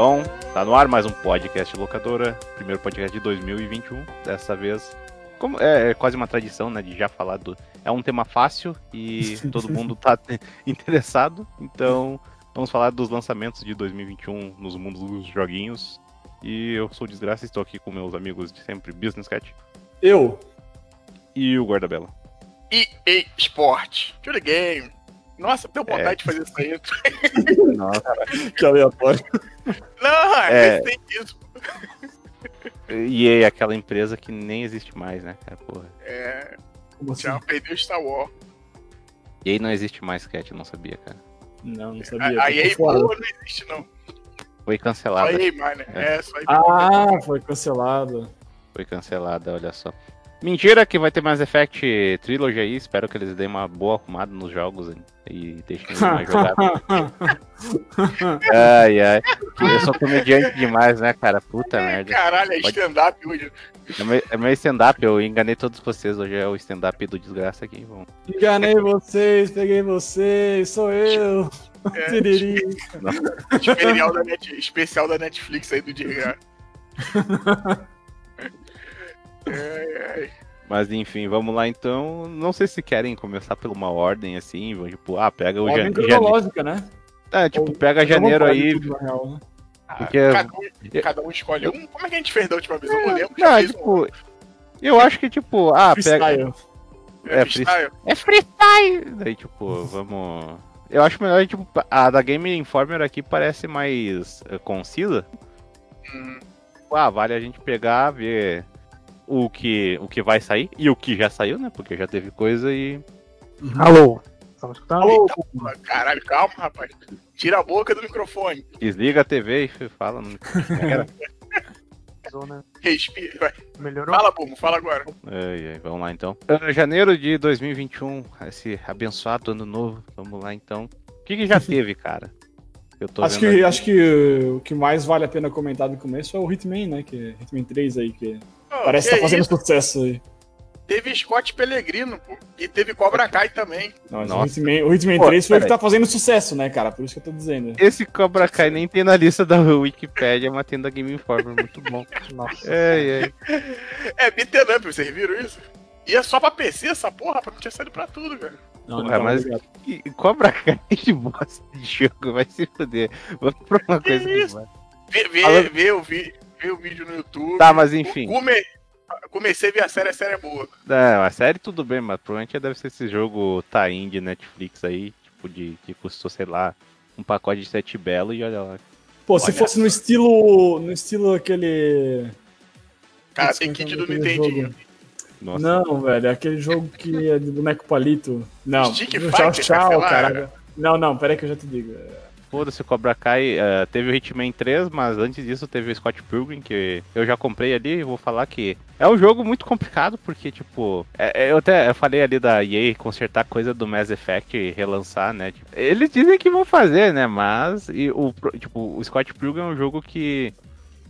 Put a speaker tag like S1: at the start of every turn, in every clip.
S1: Então, tá no ar mais um podcast locadora, primeiro podcast de 2021. Dessa vez, como é, é quase uma tradição, né, de já falar do. É um tema fácil e todo mundo tá interessado. Então, vamos falar dos lançamentos de 2021 nos mundos dos joguinhos. E eu sou o Desgraça, estou aqui com meus amigos de sempre, Business Cat
S2: Eu.
S1: e o Guardabela.
S3: EA Sport. To the game. Nossa, deu vontade
S1: É.
S3: de fazer isso aí.
S1: Nossa.
S2: Que aleatório.
S3: Não,
S1: É.
S3: é. tem isso.
S1: E aí, aquela empresa que nem existe mais, né, cara? Porra.
S3: É,
S2: Como assim?
S3: já perdeu Star Wars.
S1: E aí não existe mais, Cat, eu não sabia, cara.
S2: Não, não sabia.
S3: a
S2: tô
S3: EA
S2: por fora.
S3: boa não existe, não.
S1: Foi
S3: Só
S1: cancelada.
S3: EA Miner. É, só EA
S2: Ah, foi cancelado.
S1: Foi cancelada, olha só. Mentira que vai ter Mass Effect Trilogy aí, espero que eles deem uma boa arrumada nos jogos hein, e deixem eles mais jogados. Ai, ai. Eu sou comediante demais, né, cara? Puta merda.
S3: Caralho, é
S1: Pode-
S3: stand-up hoje.
S1: É meu, é meu stand-up, eu enganei todos vocês. Hoje é o stand-up do desgraça aqui. Vamos.
S2: Enganei vocês, peguei vocês, sou eu.
S3: É, especial, da Net, especial da Netflix aí do Diego. É, é,
S1: Mas enfim, vamos lá então. Não sei se querem começar por uma ordem assim, tipo, ah, pega o
S2: Ordem
S1: jane- janeiro.
S2: cronológica, né?
S1: É, tipo,
S2: Ou-
S1: pega janeiro aí.
S2: tudo, na real, né?
S3: ah,
S1: Porque-
S3: cada, um, cada um escolhe um. Como é que a gente fez da última vez? Eu não lembro.
S1: Não, é,
S3: fez um-
S1: tipo, eu acho que tipo, ah, pega.
S2: Freestyle.
S1: é,
S3: é, freestyle.
S1: É freestyle! Daí, tipo, vamos. Eu acho melhor, tipo, a da Game Informer aqui parece mais eh, concisa.
S3: Hum,
S1: Tipo, Ah, vale a gente pegar, ver o que, o que vai sair e o que já saiu, né? Porque já teve coisa e.
S4: Alô? Estamos escutando?
S2: Alô?
S3: Eita, caralho, calma, rapaz. Tira a boca do microfone.
S1: Desliga a TV e fala. no-
S4: Zona
S3: Respira. vai.
S4: melhorou?
S3: Fala, Bumo, fala agora.
S1: Ai, ai, vamos lá então. Ah, janeiro de 2021, esse abençoado ano novo. Vamos lá então. O que, que já teve, cara? Eu tô
S2: Acho que,
S1: aqui.
S2: acho que uh, o que mais vale a pena comentar do começo é o Hitman, né? Que é Hitman 3 aí, que
S3: Ô,
S2: parece que
S3: que
S2: tá fazendo
S3: isso?
S2: sucesso aí.
S3: Teve Scott Pellegrino, pô. E teve Cobra Kai também.
S2: Não,
S1: Nossa.
S2: o Hitman, o Hitman
S1: Pô,
S2: 3 foi o que tá fazendo sucesso, né, cara? Por isso que eu tô dizendo.
S1: Esse Cobra Kai nem tem na lista da Wikipedia, mas tem da Game Informer, muito bom.
S4: Nossa.
S1: Ai, ai.
S3: É, beaten up, vocês viram isso? E é só pra PC essa porra, rapaz. Não tinha saído pra tudo, velho.
S2: Não, não
S1: mas-
S2: ligado.
S1: E Cobra Kai de bosta de jogo, vai se fuder. Vamos pra uma
S3: Que
S1: coisa que
S3: isso?
S1: vai.
S3: Vê, vê,
S1: Falando-
S3: vê, o vi, vê o vídeo no YouTube.
S1: Tá, mas enfim.
S3: Come- Comecei a ver a série, a série é boa.
S1: Não, a série tudo bem, mas provavelmente deve ser esse jogo Taim de Netflix aí, tipo, de que custou, sei lá, um pacote de sete belo e olha lá.
S2: Pô, se
S1: Olha
S2: fosse no estilo. No estilo aquele.
S3: Cara, tem kit
S2: é
S3: do
S2: é
S3: Nintendinho.
S1: Nossa.
S2: Não, velho, é aquele jogo que é de boneco palito. Não,
S3: Stick
S2: tchau,
S3: Fighter,
S2: tchau,
S3: lá,
S2: caralho. Não, não, peraí que eu já te digo.
S1: Foda-se Cobra Kai. eh, teve o Hitman 3, mas antes disso teve o Scott Pilgrim, que eu já comprei ali e vou falar que é um jogo muito complicado, porque, tipo, é- é, eu até eu falei ali da EA consertar coisa do Mass Effect e relançar, né? Tipo, eles dizem que vão fazer, né? Mas, e o, tipo, o Scott Pilgrim é um jogo que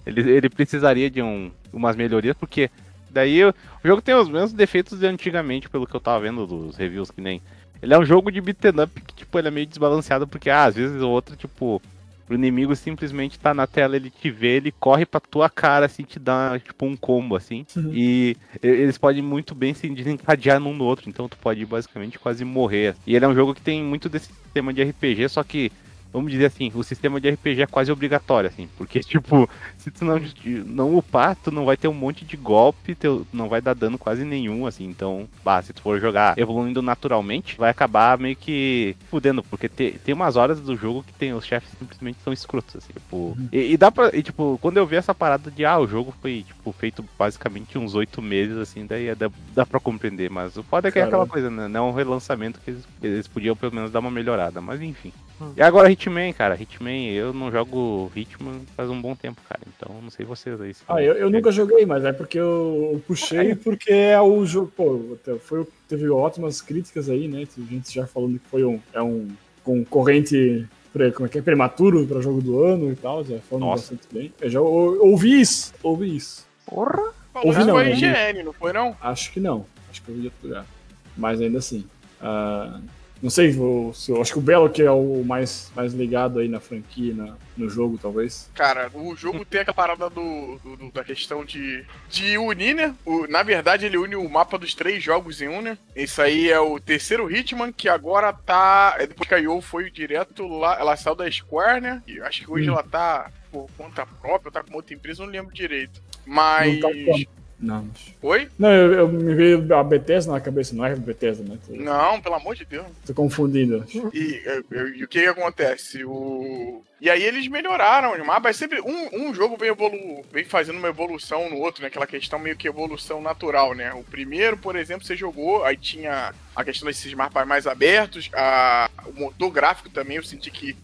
S1: ele, ele precisaria de um, umas melhorias, porque daí o, o jogo tem os mesmos defeitos de antigamente, pelo que eu tava vendo dos reviews, que nem. Ele é um jogo de beat'em up que, tipo, ele é meio desbalanceado, porque, ah, às vezes o outro, tipo, o inimigo simplesmente tá na tela, ele te vê, ele corre pra tua cara, assim, te dá, tipo, um combo, assim.
S2: Uhum.
S1: E eles podem muito bem se desencadear num no outro, então tu pode basicamente quase morrer. E ele é um jogo que tem muito desse sistema de RPG, só que, vamos dizer assim, o sistema de RPG é quase obrigatório, assim. Porque, tipo, se tu não, não upar, tu não vai ter um monte de golpe, teu, não vai dar dano quase nenhum, assim. Então, bah, se tu for jogar evoluindo naturalmente, vai acabar meio que fudendo, porque te- tem umas horas do jogo que tem os chefes simplesmente são escrotos, assim. Tipo, e, e dá pra. E, tipo, quando eu vi essa parada de, ah, o jogo foi, tipo, feito basicamente uns oito meses, assim, daí é- dá, dá pra compreender. Mas o foda é que é aquela
S2: Caramba.
S1: coisa, né? Não é um relançamento que eles, eles podiam pelo menos dar uma melhorada, mas enfim.
S4: Hum.
S1: E agora Hitman, cara. Hitman, eu não jogo Hitman faz um bom tempo, cara. Então não sei vocês aí. se-
S2: Ah, eu, eu nunca joguei, mas é porque eu, puxei porque é o jogo. Pô, foi, teve ótimas críticas aí, né? Tem gente já falando que foi um, é um concorrente como é que é, prematuro para jogo do ano e tal, já falando
S1: Nossa.
S2: bastante bem. Eu já ou- ouvi isso, ouvi isso.
S4: Porra!
S3: Falou
S2: Ouvi
S3: isso
S2: não,
S3: foi. IGN, não foi não?
S2: Acho que não, acho que eu ouvi outro lugar. Mas ainda assim. ah, Não sei, se eu acho que o Belo que é o mais, mais ligado aí na franquia, na- no jogo, talvez.
S3: Cara, o jogo tem aquela parada do, do- da questão de, de unir, né? O- na verdade, ele une o mapa dos três jogos em um, né? Esse aí é o terceiro Hitman, que agora tá. é, Depois que a IO foi direto lá. Ela saiu da Square, né? E acho que hoje
S2: Hum.
S3: ela tá por conta própria, tá com outra empresa, não lembro direito. Mas.
S2: Não tá Não.
S3: Oi?
S2: Não, eu, eu me veio a Bethesda na cabeça, não é Bethesda, né? Tô,
S3: Não, pelo amor de Deus.
S2: tô confundindo.
S3: E, e o que, que acontece? O... E aí eles melhoraram os mapas. Sempre um, um jogo vem, evolu... vem fazendo uma evolução no outro, né? Aquela questão meio que evolução natural, né? O primeiro, por exemplo, você jogou, aí tinha a questão desses mapas mais abertos, a... o motor gráfico também, eu senti que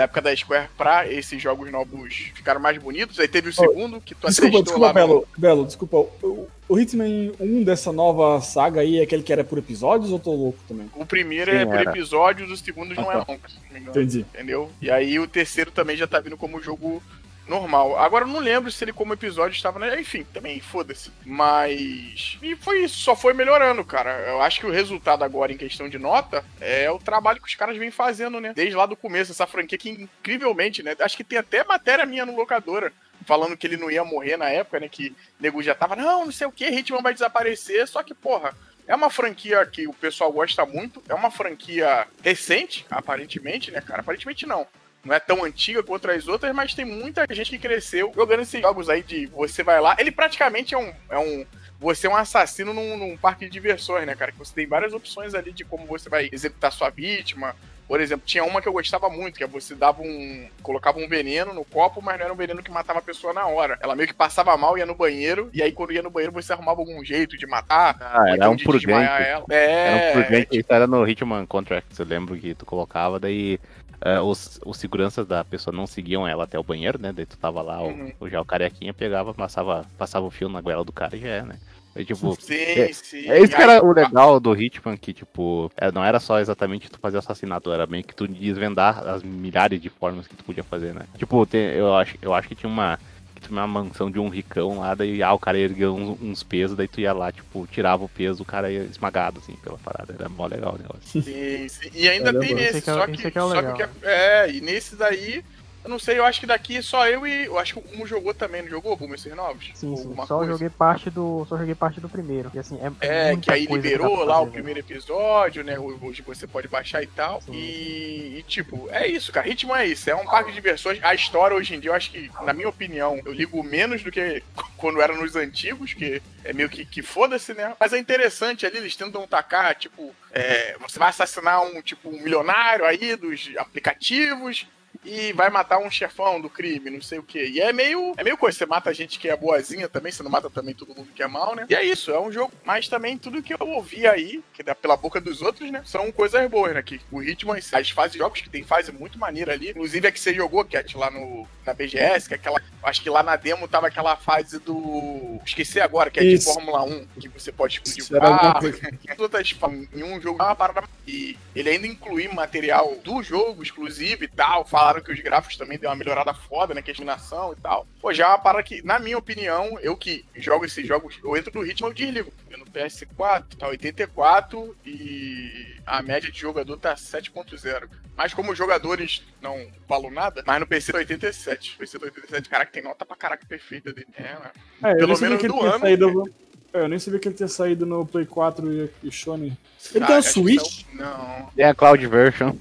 S3: da época da Square pra esses jogos novos ficaram mais bonitos. Aí teve o segundo, que tu
S2: Desculpa, desculpa,
S3: lá no-
S2: Belo. Belo, desculpa. O, o Hitman 1 dessa nova saga aí é aquele que era por episódios ou tô louco também?
S3: O primeiro
S1: Sim,
S3: é por
S1: era.
S3: episódios, o segundo não
S2: Ah,
S3: é
S2: tá.
S3: longo, se não me engano.
S2: Entendi.
S3: entendeu? E aí o terceiro também já tá vindo como jogo normal. Agora eu não lembro se ele como episódio estava, né? Enfim, também foda-se. Mas e foi isso, só foi melhorando, cara. Eu acho que o resultado agora em questão de nota é o trabalho que os caras vêm fazendo, né? Desde lá do começo essa franquia que incrivelmente, né? Acho que tem até matéria minha no locadora falando que ele não ia morrer na época, né? Que nego já tava, não, não sei o que, Hitman vai desaparecer. Só que, porra, é uma franquia que o pessoal gosta muito, é uma franquia recente, aparentemente, né, cara? Aparentemente não. Não é tão antiga quanto as outras, mas tem muita gente que cresceu jogando esses jogos aí de você vai lá. Ele praticamente é um. É um você é um assassino num, num parque de diversões, né, cara? Que você tem várias opções ali de como você vai executar sua vítima. Por exemplo, tinha uma que eu gostava muito, que é você dava um. colocava um veneno no copo, mas não era um veneno que matava a pessoa na hora. Ela meio que passava mal, ia no banheiro, e aí quando ia no banheiro você arrumava algum jeito de matar.
S1: Ah, era
S3: então
S1: um purgante.
S3: É,
S1: Era um purgante, isso era no Hitman Contracts, eu lembro que tu colocava, daí eh, os, os seguranças da pessoa não seguiam ela até o banheiro, né? Daí tu tava lá,
S3: Uhum.
S1: o, já o carequinha pegava, passava, passava o fio na goela do cara e já é, né? Aí, tipo,
S3: Sim,
S1: É-
S3: sim.
S1: é isso que era o legal do Hitman, que, tipo, é, não era só exatamente tu fazer o assassinato, era meio que tu desvendar as milhares de formas que tu podia fazer, né? Tipo, eu, acho, eu acho que tinha uma. Tinha uma mansão de um ricão lá, daí ah, o cara ergueu uns, uns pesos, daí tu ia lá, tipo, tirava o peso, o cara ia esmagado, assim, pela parada. Era mó legal o negócio.
S3: Sim, sim. E ainda
S2: Caramba.
S3: tem nesse,
S4: é-
S3: só que,
S4: é
S3: só que é, e nesse daí, eu não sei, eu acho que daqui só eu e eu acho que o Kumo jogou também, não jogou Kumo esses novos?
S4: Sim, sim. Só
S3: coisa?
S4: joguei parte do. Só joguei parte do primeiro. E assim, é,
S3: É, que aí liberou
S4: pra
S3: lá o
S4: fazer,
S3: primeiro episódio, né? Hoje você pode baixar e tal.
S4: Sim.
S3: E, e, tipo, é isso, cara. Ritmo é isso. É um parque de diversões. A história hoje em dia, eu acho que, na minha opinião, eu ligo menos do que quando era nos antigos, que é meio que, que foda-se, né? Mas é interessante ali, eles tentam tacar, tipo, é, você vai assassinar um, tipo, um milionário aí dos aplicativos e vai matar um chefão do crime, não sei o que. E é meio, é meio coisa, você mata gente que é boazinha também, você não mata também todo mundo que é mal, né? E é isso, é um jogo, mas também tudo que eu ouvi aí, que dá pela boca dos outros, né, são coisas boas, né, que o ritmo, as fases de jogos que tem fase muito maneira ali, inclusive a que você jogou, Cat, lá no, na BGS, que é aquela, acho que lá na demo tava aquela fase do, esqueci agora, que é
S2: Isso.
S3: de Fórmula 1, que você pode explodir o carro,
S2: coisa.
S3: as outras falam, em um jogo é uma parada e ele ainda inclui material do jogo exclusivo e tal. Falaram que os gráficos também deu uma melhorada foda, né? Que a iluminação e tal. Pô, já é uma parada que, na minha opinião, eu que jogo esses jogos, eu entro no ritmo, eu desligo. Eu no PS4 tá 84 e a média de jogador tá 7.0. Mas como jogadores não falam nada, mas no PC tá 87. PC tá 87, caraca, tem nota pra caraca perfeita dele. É, né?
S2: É,
S3: Pelo menos
S2: que
S3: do ano,
S2: saído. É, eu nem sabia que ele tinha saído no Play 4 e, e Sony. Ele
S3: Ah,
S2: tem um Switch?
S3: Não. não.
S1: É a Cloud Version.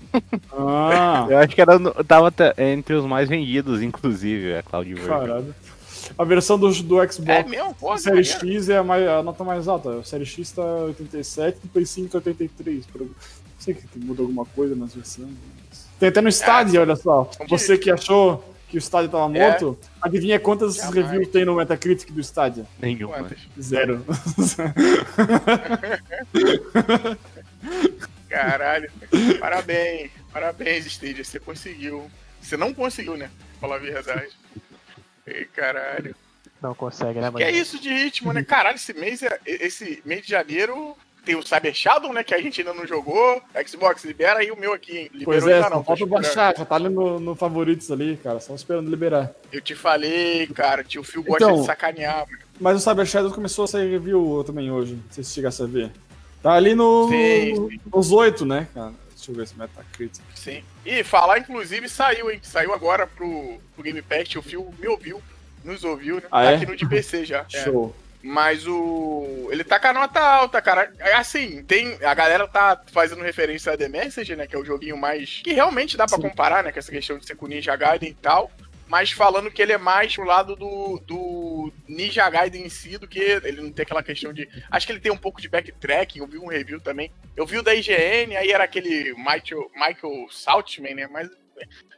S2: Ah,
S1: Eu acho que era, tava entre os mais vendidos, inclusive, a Cloud Version.
S2: caralho. A versão do, do
S3: É
S2: Xbox
S3: mesmo? Pô, que
S2: Série. X é a, mais, a nota mais alta. O Série X tá 87 e o Play 5 tá 83. Por... Não sei que mudou alguma coisa nas versões. mas- Tem até no estádio, olha só. Você que achou que o estádio tava
S3: É.
S2: morto, adivinha quantas
S3: Jamais.
S2: reviews tem no Metacritic do estádio?
S1: Nenhuma.
S3: Quantas?
S2: Zero.
S3: Caralho. Parabéns. Parabéns, Stadia. Você conseguiu. Você não conseguiu, né? Falar a verdade. Ei, caralho.
S4: Não consegue, né,
S3: Que é isso de ritmo, né? Caralho, esse mês, é- esse mês de janeiro tem o Cyber Shadow, né? Que a gente ainda não jogou. Xbox, libera aí o meu aqui, hein? Liberou
S2: Pois é,
S3: ainda não.
S2: falta baixar, já tá ali no, no favoritos ali, cara. Só esperando liberar.
S3: Eu te falei, cara. Tio Phil gosta
S2: Então-
S3: de sacanear, mano.
S2: Mas o Cyber Shadows começou a sair review também hoje. Não sei se chegasse a ver. Tá ali no,
S3: Sim,
S2: nos oito, né, cara? Deixa eu ver esse Metacritic.
S3: Sim. E falar, inclusive, saiu, hein? Saiu agora pro, pro Game Pass, o Phil me ouviu, nos ouviu, né?
S2: Ah,
S3: tá
S2: é?
S3: aqui no de PC já. É. Mas o. Ele tá com a nota alta, cara. Assim, tem. A galera tá fazendo referência a The Message, né? Que é o joguinho mais. Que realmente dá pra
S2: Sim.
S3: comparar, né? Com essa questão de ser com Ninja Gaiden e tal. Mas falando que ele é mais pro lado do, do Ninja Gaiden em si, do que ele não tem aquela questão de. Acho que ele tem um pouco de backtracking, eu vi um review também. Eu vi o da IGN, aí era aquele Michael, Michael Saltman, né? Mas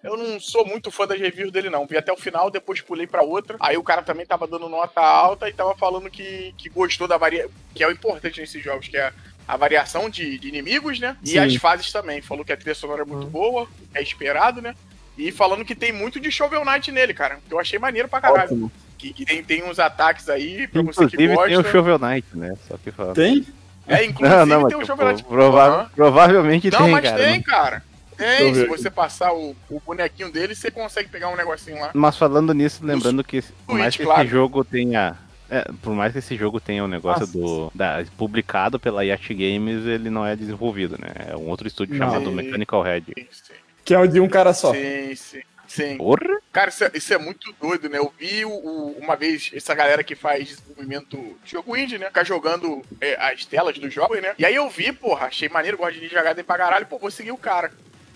S3: eu não sou muito fã das reviews dele, não. Vi até o final, depois pulei pra outra. Aí o cara também tava dando nota alta e tava falando que, que gostou da variação. Que é o importante nesses jogos, que é a variação de, de inimigos, né? E
S2: Sim.
S3: as fases também. Falou que a trilha sonora é muito boa, é esperado, né? E falando que tem muito de Shovel Knight nele, cara. Que eu achei maneiro pra caralho.
S2: Ótimo.
S3: Que, que tem, tem uns ataques aí pra você que
S1: Inclusive tem o
S3: gosta.
S1: Shovel Knight, né? Só que falando.
S2: Tem?
S3: É, inclusive
S1: Não, não, mas
S3: tem o
S1: tipo,
S3: Shovel Knight.
S1: prova-
S3: Aham.
S1: provavelmente
S3: Não,
S1: tem,
S3: mas
S1: cara.
S3: tem, cara. Tem,
S2: eu
S3: se você passar o, o bonequinho dele, você consegue pegar um negocinho lá.
S1: Mas falando nisso, lembrando que por mais que
S3: claro.
S1: esse jogo tenha. é, por mais que esse jogo tenha um negócio
S2: Nossa.
S1: do. Da, publicado pela Yacht Games, ele não é desenvolvido, né? É um outro estúdio
S2: Não.
S1: chamado
S3: Sim.
S1: Mechanical Head.
S3: Sim, sim.
S2: Que é o de um cara só.
S3: Sim, sim. Sim.
S1: Porra!
S3: Cara, isso é, isso é muito doido, né? Eu vi o- o- uma vez essa galera que faz desenvolvimento de jogo indie, né? Ficar jogando é, as telas dos jogos, né? E aí eu vi, porra, achei maneiro, gosto de Ninja Gaiden pra caralho, pô, vou seguir o cara.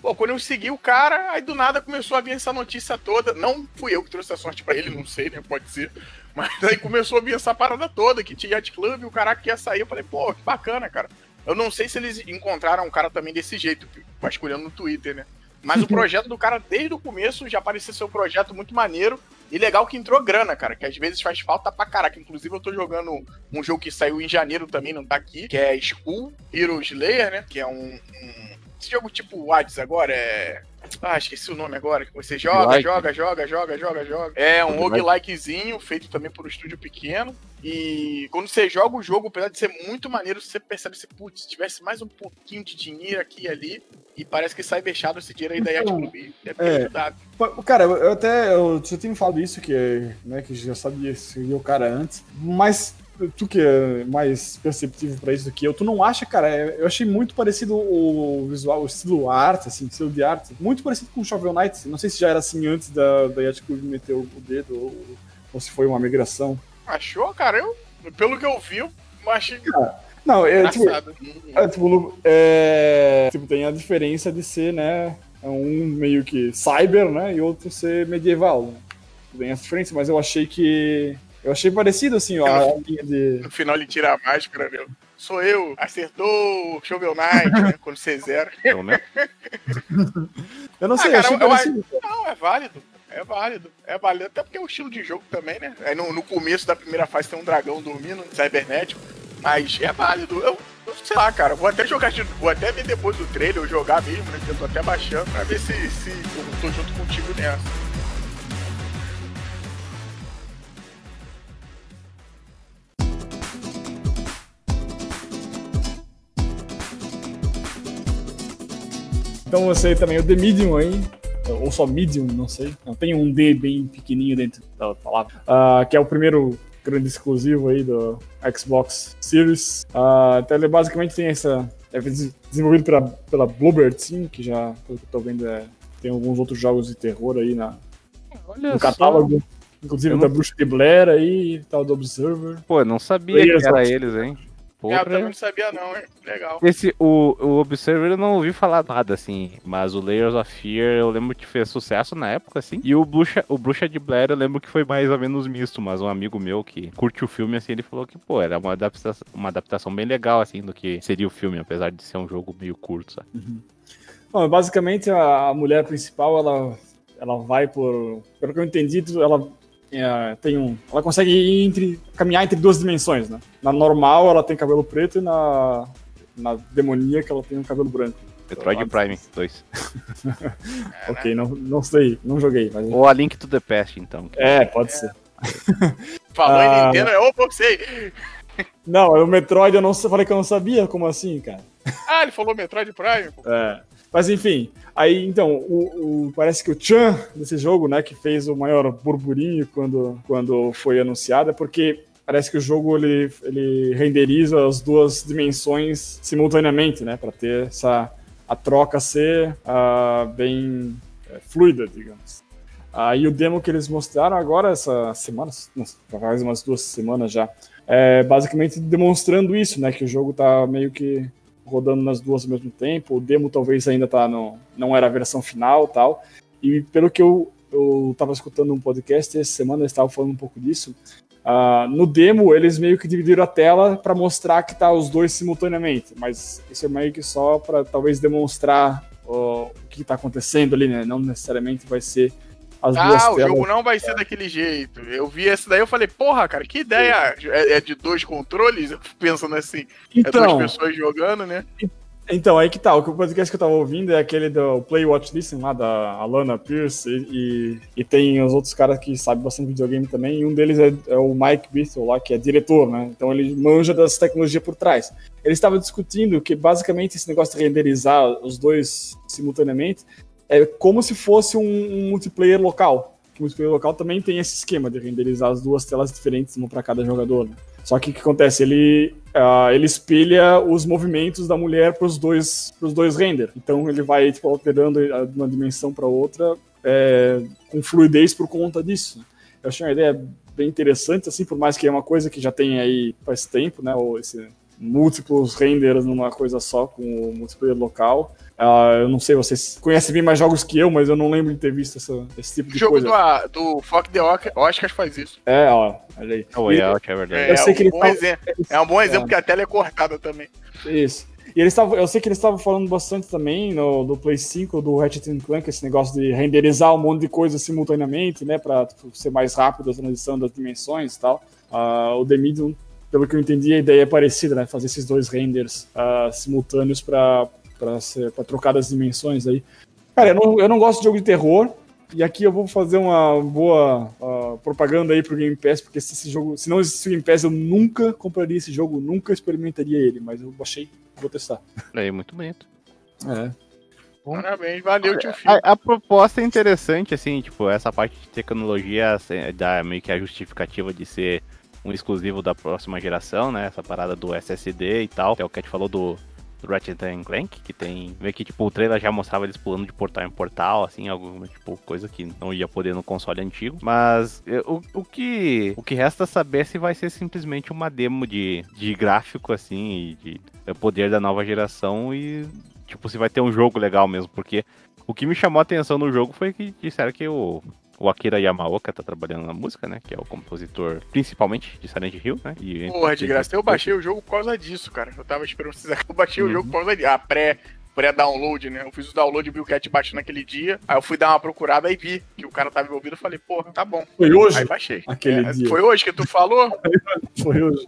S3: Pô, quando eu segui o cara, aí do nada começou a vir essa notícia toda. Não fui eu que trouxe a sorte pra ele, não sei, né? Pode ser. Mas aí começou a vir essa parada toda, que tinha Yacht Club e o cara que ia sair. Eu falei, pô, que bacana, cara. Eu não sei se eles encontraram um cara também desse jeito, vasculhando no Twitter, né? Mas o projeto do cara, desde o começo, já parecia ser um projeto muito maneiro. E legal que entrou grana, cara, que às vezes faz falta pra caraca. Inclusive, eu tô jogando um jogo que saiu em janeiro também, não tá aqui, que é Skull Hero Slayer, né? Que é um. um- Esse jogo tipo Hades agora é. Ah, esqueci o nome agora. que Você joga,
S1: Roguelike.
S3: joga, joga, joga, joga, joga. É um
S1: Roguelike.
S3: roguelikezinho, feito também por um estúdio pequeno. E quando você joga o jogo, apesar de ser muito maneiro, você percebe assim, putz, se tivesse mais um pouquinho de dinheiro aqui e ali, e parece que sai fechado esse dinheiro aí da Yacht
S2: Então,
S3: Club. Deve ter
S2: é.
S3: ajudado.
S2: Pô, Cara, eu até eu já tinha me falado isso, que, né, que já sabia seguir o cara antes, mas tu que é mais perceptivo pra isso do que eu, tu não acha, cara? é- Eu achei muito parecido o visual, o estilo arte, assim, o estilo de arte, muito parecido com o Shovel Knight. Não sei se já era assim antes da, da Yacht Club meter o dedo ou, ou se foi uma migração.
S3: Achou, cara? Eu, pelo que eu vi, eu achei
S2: Não, é, tipo. É, tipo, é, tipo, tem a diferença de ser, né, um meio que cyber, né, e outro ser medieval. Né? Tem essa diferença, mas eu achei que... Eu achei parecido, assim, ó, a linha de...
S3: No final ele tira a máscara, meu. Sou eu, acertou o Shovel Knight, né? Quando você zera.
S1: Pelo menos.
S2: Eu não sei,
S3: cara,
S2: eu achei
S3: eu- eu
S2: parecido.
S3: Não, é válido. É válido. É válido. Até porque é o estilo de jogo também, né? Aí no, no começo da primeira fase tem um dragão dormindo, cibernético. Mas é válido. Eu, eu sei lá, cara. Vou até jogar de, Vou até ver depois do trailer, eu jogar mesmo, né? Que eu tô até baixando pra ver se, se eu tô junto contigo nessa.
S2: Então você também, o The Medium aí, ou só Medium, não sei. Não, tem um D bem pequenininho dentro da palavra. Ah, que é o primeiro grande exclusivo aí do Xbox Series. Ah, então ele basicamente tem essa... É des- desenvolvido pela, pela Bluebird Team, que já, pelo que eu tô vendo, é, tem alguns outros jogos de terror aí na,
S1: Olha
S2: no
S1: só.
S2: catálogo. Inclusive
S1: Eu
S2: da
S1: não-
S2: Bruxa de Blair aí e tal, do Observer.
S1: Pô, não sabia
S2: Players
S1: que era
S2: of-
S1: eles, hein?
S3: É, eu também
S1: Porra.
S3: não sabia, não, hein? Legal.
S1: Esse, o, o Observer eu não ouvi falar nada, assim, mas o Layers of Fear eu lembro que fez sucesso na época, assim. E o Bruxa, o Bruxa de Blair eu lembro que foi mais ou menos misto, mas um amigo meu que curte o filme, assim, ele falou que, pô, era uma adaptação, uma adaptação bem legal, assim, do que seria o filme, apesar de ser um jogo meio curto, sabe?
S2: Bom, basicamente a, mulher principal, ela, ela vai por. Pelo que eu entendi, ela é, tem um. Ela consegue ir entre, caminhar entre duas dimensões, né? Na normal ela tem cabelo preto e na, na demoníaca ela tem um cabelo branco.
S1: Metroid
S2: Ah,
S1: Prime 2.
S2: ok, não, não sei, não joguei. Mas...
S1: Ou a Link to the Past, então.
S2: É, pode ser.
S3: Falou
S2: Ah.
S3: em Nintendo, é ô, você.
S2: Não, o Metroid eu não sei- falei que eu não sabia, como assim, cara?
S3: Ah, ele falou Metroid Prime. pô.
S2: É. Mas enfim, aí então, o, o- parece que o Chan desse jogo, né, que fez o maior burburinho quando, quando foi anunciado, é porque parece que o jogo ele, ele renderiza as duas dimensões simultaneamente, né, para ter essa a troca ser uh, bem é, fluida, digamos. Aí o demo que eles mostraram agora, essa semana, faz umas duas semanas já, é basicamente demonstrando isso, né? Que o jogo tá meio que rodando nas duas ao mesmo tempo. O demo talvez ainda tá no, não era a versão final tal. E pelo que eu, eu tava escutando um podcast essa semana, eles estavam falando um pouco disso. Uh, no demo, eles meio que dividiram a tela para mostrar que tá os dois simultaneamente, mas isso é meio que só para talvez demonstrar uh, o que está acontecendo ali, né? Não necessariamente vai ser as
S3: ah,
S2: duas
S3: o
S2: telas.
S3: jogo não vai ser daquele jeito. Eu vi esse daí, eu falei, porra, cara, que ideia! É, é de dois controles? Eu fico pensando assim,
S2: então,
S3: é duas pessoas jogando, né?
S2: Então, aí que tá. O podcast que eu tava ouvindo é aquele do Play Watch Listen, lá da Alana Pierce, e, e, e, tem os outros caras que sabem bastante videogame também, e um deles é, é o Mike Bithell lá, que é diretor, né? Então ele manja das tecnologias por trás. Ele estava discutindo que basicamente esse negócio de renderizar os dois simultaneamente é como se fosse um, multiplayer local. O multiplayer local também tem esse esquema de renderizar as duas telas diferentes, uma para cada jogador. Né? Só que o que acontece? Ele, uh, ele espelha os movimentos da mulher para os dois, dois render. Então ele vai tipo, alterando de uma dimensão para outra é, com fluidez por conta disso. Eu achei uma ideia bem interessante, assim, por mais que é uma coisa que já tem aí faz tempo, né? Ou esse múltiplos renders numa coisa só com o multiplayer local. Uh, eu não sei, vocês conhecem bem mais jogos que eu, mas eu não lembro de ter visto essa, esse tipo de
S3: o jogo
S2: coisa.
S3: O jogo do, do Fuck the Oscars faz isso.
S2: É, ó, olha aí.
S1: O Out, é verdade.
S3: É, é, um, bom exemplo, é um bom exemplo, é. porque a tela é cortada também.
S2: Isso. E eles tavam, eu sei que eles estavam falando bastante também no, do Play 5, do Ratchet Clank, esse negócio de renderizar um monte de coisa simultaneamente, né, pra tipo, ser mais rápido a transição das dimensões e tal. Uh, o The Medium, pelo que eu entendi, a ideia é parecida, né, fazer esses dois renders uh, simultâneos para para trocar das dimensões aí. Cara, eu não, eu não gosto de jogo de terror. E aqui eu vou fazer uma boa uh, propaganda aí pro Game Pass, porque se esse jogo, se não existisse o Game Pass, eu nunca compraria esse jogo, nunca experimentaria ele, mas eu baixei, vou testar.
S1: É muito bonito.
S2: É.
S3: Parabéns, valeu, tio.
S1: A, a, proposta é interessante, assim, tipo, essa parte de tecnologia assim, dá meio que a justificativa de ser um exclusivo da próxima geração, né? Essa parada do SSD e tal. É o que a gente falou do do Ratchet Clank, que tem. Vê que tipo, o trailer já mostrava eles pulando de portal em portal, assim, alguma tipo, coisa que não ia poder no console antigo. Mas o, o, que, o que resta saber é se vai ser simplesmente uma demo de, de gráfico, assim, e de poder da nova geração e, tipo, se vai ter um jogo legal mesmo, porque. O que me chamou a atenção no jogo foi que disseram que o, o Akira Yamaoka tá trabalhando na música, né? Que é o compositor, principalmente, de Silent Hill, né?
S3: E, Porra, de graça. Eu baixei o jogo por causa disso, cara. Eu tava esperando vocês. Eu baixei uhum. o jogo por causa disso. A pré, pré-download, né? Eu fiz o download, vi o Cat baixo naquele dia. Aí eu fui dar uma procurada e vi que o cara tava envolvido. Eu falei, porra, tá bom.
S2: Foi hoje?
S3: Aí baixei.
S2: Aquele
S3: é,
S2: dia.
S3: Foi hoje que tu falou?
S2: foi hoje.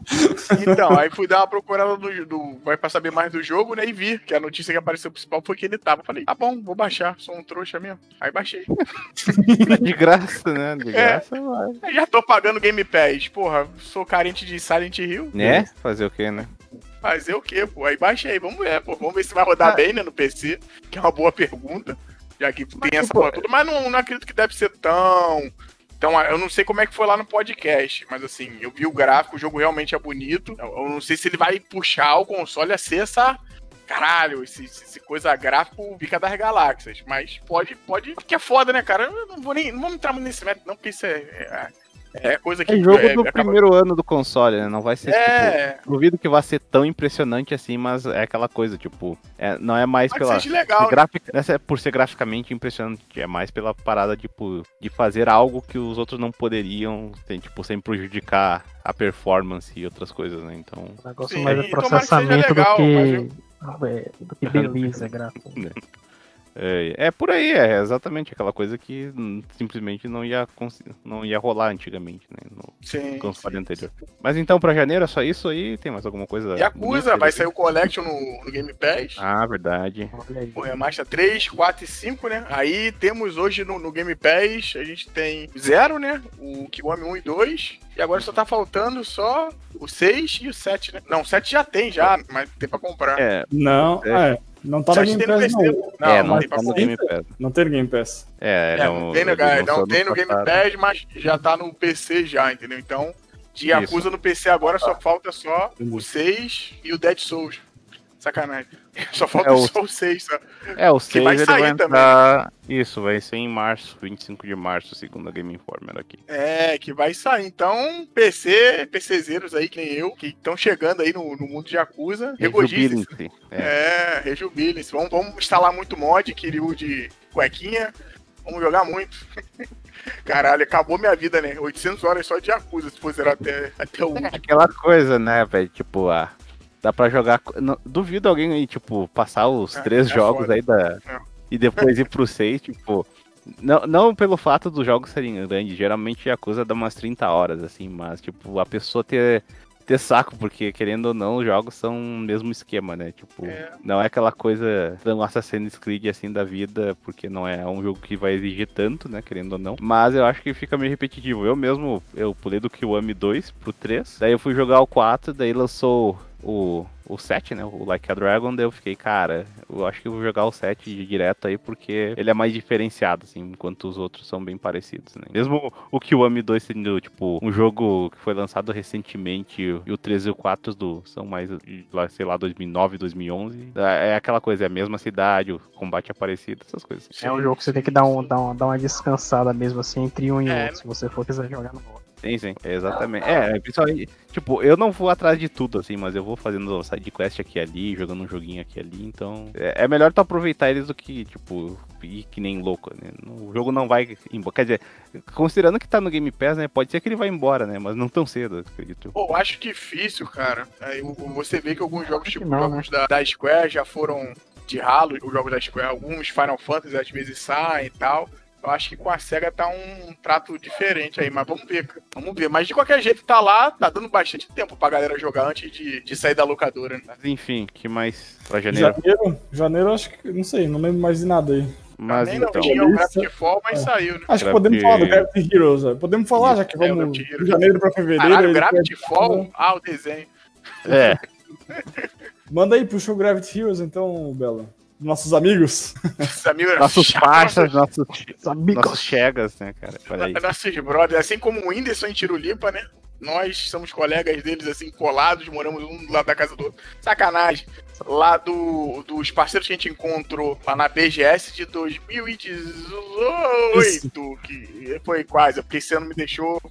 S3: Então, aí fui dar uma procurada do, do. Vai pra saber mais do jogo, né? E vi que a notícia que apareceu principal foi que ele tava. Eu falei, tá bom, vou baixar. Sou um trouxa mesmo. Aí baixei.
S1: De graça, né? De é. graça,
S3: é. Já tô pagando Game Pass. Porra, sou carente de Silent Hill.
S1: Né? Fazer o quê, né?
S3: Fazer o quê, pô? Aí baixei, vamos ver, pô. Vamos ver se vai rodar ah. bem, né, no PC, que é uma boa pergunta. Já que tem essa porra toda, mas não, não acredito que deve ser tão. Então, eu não sei como é que foi lá no podcast, mas assim, eu vi o gráfico, o jogo realmente é bonito. Eu não sei se ele vai puxar o console a ser essa. Caralho, esse, esse coisa gráfico pica das galáxias. Mas pode, pode. Porque é foda, né, cara? Eu não vou nem. Não vamos entrar muito nesse método, não, porque isso é, é é coisa que.
S1: É jogo é, do acaba... primeiro ano do console, né? Não vai ser. É. Tipo, duvido que vai ser tão impressionante assim, mas é aquela coisa, tipo. É, não é mais
S3: Pode
S1: pela.
S3: Legal,
S1: grafic... Essa é por ser graficamente impressionante. É mais pela parada, tipo, de fazer algo que os outros não poderiam, tem, tipo, sem prejudicar a performance e outras coisas, né? Então.
S4: O negócio Sim, mais é processamento legal, do que. É, do que beleza gráfica.
S1: É, é, por aí, é exatamente aquela coisa que simplesmente não ia, não ia rolar antigamente, né? No
S3: sim,
S1: console sim. anterior. Mas então, pra janeiro é só isso aí? Tem mais alguma coisa?
S3: Yakuza, vai sair o Collection no, no Game Pass.
S1: Ah, verdade.
S3: O Remaster 3, 4 e 5, né? Aí temos hoje no, no Game Pass, a gente tem Zero, né? O Kiwami 1 e 2. E agora só tá faltando só o 6 e o 7, né? Não, o 7 já tem, já, mas tem pra comprar.
S1: É.
S2: Não, é. É. Não tá no Game Pass, não.
S1: Não, é, não, não tem tá no Game Pass.
S2: Não tem no Game Pass.
S1: É,
S3: é não, tem no, não tem no Game Pass, mas já tá no PC já, entendeu? Então, de Yakuza no PC agora só falta só o 6 e o Dead Souls. Sacanagem. Só falta é o... só o 6, só.
S1: É, o 6 vai ele vai entrar... Isso, vai ser em março, 25 de março, segundo a Game Informer aqui.
S3: É, que vai sair. Então, PC, PCzeiros aí, que nem eu, que estão chegando aí no, no mundo de Yakuza, regozijem-se. É, é rejubilem-se. Vamos, vamos instalar muito mod, Kiryu de cuequinha. Vamos jogar muito. Caralho, acabou minha vida, né? 800 horas só de Yakuza, se for zerar até, até o último. É
S1: aquela coisa, né, velho? Tipo, ah, dá pra jogar. Não, duvido alguém aí, tipo, passar os é, três é jogos foda. aí da. É. E depois ir pro seis, tipo. Não, não pelo fato dos jogos serem grandes, geralmente Yakuza dá umas 30 horas, assim, mas, tipo, a pessoa ter ter saco, porque querendo ou não, os jogos são o mesmo esquema, né? Tipo, é. não é aquela coisa do Assassin's Creed assim da vida, porque não é um jogo que vai exigir tanto, né? Querendo ou não. Mas eu acho que fica meio repetitivo. Eu mesmo, eu pulei do Kiwami 2 pro 3, daí eu fui jogar o 4, daí lançou o o 7, né? O Like a Dragon, daí eu fiquei, cara, eu acho que eu vou jogar o 7 direto aí, porque ele é mais diferenciado, assim, enquanto os outros são bem parecidos, né? Mesmo o Kiwami 2 sendo, tipo, um jogo que foi lançado recentemente, e o 3 e o 4 do, são mais, sei lá, 2009, 2011, é aquela coisa, é a mesma cidade, o combate é parecido, essas coisas.
S4: É um jogo que você tem que dar, um, dar, uma, dar uma descansada mesmo, assim, entre um e é, outro, se você for quiser jogar no modo.
S1: Sim, sim, exatamente. É, principalmente, tipo, eu não vou atrás de tudo, assim, mas eu vou fazendo side quest aqui e ali, jogando um joguinho aqui e ali, então é, é melhor tu aproveitar eles do que, tipo, ir que nem louco, né? O jogo não vai embora, quer dizer, considerando que tá no Game Pass, né, pode ser que ele vá embora, né, mas não tão cedo, acredito.
S3: Pô, acho difícil, cara. Aí você vê que alguns jogos, tipo, não, jogos né? da, da Square já foram de ralo, os jogos da Square, alguns Final Fantasy às vezes saem e tal, eu acho que com a SEGA tá um, trato diferente aí, mas vamos ver, Vamos ver. Mas de qualquer jeito tá lá, tá dando bastante tempo pra galera jogar antes de, de sair da locadora. Né? Mas
S1: enfim, que mais pra janeiro?
S2: Janeiro, janeiro acho que, não sei, não lembro mais de nada aí.
S3: Mas Também então. Não tinha o Gravity Fall, mas é. saiu, né?
S2: Acho que podemos falar do Gravity Heroes. Né? Podemos falar, já que é, vamos de janeiro pra fevereiro.
S3: Caralho, Gravity Fall? Ah, o desenho.
S1: É.
S2: Manda aí, puxa o Gravity Heroes então, Bela nossos amigos.
S1: amigos nossos parças, nossos, amigos. Nossos chegas, né, cara?
S3: Nossos brothers, assim como o Whindersson em Tirulipa, né? Nós somos colegas deles, assim, colados, moramos um do lado da casa do outro. Sacanagem. Lá do, dos parceiros que a gente encontrou lá na BGS de 2018, Isso. que foi quase, porque esse ano me deixou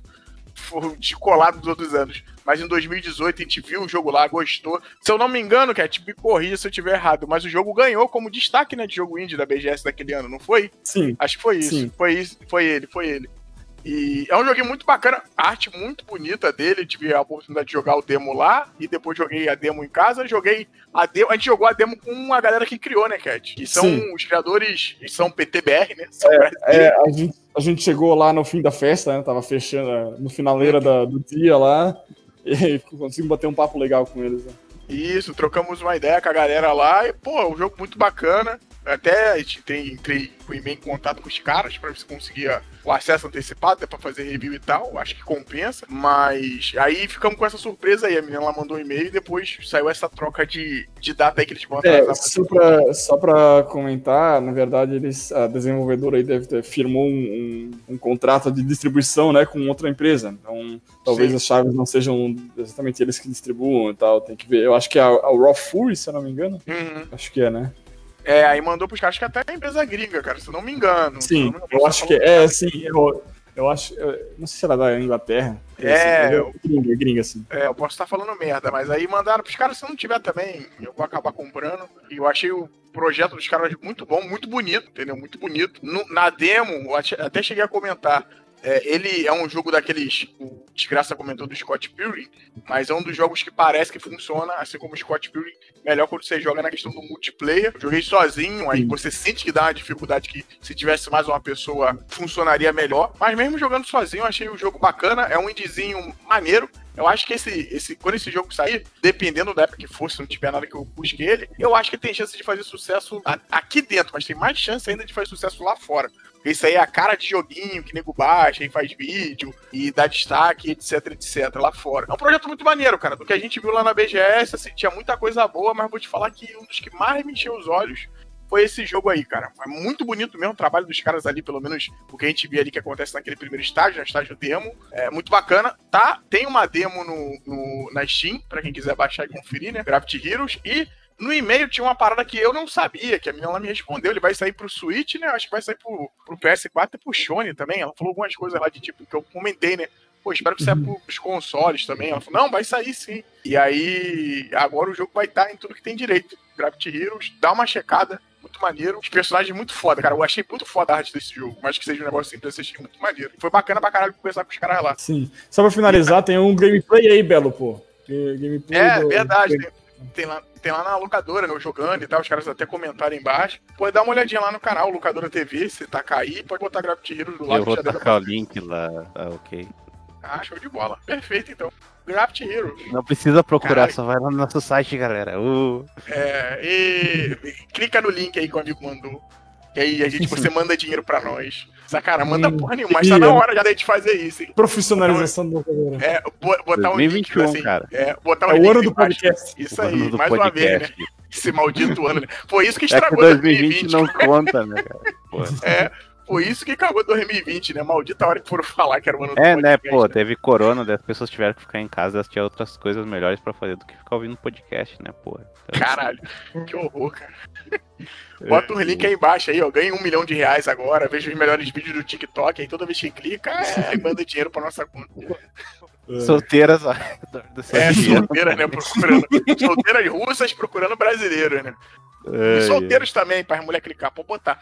S3: descolado dos outros anos. Mas em 2018 a gente viu o jogo lá, gostou. Se eu não me engano, Cat, me corrija se eu estiver errado, mas o jogo ganhou como destaque né, de jogo indie da BGS daquele ano, não foi?
S2: Sim.
S3: Acho que foi isso. Sim. Foi isso, foi ele, foi ele. E é um joguinho muito bacana, arte muito bonita dele. Tive a oportunidade de jogar o demo lá e depois joguei a demo em casa. Joguei a demo. A gente jogou a demo com a galera que criou, né, Cat? Que são Sim. os criadores, são PTBR, né? São
S2: é, é, a, gente, a gente chegou lá no fim da festa, né? Tava fechando no finaleira da, do dia lá. E conseguimos bater um papo legal com eles. Né?
S3: Isso, trocamos uma ideia com a galera lá e, pô, um jogo muito bacana. Até a gente tem, entrei com em contato com os caras para ver se conseguia o acesso antecipado, até pra fazer review e tal. Acho que compensa. Mas aí ficamos com essa surpresa aí. A menina lá mandou um e-mail e depois saiu essa troca de, de data aí que eles vão
S2: é, só pra, só pra comentar, na verdade, eles, a desenvolvedora aí deve ter firmou um, um, um contrato de distribuição né, com outra empresa. Então, talvez Sim. as chaves não sejam exatamente eles que distribuam e tal. Tem que ver. Eu acho que é a, a Raw Fury, se eu não me engano.
S3: Uhum.
S2: Acho que é, né?
S3: É, aí mandou pros caras que até é empresa gringa, cara, se eu não me engano.
S2: Sim, eu, eu acho que é, sim, eu, eu acho. Eu, não sei se era da Inglaterra.
S3: É,
S2: assim, eu, gringa, gringa, assim.
S3: É, eu posso estar falando merda, mas aí mandaram pros caras, se não tiver também, eu vou acabar comprando. E eu achei o projeto dos caras muito bom, muito bonito, entendeu? Muito bonito. No, na demo, até cheguei a comentar. É, ele é um jogo daqueles. O Desgraça comentou do Scott Pilgrim, mas é um dos jogos que parece que funciona, assim como o Scott Pilgrim, melhor quando você joga na questão do multiplayer. Eu joguei sozinho, aí você sente que dá uma dificuldade que se tivesse mais uma pessoa funcionaria melhor. Mas mesmo jogando sozinho, eu achei o jogo bacana. É um indiezinho maneiro. Eu acho que esse, esse, quando esse jogo sair, dependendo da época que for, se não tiver nada que eu busque ele, eu acho que tem chance de fazer sucesso aqui dentro, mas tem mais chance ainda de fazer sucesso lá fora. Isso aí é a cara de joguinho que nego baixa e faz vídeo e dá destaque, etc, etc, lá fora. É um projeto muito maneiro, cara. Do que a gente viu lá na BGS, assim, tinha muita coisa boa, mas vou te falar que um dos que mais me encheu os olhos foi esse jogo aí, cara. É muito bonito mesmo o trabalho dos caras ali, pelo menos o que a gente vê ali que acontece naquele primeiro estágio, no estágio demo. É muito bacana. Tá, tem uma demo no, no na Steam, pra quem quiser baixar e conferir, né? Gravity Heroes. E no e-mail tinha uma parada que eu não sabia, que a menina lá me respondeu. Ele vai sair pro Switch, né? Acho que vai sair pro, pro PS4 e pro Sony também. Ela falou algumas coisas lá de tipo que eu comentei, né? Pô, espero que saia uhum. pros consoles também. Ela falou, não, vai sair sim. E aí, agora o jogo vai estar em tudo que tem direito. Gravity Heroes, dá uma checada muito maneiro. Os personagens muito foda, cara. Eu achei muito foda a arte desse jogo. Mas que seja um negócio simples, eu achei muito maneiro. Foi bacana pra caralho conversar com os caras lá.
S2: Sim. Só pra finalizar, tem um gameplay aí, Belo, pô.
S3: Gameplay é, do... verdade. Tem, tem, lá, tem lá na locadora, né, jogando e tal. Os caras até comentaram embaixo. Pode dar uma olhadinha lá no canal, Locadora TV, se tá aí, pode botar Gravity Heroes do lado.
S1: Eu vou tacar o link lá, ah, ok.
S3: Ah, show de bola. Perfeito, então. Graft Heroes.
S1: Não precisa procurar, só vai lá no nosso site, galera. Uh.
S3: É, e clica no link aí que o amigo mandou. E aí a gente, você manda dinheiro pra nós. Essa cara, manda porra nenhuma, mas tá na hora já da gente fazer isso, hein?
S2: Profissionalização
S3: do É, botar 2021, um link assim.
S1: Cara.
S3: É, botar um
S2: é o ano do podcast.
S3: Isso aí, mais podcast. uma vez, né? Esse maldito ano, né? Foi isso que estragou
S1: é que 2020. 2020 não conta, né, cara?
S3: Porra. É. Foi isso que acabou 2020, né? Maldita hora que foram falar que era o ano
S1: É, né, pô, né? teve corona, as pessoas tiveram que ficar em casa, elas tinham outras coisas melhores pra fazer do que ficar ouvindo podcast, né, pô.
S3: Então... Caralho, que horror, cara. Bota um link aí embaixo aí, ó. Ganha um milhão de reais agora, veja os melhores vídeos do TikTok, aí toda vez que clica, é, manda dinheiro pra nossa conta.
S1: Solteiras, ó.
S3: É, solteiras, né? Procurando. solteiras russas procurando brasileiros, né? É, e solteiros é. também, para as mulheres clicar, pode botar.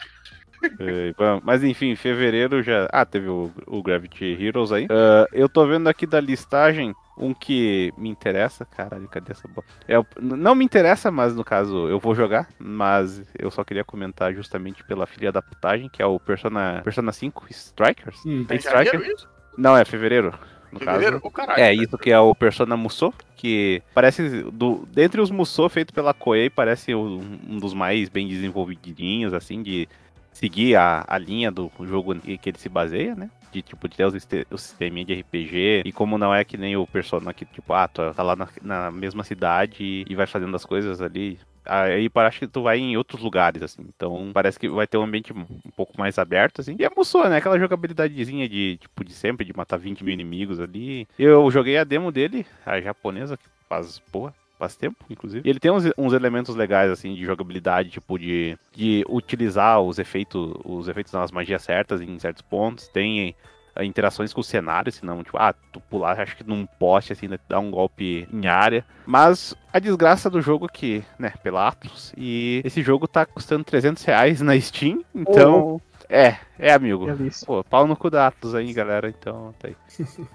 S1: É, mas enfim, fevereiro já. Ah, teve o, o Gravity Heroes aí. Uh, eu tô vendo aqui da listagem um que me interessa. Caralho, cadê essa bola? É, não me interessa, mas no caso eu vou jogar. Mas eu só queria comentar justamente pela filha da putagem, que é o Persona, Persona 5 Strikers.
S3: Hum, é Striker?
S1: Não, é fevereiro. No
S3: fevereiro? Oh, caralho,
S1: é, isso que é o Persona Musou, que parece, do, dentre os Musou feitos pela Koei, parece um, um dos mais bem desenvolvidinhos, assim, de seguir a, a linha do jogo que ele se baseia, né? De tipo, de ter o sisteminha de RPG. E como não é que nem o Persona que, tipo, ah, tu tá lá na, na mesma cidade e, vai fazendo as coisas ali. Aí parece que tu vai em outros lugares, assim. Então parece que vai ter um ambiente um pouco mais aberto, assim. E é né? Aquela jogabilidadezinha de, tipo, de sempre, de matar 20 mil inimigos ali. Eu joguei a demo dele, a japonesa, que faz, porra, faz tempo, inclusive. E ele tem uns, uns, elementos legais, assim, de jogabilidade, tipo, de, de utilizar os efeitos, os efeitos das magias certas em certos pontos. Tem uh, interações com o cenário, senão, tipo, ah, tu pular, acho que num poste, assim, né, dá um golpe em área. Mas a desgraça do jogo que, né, pela Atlas, e esse jogo tá custando 300 reais na Steam, então... Oh. É, é, amigo. Pô, pau no cu da Atlas aí, galera, então, tá aí.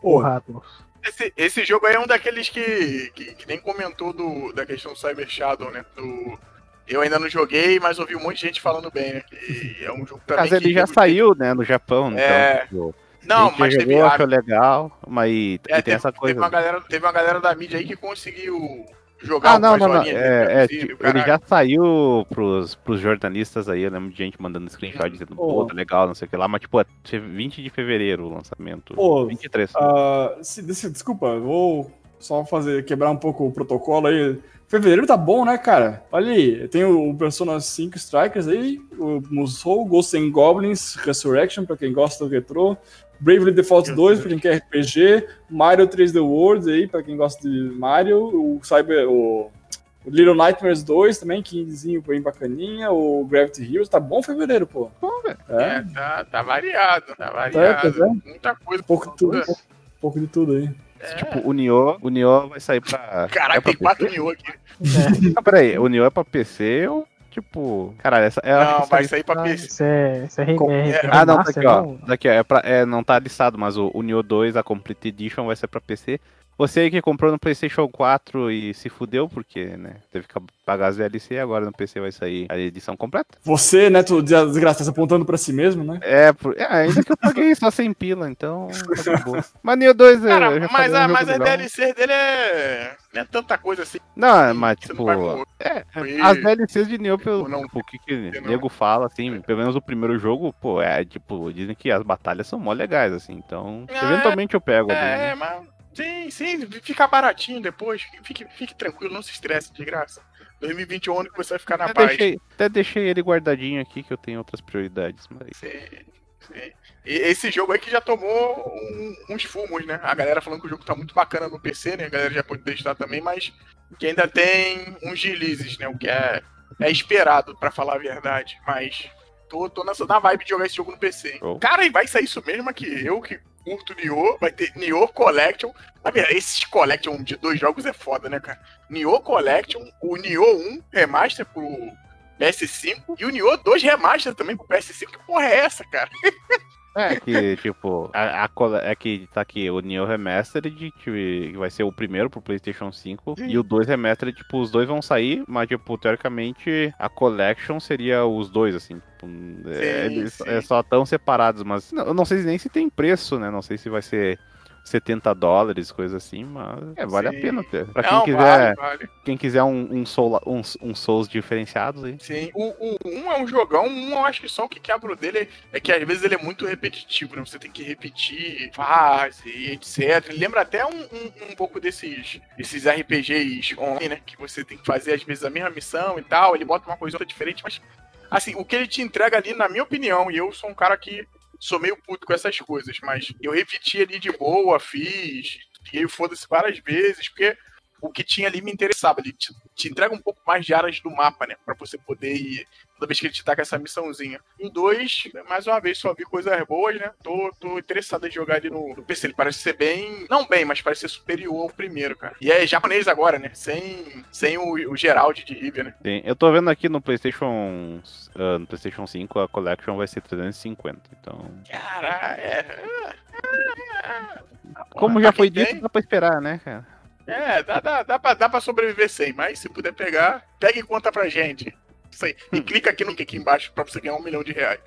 S2: Porra, Atlas.
S3: Esse, esse jogo aí é um daqueles que, que, que, nem comentou do, da questão do Cyber Shadow, né? Do, eu ainda não joguei, mas ouvi um monte de gente falando bem, né? É um jogo também.
S1: Mas ele já saiu, né, no Japão, então.
S3: É. Tipo, não, mas
S1: jogou, teve. Achou legal, mas é,
S3: tem
S1: teve, essa coisa.
S3: Teve uma, galera, teve uma galera da mídia aí que conseguiu jogar
S1: ah, não, não, não. É, é, tipo, ele já saiu pros, pros jornalistas aí, eu lembro de gente mandando screenshot dizendo, pô, tá legal, não sei o que lá, mas tipo, é 20 de fevereiro o lançamento.
S2: Pô, 23. Uh, se, desculpa, vou só fazer, quebrar um pouco o protocolo aí. Fevereiro tá bom, né, cara? Olha aí, tem o Persona 5 Strikers aí, o Musou, Ghosts and Goblins, Resurrection, pra quem gosta do retro, Bravely Default 2, pra quem quer RPG, Mario 3D World aí, pra quem gosta de Mario, o Cyber, o Little Nightmares 2 também, quinzinho bem bacaninha, o Gravity Heroes, tá bom fevereiro, pô.
S3: Bom, velho. É. é, tá, tá variado, tá variado. Tá, é,
S2: Muita coisa. Pouco, tudo, pouco, pouco de tudo aí.
S1: É. Tipo, o Nioh, o Nioh vai sair pra.
S3: Caralho, é tem quatro Nioh aqui.
S1: É. ah, peraí, o Nioh é pra PC ou Tipo, caralho, essa.
S3: é não, vai sair pra PC.
S4: Isso é, isso é, é,
S1: é, Ah, não, daqui, ó. Daqui, ó. É, pra, é, não tá listado, mas o, o Neo 2, a Complete Edition, vai ser pra PC. Você aí que comprou no PlayStation 4 e se fudeu, porque, né? Teve que pagar as DLC agora no PC vai sair a edição completa.
S2: Você, né, tu desgraça, tá apontando pra si mesmo, né?
S1: É, por... é ainda que eu paguei só sem pila, então. Tá mas Neo 2
S3: é. Cara, mas, a, mas a DLC dele é. Não é tanta coisa assim.
S1: Não, mas tipo. É, as DLCs de Neo, pelo não, tipo, que, que o nego fala, assim, pelo menos o primeiro jogo, pô, é tipo, dizem que as batalhas são mó legais, assim, então. Ah, eventualmente eu pego.
S3: É, ali, né? mas. Sim, sim, fica baratinho depois. Fique, fique tranquilo, não se estresse de graça. 2021 é o ano que você vai ficar na
S1: até
S3: paz.
S1: Deixei, até deixei ele guardadinho aqui que eu tenho outras prioridades. Mas...
S3: Esse jogo aí que já tomou um, uns fumos, né? A galera falando que o jogo tá muito bacana no PC, né? A galera já pode testar também, mas que ainda tem uns deslizes, né? O que é, é esperado, para falar a verdade. Mas tô, tô nessa, na vibe de jogar esse jogo no PC. Oh. Cara, e vai sair isso mesmo que eu que curto Nioh, vai ter Nioh Collection. Esses Collection de dois jogos é foda, né, cara? Nioh Collection, o Nioh 1 Remaster pro PS5 e o Nioh 2 Remaster também pro PS5. Que porra é essa, cara?
S1: É que, tipo, a, a, é que tá aqui o Neo Remastered, que vai ser o primeiro pro PlayStation 5, Sim. e o 2 Remastered, tipo, os dois vão sair, mas, tipo, teoricamente, a Collection seria os dois, assim. Tipo, é, sim, é, só tão separados, mas não, eu não sei nem se tem preço, né? Não sei se vai ser 70 dólares, coisa assim, mas é, vale Sim. a pena ter. Pra quem Não, quiser, vale, vale. Quem quiser um, um, soul, um, um Souls diferenciados aí.
S3: Sim, o, o, um é um jogão, um eu acho que só o que quebra o dele é que às vezes ele é muito repetitivo, né? Você tem que repetir fase e etc. Ele lembra até um, um, um pouco desses, desses RPGs online, né? Que você tem que fazer às vezes a mesma missão e tal. Ele bota uma coisa diferente, mas assim, o que ele te entrega ali, na minha opinião, e eu sou um cara que sou meio puto com essas coisas, mas eu repeti ali de boa, fiz, e foda-se várias vezes, porque o que tinha ali me interessava. Ele te, te, entrega um pouco mais de áreas do mapa, né? Pra você poder ir toda vez que ele te tá com essa missãozinha. Em dois, mais uma vez, só vi coisas boas, né? Tô, tô interessado em jogar ali no, no, PC. Ele parece ser bem. Não bem, mas parece ser superior ao primeiro, cara. E é japonês agora, né? Sem, sem o, o Gerald de River, né?
S1: Sim, eu tô vendo aqui no PlayStation. Uh, no PlayStation 5 a Collection vai ser 350. Então.
S3: Caralho, é.
S1: Como já foi dito, dá pra esperar, né, cara?
S3: É, dá, dá, dá, pra, dá pra sobreviver sem, mas se puder pegar, pega e conta pra gente. Isso aí. E clica aqui no link aqui embaixo pra você ganhar um milhão de reais.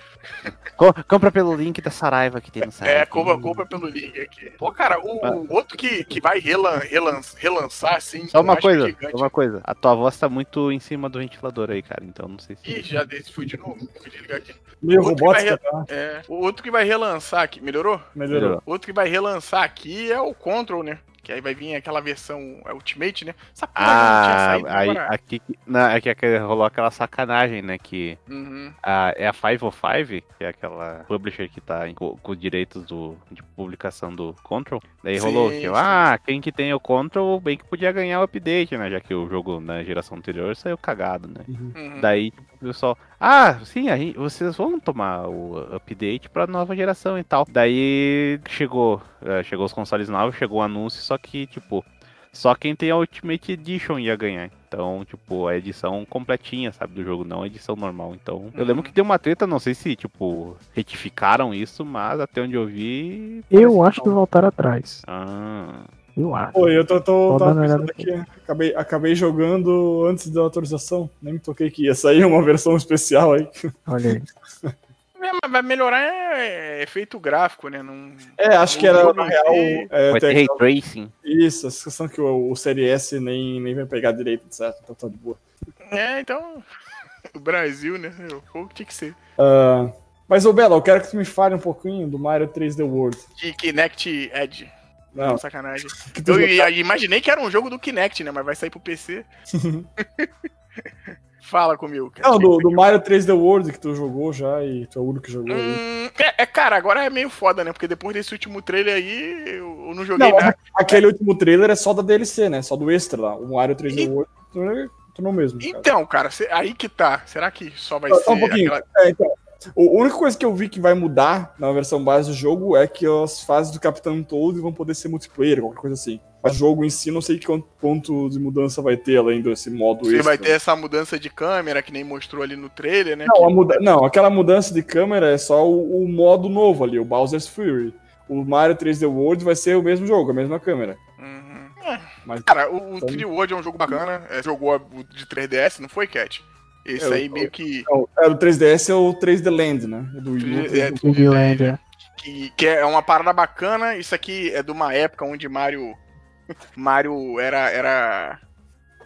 S1: compra pelo link da Saraiva que tem no site.
S3: É, compra, compra pelo link aqui. Pô, cara, o, ah. outro que, que vai relan, relan, relançar, assim.
S1: Só uma coisa, só uma coisa. A tua voz tá muito em cima do ventilador aí, cara. Então não sei se.
S3: Ih, já desse, fui de novo. Fui aqui.
S2: Robótico,
S3: tá? É. O outro que vai relançar aqui. Melhorou?
S2: Melhorou.
S3: O outro que vai relançar aqui é o Control, né? Que aí vai vir aquela versão Ultimate, né?
S1: Essa porra ah, não tinha saído aí, aqui, não, é que rolou aquela sacanagem, né? Que uhum. a, é a 505, que é aquela publisher que tá em, com, com direitos do, de publicação do Control. Daí sim, rolou que, ah, quem que tem o Control, bem que podia ganhar o update, né? Já que o jogo na geração anterior saiu cagado, né? Uhum. uhum. Daí o pessoal, ah, sim, aí vocês vão tomar o update pra nova geração e tal. Daí chegou, é, chegou os consoles novos, chegou o anúncio, só que, tipo, só quem tem a Ultimate Edition ia ganhar. Então, tipo, a edição completinha, sabe, do jogo, não a edição normal. Então, eu lembro que tem uma treta, não sei se, tipo, retificaram isso, mas até onde eu vi.
S4: Eu acho que voltaram atrás.
S1: Ah.
S4: Eu acho.
S2: Pô, eu tô, tô, tô pensando aqui, acabei, acabei jogando antes da autorização, nem me toquei que ia sair uma versão especial aí.
S4: Olha aí.
S3: É, mas vai melhorar é, efeito gráfico, né? Não,
S2: é, acho que era na real. É,
S1: vai ter ray tracing.
S2: Isso, a questão que o, o Série S nem, nem vai pegar direito, certo? Então tá de boa.
S3: É, então. O Brasil, né? O que tinha que ser.
S2: Uh, mas, ô Bela, eu quero que tu me fale um pouquinho do Mario 3D World.
S3: De Kinect Edge. Não. Sacanagem. Eu imaginei que era um jogo do Kinect, né? Mas vai sair pro PC. Fala comigo.
S2: Cara. Não, do, do, Mario 3D World que tu jogou já e tu é o único que jogou.
S3: Hum, é, é, cara, agora é meio foda, né? Porque depois desse último trailer aí, eu não joguei não, nada.
S2: Aquele último trailer é só da DLC, né? Só do extra lá. O Mario 3D e... World tu não mesmo.
S3: Cara. Então, cara, aí que tá. Será que só vai ser. Um
S2: aquela... é, então, a única coisa que eu vi que vai mudar na versão base do jogo é que as fases do Capitão Toad vão poder ser multiplayer, qualquer coisa assim. O jogo em si, não sei quanto ponto de mudança vai ter além desse modo
S3: Você extra. vai ter essa mudança de câmera que nem mostrou ali no trailer, né?
S2: Não, muda... não aquela mudança de câmera é só o, o, modo novo ali, o Bowser's Fury. O Mario 3D World vai ser o mesmo jogo, a mesma câmera.
S3: Uhum. É. Mas, Cara, o, então... 3D World é um jogo bacana. É, jogou o de 3DS, não foi, Cat? Esse é, aí meio que.
S2: É, o 3DS é o 3D Land, né? É do 3D,
S3: é, 3D Land, é. Que, que é uma parada bacana. Isso aqui é de uma época onde Mario. Mario era. era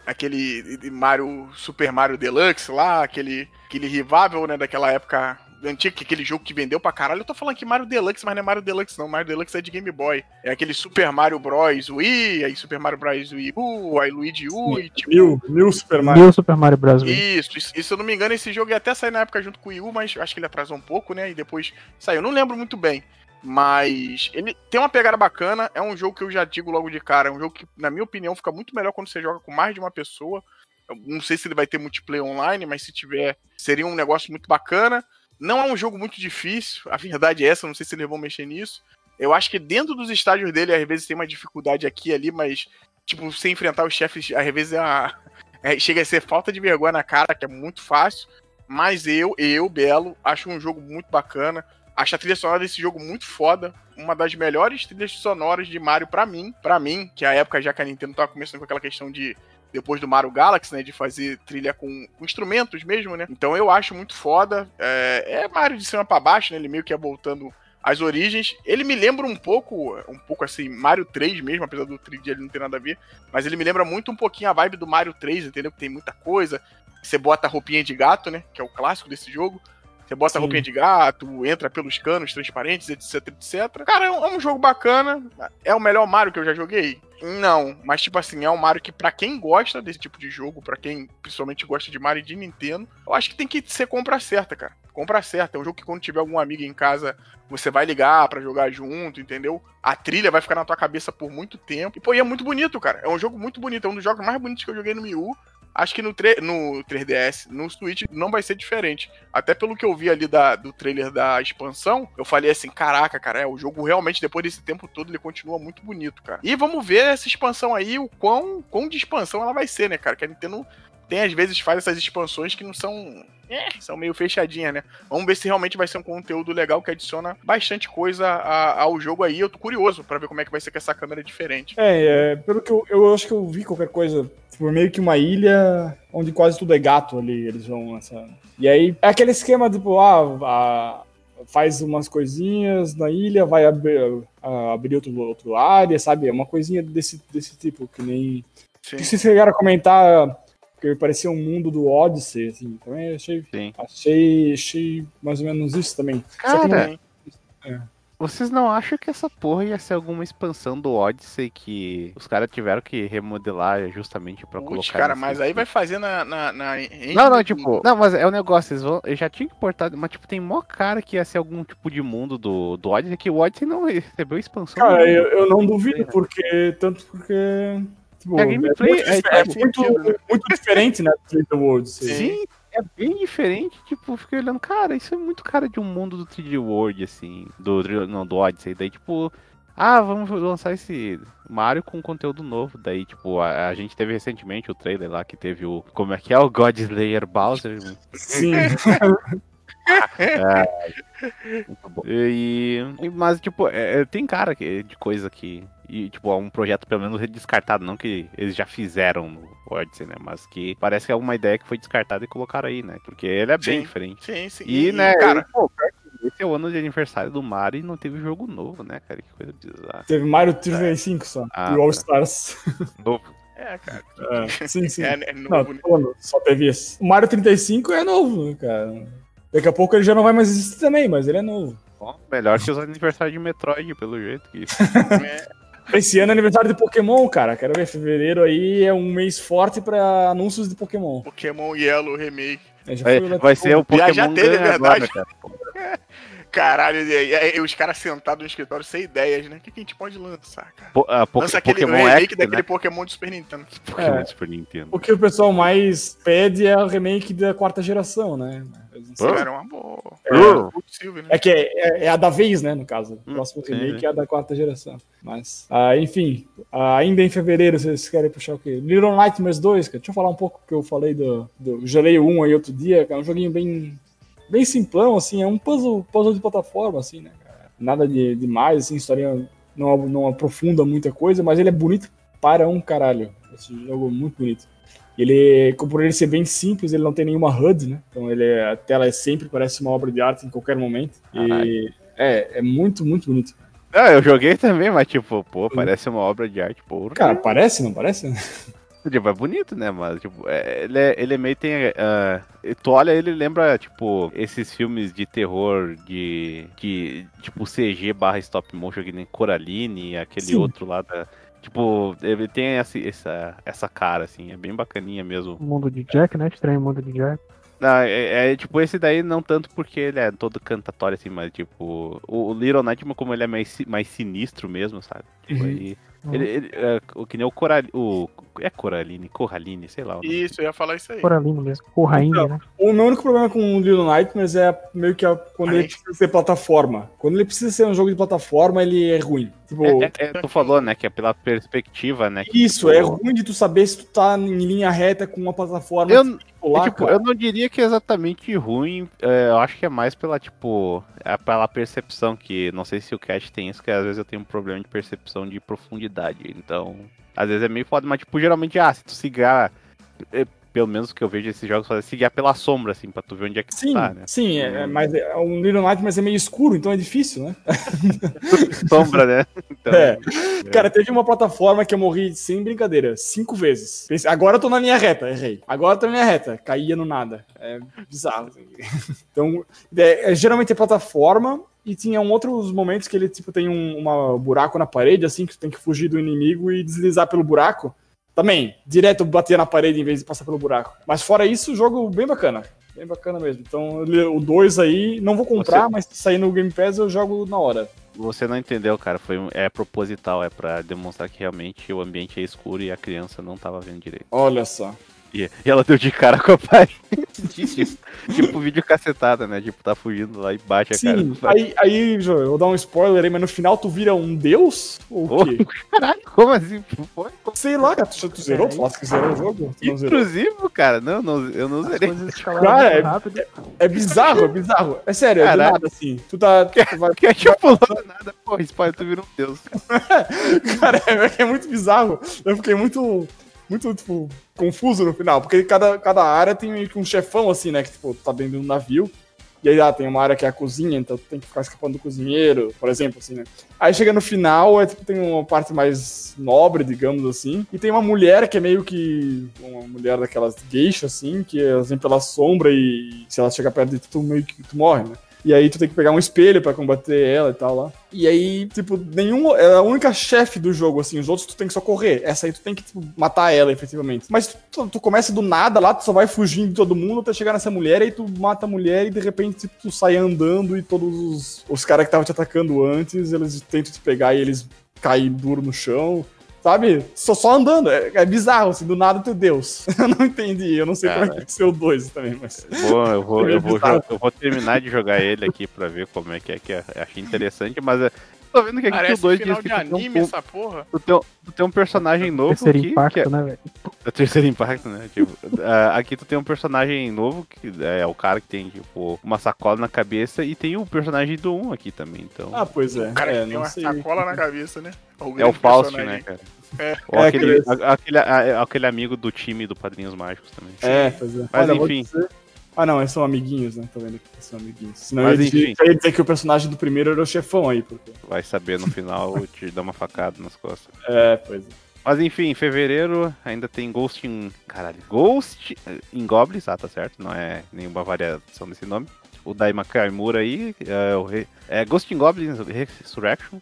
S3: aquele Mario Super Mario Deluxe lá, aquele, aquele rival, né, daquela época antigo, aquele jogo que vendeu pra caralho. Eu tô falando aqui Mario Deluxe, mas não é Mario Deluxe, não. Mario Deluxe é de Game Boy. É aquele Super Mario Bros. Wii, aí Super Mario Bros. Wii U, aí Luigi U e tipo.
S2: Mil, mil Super Mario.
S4: Mil Super Mario Bros.
S3: Wii. Isso, isso, se eu não me engano, esse jogo ia até sair na época junto com o Wii U, mas acho que ele atrasou um pouco, né? E depois saiu. Não lembro muito bem. Mas ele tem uma pegada bacana. É um jogo que eu já digo logo de cara. É um jogo que, na minha opinião, fica muito melhor quando você joga com mais de uma pessoa. Eu não sei se ele vai ter multiplayer online, mas se tiver, seria um negócio muito bacana. Não é um jogo muito difícil, a verdade é essa, não sei se eles vão mexer nisso. Eu acho que dentro dos estágios dele, às vezes tem uma dificuldade aqui e ali, mas, tipo, você enfrentar os chefes, às vezes é, uma... é chega a ser falta de vergonha na cara, que é muito fácil. Mas eu, eu, Belo, acho um jogo muito bacana. Acho a trilha sonora desse jogo muito foda. Uma das melhores trilhas sonoras de Mario para mim. para mim, que é a época já que a Nintendo tava começando com aquela questão de depois do Mario Galaxy, né? De fazer trilha com, instrumentos mesmo, né? Então eu acho muito foda. É, é Mario de cima para baixo, né? Ele meio que é voltando às origens. Ele me lembra um pouco, um pouco assim, Mario 3 mesmo, apesar do 3D ele não ter nada a ver. Mas ele me lembra muito um pouquinho a vibe do Mario 3, entendeu? Que tem muita coisa. Você bota a roupinha de gato, né? Que é o clássico desse jogo. Você bota Sim. a roupinha de gato, entra pelos canos transparentes, etc, etc. Cara, é um, é um, jogo bacana. É o melhor Mario que eu já joguei? Não, mas tipo assim, é um Mario que para quem gosta desse tipo de jogo, para quem principalmente gosta de Mario de Nintendo, eu acho que tem que ser compra certa, cara. Compra certa. É um jogo que quando tiver algum amigo em casa, você vai ligar para jogar junto, entendeu? A trilha vai ficar na tua cabeça por muito tempo. E pô, e é muito bonito, cara. É um jogo muito bonito. É um dos jogos mais bonitos que eu joguei no U. Acho que no, no 3DS, no Switch, não vai ser diferente. Até pelo que eu vi ali da, do trailer da expansão, eu falei assim: caraca, cara, é, o jogo realmente, depois desse tempo todo, ele continua muito bonito, cara. E vamos ver essa expansão aí, o quão, quão de expansão ela vai ser, né, cara? Que a Nintendo tem, às vezes, faz essas expansões que não são é, são meio fechadinhas, né? Vamos ver se realmente vai ser um conteúdo legal que adiciona bastante coisa a, ao jogo aí. Eu tô curioso para ver como é que vai ser com essa câmera diferente.
S2: É, é pelo que eu, eu acho que eu vi qualquer coisa por meio que uma ilha onde quase tudo é gato ali, eles vão nessa. E aí é aquele esquema tipo, ah, a, faz umas coisinhas na ilha, vai abrir, abrir outro, outro área, sabe? É uma coisinha desse, desse tipo, que nem. Sim. Que vocês chegaram a comentar porque parecia um mundo do Odyssey, assim, também achei, Sim. achei, achei mais ou menos isso também.
S1: Cara, é. Vocês não acham que essa porra ia ser alguma expansão do Odyssey que os caras tiveram que remodelar justamente pra Puts, colocar...
S3: cara, mas aí vai fazer na... na, na...
S1: Não, não, tipo... Não, mas é o um negócio, eles vão... Eu já tinha que portar, mas tipo, tem mó cara que ia ser algum tipo de mundo do, do Odyssey, que o Odyssey não recebeu expansão.
S2: Cara, eu, eu não duvido, porque... Tanto porque Tipo, a gameplay é, muito, é, é muito, muito, diferente, né, do 3D World.
S1: Sim. Sim, é bem diferente. Tipo, fiquei olhando, cara, isso é muito cara de um mundo do 3D World, assim, do, não, do Odyssey. Daí, tipo, ah, vamos lançar esse Mario com conteúdo novo. Daí, tipo, a, a, gente teve recentemente o trailer lá que teve o. Como é que é? O God Slayer Bowser.
S2: Sim.
S1: é. E, mas, tipo, é, tem cara de coisa que e, tipo, é um projeto pelo menos descartado, não que eles já fizeram no Odyssey, né? Mas que parece que é uma ideia que foi descartada e colocaram aí, né? Porque ele é bem sim, diferente.
S3: Sim, sim.
S1: E, e né, cara, ele, pô, esse é o ano de aniversário do Mario e não teve jogo novo, né, cara? Que coisa bizarra.
S2: Teve Mario 35 é. só. Ah, e All tá. Stars.
S3: Novo. É, cara.
S2: É, sim, sim. É, é novo, não, né? só teve esse. O Mario 35 é novo, né, cara? Daqui a pouco ele já não vai mais existir também, mas ele é novo.
S1: Bom, melhor que os aniversários de Metroid, pelo jeito que isso.
S2: é. Esse ano é aniversário de Pokémon, cara. Quero ver, fevereiro aí é um mês forte pra anúncios de Pokémon.
S3: Pokémon Yellow Remake.
S1: É, vai, vai ser o Pokémon
S3: já, já teve, verdade. Agora, cara. Caralho, e, e, os caras sentados no escritório sem ideias, né? O que, que a gente pode lançar, cara? Po, uh, Lança aquele Pokémon remake X, daquele né? Pokémon de Super Nintendo.
S2: Pokémon é, de Super Nintendo. O que o pessoal mais pede é o remake da quarta geração, né?
S3: Cara, é uma boa.
S2: É, né? é que é, é, é, a da vez, né, no caso. O hum, próximo hum, remake é a da quarta geração. Mas, ah, enfim, ah, ainda em fevereiro, vocês querem puxar o quê? Little Nightmares 2, cara. Deixa eu falar um pouco que eu falei do, do Gelei 1 aí outro dia, que é um joguinho bem bem simplão, assim, é um puzzle, puzzle de plataforma, assim, né? Nada de demais, assim, história não, não aprofunda muita coisa, mas ele é bonito para um caralho. Esse jogo é muito bonito. Ele, por ele ser bem simples, ele não tem nenhuma HUD, né? Então ele, é, a tela é sempre parece uma obra de arte em qualquer momento. E é, é muito, muito bonito.
S1: Ah, eu joguei também, mas tipo, pô, parece uma obra de arte, porra.
S2: Cara, parece, não parece?
S1: Tipo, é bonito, né? Mas, tipo, é, ele, é, ele é meio tem. Uh, tu olha, ele lembra, tipo, esses filmes de terror de. de tipo, CG barra stop motion, que nem Coraline, aquele Sim. outro lá da. Tipo, ele tem essa, essa, essa cara, assim, é bem bacaninha mesmo.
S4: O mundo de Jack, né? Estranho mundo de Jack.
S1: Não, é, é, tipo, esse daí não tanto porque ele é todo cantatório, assim, mas tipo, o, o Little Nightmare, como ele é mais, mais sinistro mesmo, sabe? Tipo, uhum. aí, ele, ele, é, o que nem o Coraline. O, é Coraline, Corraline, sei lá.
S3: Isso, eu ia falar isso aí.
S4: Coraline mesmo. Corraine, então,
S2: né? O meu único problema com o Little Nightmares é meio que a, quando ele precisa ser plataforma. Quando ele precisa ser um jogo de plataforma, ele é ruim.
S1: Tipo, é, é, é, tu falou, né, que é pela perspectiva, né?
S2: Isso,
S1: tipo,
S2: é ruim de tu saber se tu tá em linha reta com uma plataforma.
S1: Eu, pular, tipo, eu não diria que é exatamente ruim, é, eu acho que é mais pela, tipo, é pela percepção que, não sei se o Cat tem isso, que às vezes eu tenho um problema de percepção de profundidade, então, às vezes é meio foda, mas, tipo, geralmente, ah, se tu é, pelo menos que eu vejo esses jogos fazer, se guiar pela sombra, assim, pra tu ver onde é que
S2: sim,
S1: tu tá, né?
S2: Sim, é, hum. mas é um Little mas é meio escuro, então é difícil, né?
S1: sombra, né?
S2: Então, é. é. Cara, teve uma plataforma que eu morri, sem brincadeira, cinco vezes. Pensei, agora eu tô na linha reta, errei. Agora eu tô na linha reta, caía no nada. É bizarro. Assim. Então, é, é, geralmente é plataforma, e tinha um outros momentos que ele, tipo, tem um uma buraco na parede, assim, que tu tem que fugir do inimigo e deslizar pelo buraco. Também, direto bater na parede em vez de passar pelo buraco. Mas fora isso, jogo bem bacana. Bem bacana mesmo. Então, o 2 aí, não vou comprar, Você... mas se sair no Game Pass eu jogo na hora.
S1: Você não entendeu, cara. Foi, é proposital, é para demonstrar que realmente o ambiente é escuro e a criança não tava vendo direito.
S2: Olha só.
S1: E, ela deu de cara com a pai. tipo, tipo vídeo cacetada, né? Tipo, tá fugindo lá e bate a
S2: Sim, cara. Aí, aí, Jô, eu vou dar um spoiler aí, mas no final tu vira um deus? Ou o quê?
S1: Caralho, como assim?
S2: Foi? Sei lá, cara. Tu, tu zerou? Tu falaste que zerou o jogo?
S1: Inclusive, cara, não, não, eu não zerei.
S2: Cara, é, é, é, bizarro, é bizarro. É sério, é Caralho. nada assim. Tu tá. Tu
S1: vai, que tipo pulando nada, porra, spoiler, tu vira um deus.
S2: cara, é, é muito bizarro. Eu fiquei muito muito, tipo, confuso no final, porque cada, cada área tem meio que um chefão, assim, né? Que, tipo, tá dentro de um navio. E aí, ah, tem uma área que é a cozinha, então tu tem que ficar escapando do cozinheiro, por exemplo, assim, né? Aí chega no final, é, tipo, tem uma parte mais nobre, digamos assim, e tem uma mulher que é meio que uma mulher daquelas geisha, assim, que é assim pela sombra e se ela chegar perto de tu meio que tu morre, né? E aí tu tem que pegar um espelho para combater ela e tal lá. E aí, tipo, nenhum. É a única chefe do jogo, assim. Os outros tu tem que só correr. Essa aí tu tem que, tipo, matar ela, efetivamente. Mas tu, tu começa do nada lá, tu só vai fugindo de todo mundo até chegar nessa mulher, aí tu mata a mulher e de repente, tipo, tu sai andando e todos os, os caras que estavam te atacando antes, eles tentam te pegar e eles caem duro no chão sabe? Só, só andando. É, é, bizarro, assim, do nada teu Deus. eu não entendi. Eu não sei Cara, como é que ser o 2 também, mas.
S1: Bom, eu vou, eu, vou eu vou terminar de jogar ele aqui pra ver como é que é que é. Achei interessante, mas é, tô vendo que aqui Parece o 2 diz que
S3: de anime, um, essa porra.
S1: Tu tem, tu tem um personagem novo
S4: terceiro
S1: aqui.
S4: Impacto,
S1: que é,
S4: né, velho?
S1: É o terceiro impacto, né? Tipo, uh, aqui tu tem um personagem novo, que é o cara que tem, tipo, uma sacola na cabeça, e tem o personagem do 1 aqui também, então.
S2: Ah, pois é.
S3: O cara
S2: é,
S3: tem uma sei. sacola na cabeça, né?
S1: O é o Faust, né, cara? É. Ou é, aquele, aquele, aquele, amigo do time do Padrinhos Mágicos também.
S2: É, pois é.
S1: Mas Olha, enfim.
S2: Ah, não, eles são amiguinhos, né? Tô vendo que são amiguinhos. Senão Mas, eu enfim. ia dizer que o personagem do primeiro era o chefão aí. Porque...
S1: Vai saber no final, te dá uma facada nas costas.
S2: É, pois é.
S1: Mas enfim, em fevereiro ainda tem Ghost in. Caralho, Ghost in Goblins, ah, tá certo, não é nenhuma variação desse nome. O Daima Kaimura aí, é, o é Ghost in Goblins Resurrection.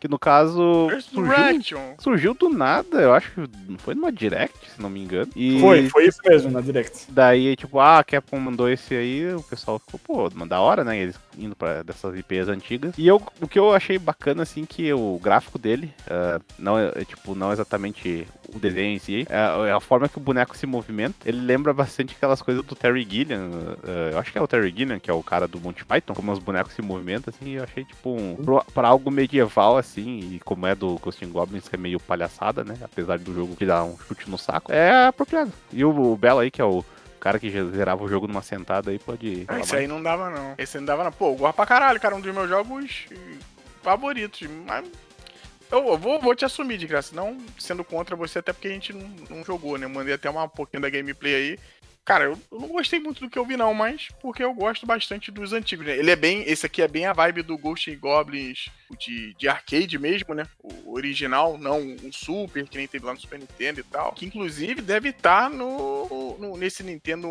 S1: Que no caso. Surgiu, surgiu, do nada, eu acho que foi numa direct, se não me engano. E
S2: foi, foi isso mesmo, na direct.
S1: Daí, tipo, ah, a Capcom mandou esse aí, o pessoal ficou, pô, da hora, né? Eles indo para dessas IPs antigas. E eu, o que eu achei bacana, assim, que o gráfico dele, uh, não é, tipo, não exatamente o desenho em si, é, é, a forma que o boneco se movimenta. Ele lembra bastante aquelas coisas do Terry Gilliam. Uh, eu acho que é o Terry Gilliam, que é o cara do Monty Python, como os bonecos se movimentam, assim. Eu achei, tipo, um, pra algo medieval, assim, e como é do Ghost Goblins, que é meio palhaçada, né? Apesar do jogo te dar um chute no saco, é apropriado. E o, o Belo aí, que é o cara que zerava o jogo numa sentada aí pode.
S3: Ah, esse aí não dava, não. Esse não dava, não. Pô, eu gosto pra caralho, cara. Um dos meus jogos favoritos. Mas eu vou, vou te assumir de graça, não sendo contra você, até porque a gente não, não jogou, né? Eu mandei até uma pouquinho da gameplay aí. Cara, eu, não gostei muito do que eu vi, não, mas porque eu gosto bastante dos antigos, né? Ele é bem. Esse aqui é bem a vibe do Ghost Goblins de, de arcade mesmo, né? O original, não o Super, que nem teve lá no Super Nintendo e tal. Que inclusive deve estar tá no, no, nesse Nintendo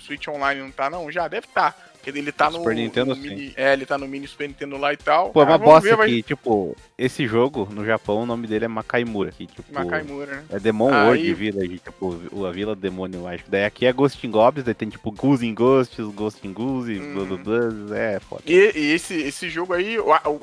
S3: Switch Online, não tá, não? Já deve estar. Tá. Ele tá no.
S1: Super Nintendo,
S3: no mini, É, ele tá no mini Super Nintendo lá e tal.
S1: Pô, é uma ah, bosta ver, que, vai... tipo, esse jogo no Japão, o nome dele é Makaimura. Que, tipo,
S3: Makaimura, né?
S1: É Demon Aí... World Village, tipo, a Vila do Demônio Mágico. Daí aqui é Ghost in Goblins, daí tem tipo Goose in Ghosts, Ghost in Goose, uhum. blá blá blá. É, foda.
S3: E, e, esse, esse jogo aí,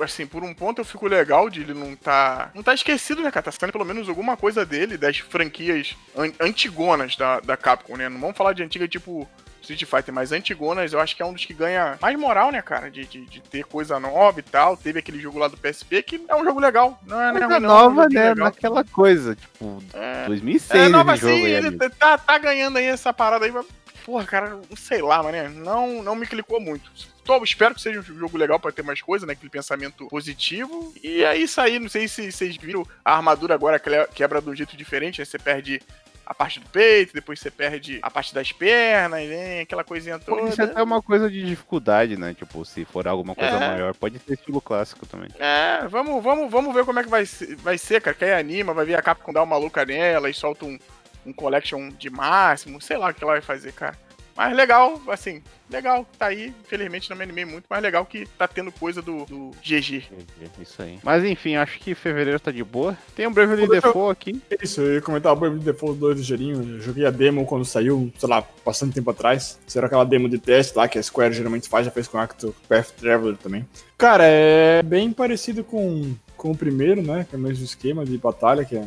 S3: assim, por um ponto eu fico legal de ele não tá. Não tá esquecido, né, cara? Tá saindo pelo menos alguma coisa dele, das franquias an antigonas da, da Capcom, né? Não vamos falar de antiga tipo Street Fighter mais antigonas, eu acho que é um dos que ganha mais moral, né, cara? De, de, de, ter coisa nova e tal. Teve aquele jogo lá do PSP que é um jogo legal. Não é,
S1: não, é nova, é um né? Legal. Naquela coisa, tipo, é, 2006 é nova
S3: jogo assim, ele tá, tá ganhando aí essa parada aí, mas, porra, cara, não sei lá, mané. Não, não me clicou muito. Tô, espero que seja um jogo legal para ter mais coisa, né? Aquele pensamento positivo. E é isso aí, não sei se vocês viram, a armadura agora quebra de um jeito diferente, né? Você perde a parte do peito, depois você perde a parte das pernas, vem aquela coisinha toda.
S1: Isso é até uma coisa de dificuldade, né? Tipo, se for alguma coisa é. maior, pode ser estilo clássico também.
S3: É, vamos, vamos, vamos ver como é que vai ser, vai ser cara. Que aí anima, vai ver a Capcom dar uma louca nela e solta um, um collection de máximo, sei lá o que ela vai fazer, cara. Mas legal, assim, legal, tá aí. Infelizmente não me animei muito, mas legal que tá tendo coisa do, do GG.
S1: Isso aí. Mas enfim, acho que fevereiro tá de boa. Tem um Bravely Default aqui.
S2: Isso, eu ia comentar o Bravely Default 2 ligeirinho. Eu joguei a demo quando saiu, sei lá, bastante tempo atrás. Será aquela demo de teste lá que a Square geralmente faz, já fez com o Path Traveler também. Cara, é bem parecido com, com o primeiro, né? Que é o mesmo esquema de batalha, que é,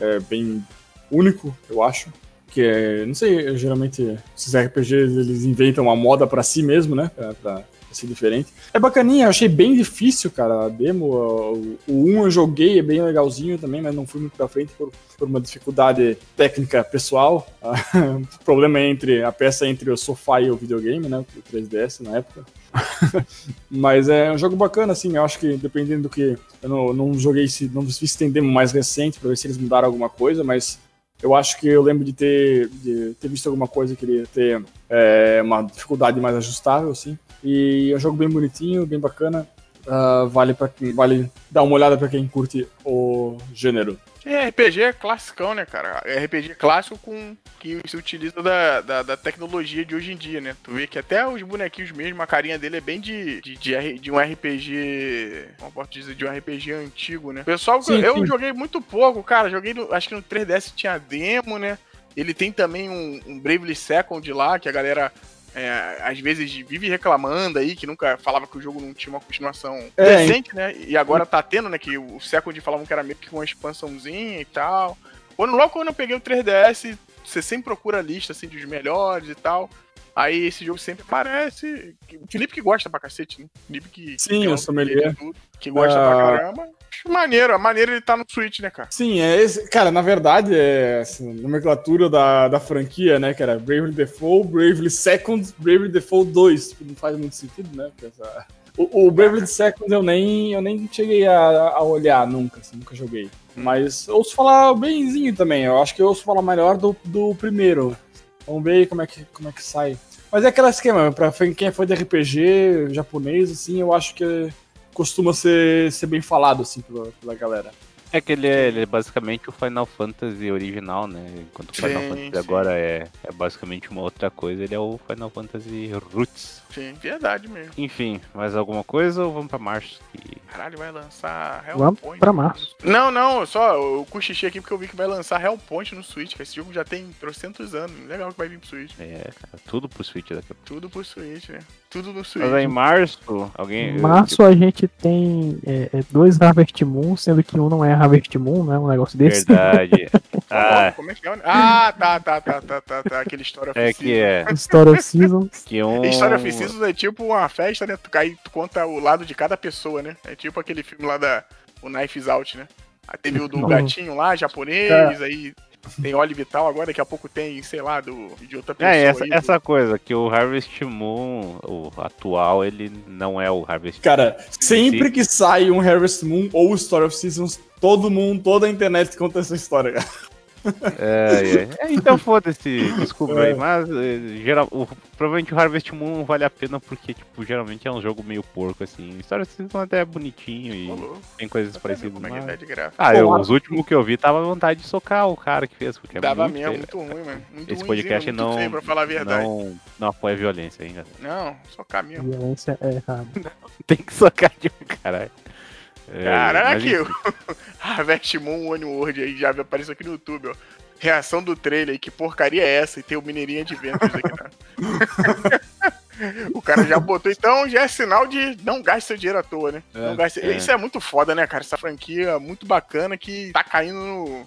S2: é bem único, eu acho que é, não sei, geralmente esses RPGs eles inventam uma moda para si mesmo, né? Pra, pra, ser diferente. É bacaninha, eu achei bem difícil, cara, a demo. O, o 1 eu joguei, é bem legalzinho também, mas não fui muito pra frente por, por uma dificuldade técnica pessoal. o problema é entre a peça entre o sofá e o videogame, né? O 3DS na época. mas é um jogo bacana, assim, eu acho que dependendo do que. Eu não, não joguei se. não se tem demo mais recente pra ver se eles mudaram alguma coisa, mas eu acho que eu lembro de ter, de ter visto alguma coisa que ele ter é, uma dificuldade mais ajustável, assim. E é um jogo bem bonitinho, bem bacana. Uh, vale, pra, vale dar uma olhada para quem curte o gênero.
S3: É, RPG é classicão, né, cara? RPG clássico com que se utiliza da, da, da, tecnologia de hoje em dia, né? Tu vê que até os bonequinhos mesmo, a carinha dele é bem de, de, de, de um RPG. Como posso dizer? De um RPG antigo, né? Pessoal, sim, eu sim. joguei muito pouco, cara. Joguei, no, acho que no 3DS tinha demo, né? Ele tem também um, um Bravely Second lá, que a galera é, às vezes vive reclamando aí, que nunca falava que o jogo não tinha uma continuação é, decente, né? E agora tá tendo, né? Que o Second falavam que era meio que uma expansãozinha e tal. Quando, logo quando eu peguei o 3DS, você sempre procura a lista assim, dos melhores e tal. Aí esse jogo sempre aparece. O Felipe que gosta pra cacete, né? Felipe que.
S2: Sim, que é eu sou melhor.
S3: Que gosta uh... pra caramba. Acho maneiro, a maneira ele tá no Switch, né, cara?
S2: Sim, é esse. Cara, na verdade, é assim, nomenclatura da, da franquia, né? Que era Bravely Default, Bravely Second, Bravely Default 2. Tipo, não faz muito sentido, né? Essa... O, o Bravely Second eu nem, eu nem cheguei a, a olhar nunca, assim, nunca joguei. Hum. Mas ouço falar bemzinho também. Eu acho que eu ouço falar melhor do, do primeiro. Vamos ver como é que, como é que sai. Mas é aquele esquema, pra quem foi de RPG japonês, assim, eu acho que costuma ser, ser bem falado, assim, pela, pela galera.
S1: É que ele é, ele é, basicamente o Final Fantasy original, né? Enquanto o Final sim, Fantasy sim. agora é, é basicamente uma outra coisa, ele é o Final Fantasy Roots.
S3: Sim, verdade mesmo.
S1: Enfim, mais alguma coisa ou vamos pra março?
S3: Caralho, vai lançar Hellpoint.
S4: Vamos pra março.
S3: Não, não, só eu cochichei aqui porque eu vi que vai lançar Hellpoint no Switch, que esse jogo já tem trocentos anos. Legal que vai vir pro Switch.
S1: É, cara, tudo pro Switch daqui a pouco.
S3: Tudo pro Switch, né? Tudo no Switch.
S1: Mas aí, em março, alguém.
S4: Em março a gente tem é, é, dois Harvest Moon, sendo que um não é Harvest Moon, né? Um negócio desse.
S1: Verdade. ah.
S3: Como é que é? Ah, tá, tá, tá, tá, tá, tá. Aquele Story of
S1: É que é.
S4: Story of Seasons.
S1: Que um...
S3: Story of Seasons é tipo uma festa, né? Tu, aí tu conta o lado de cada pessoa, né? É tipo aquele filme lá da. O Knife's Out, né? Aí teve o do gatinho lá, japonês, é. aí tem óleo vital agora, daqui a pouco tem, sei lá, do, de outra é, pessoa.
S1: É, essa,
S3: aí,
S1: essa do... coisa, que o Harvest Moon, o atual, ele não é o Harvest
S2: Cara, sempre que sai um Harvest Moon ou Story of Seasons, todo mundo, toda a internet conta essa história, cara.
S1: É, é. É, então foda-se, desculpa aí, mas eh, geral, o- provavelmente o Harvest Moon vale a pena porque, tipo, geralmente é um jogo meio porco, assim. A história são até bonitinho e
S3: Rolou.
S1: tem coisas parecidas.
S3: É
S1: mas-
S3: gráfico.
S1: Ah, eu, os últimos que eu vi tava vontade de socar o cara que fez, porque é
S3: Dava
S1: muito
S3: mesmo,
S1: feio.
S3: muito ruim, mano. Muito
S1: Esse podcast
S3: muito
S1: não,
S3: feio, pra falar a verdade. Não,
S1: não, não apoia a violência ainda.
S3: só caminho.
S4: Violência é errado.
S1: Tem que socar de um caralho. É,
S3: Caraca,
S1: mas
S3: eu. Harvest Moon One World aí já apareceu aqui no YouTube, ó. Reação do trailer aí, que porcaria é essa? E tem o Mineirinha de Ventos aqui, né? O cara já botou, então já é sinal de não gaste seu dinheiro à toa, né?
S1: É,
S3: gaste...
S1: é.
S3: Isso é muito foda, né, cara? Essa franquia muito bacana que tá caindo no.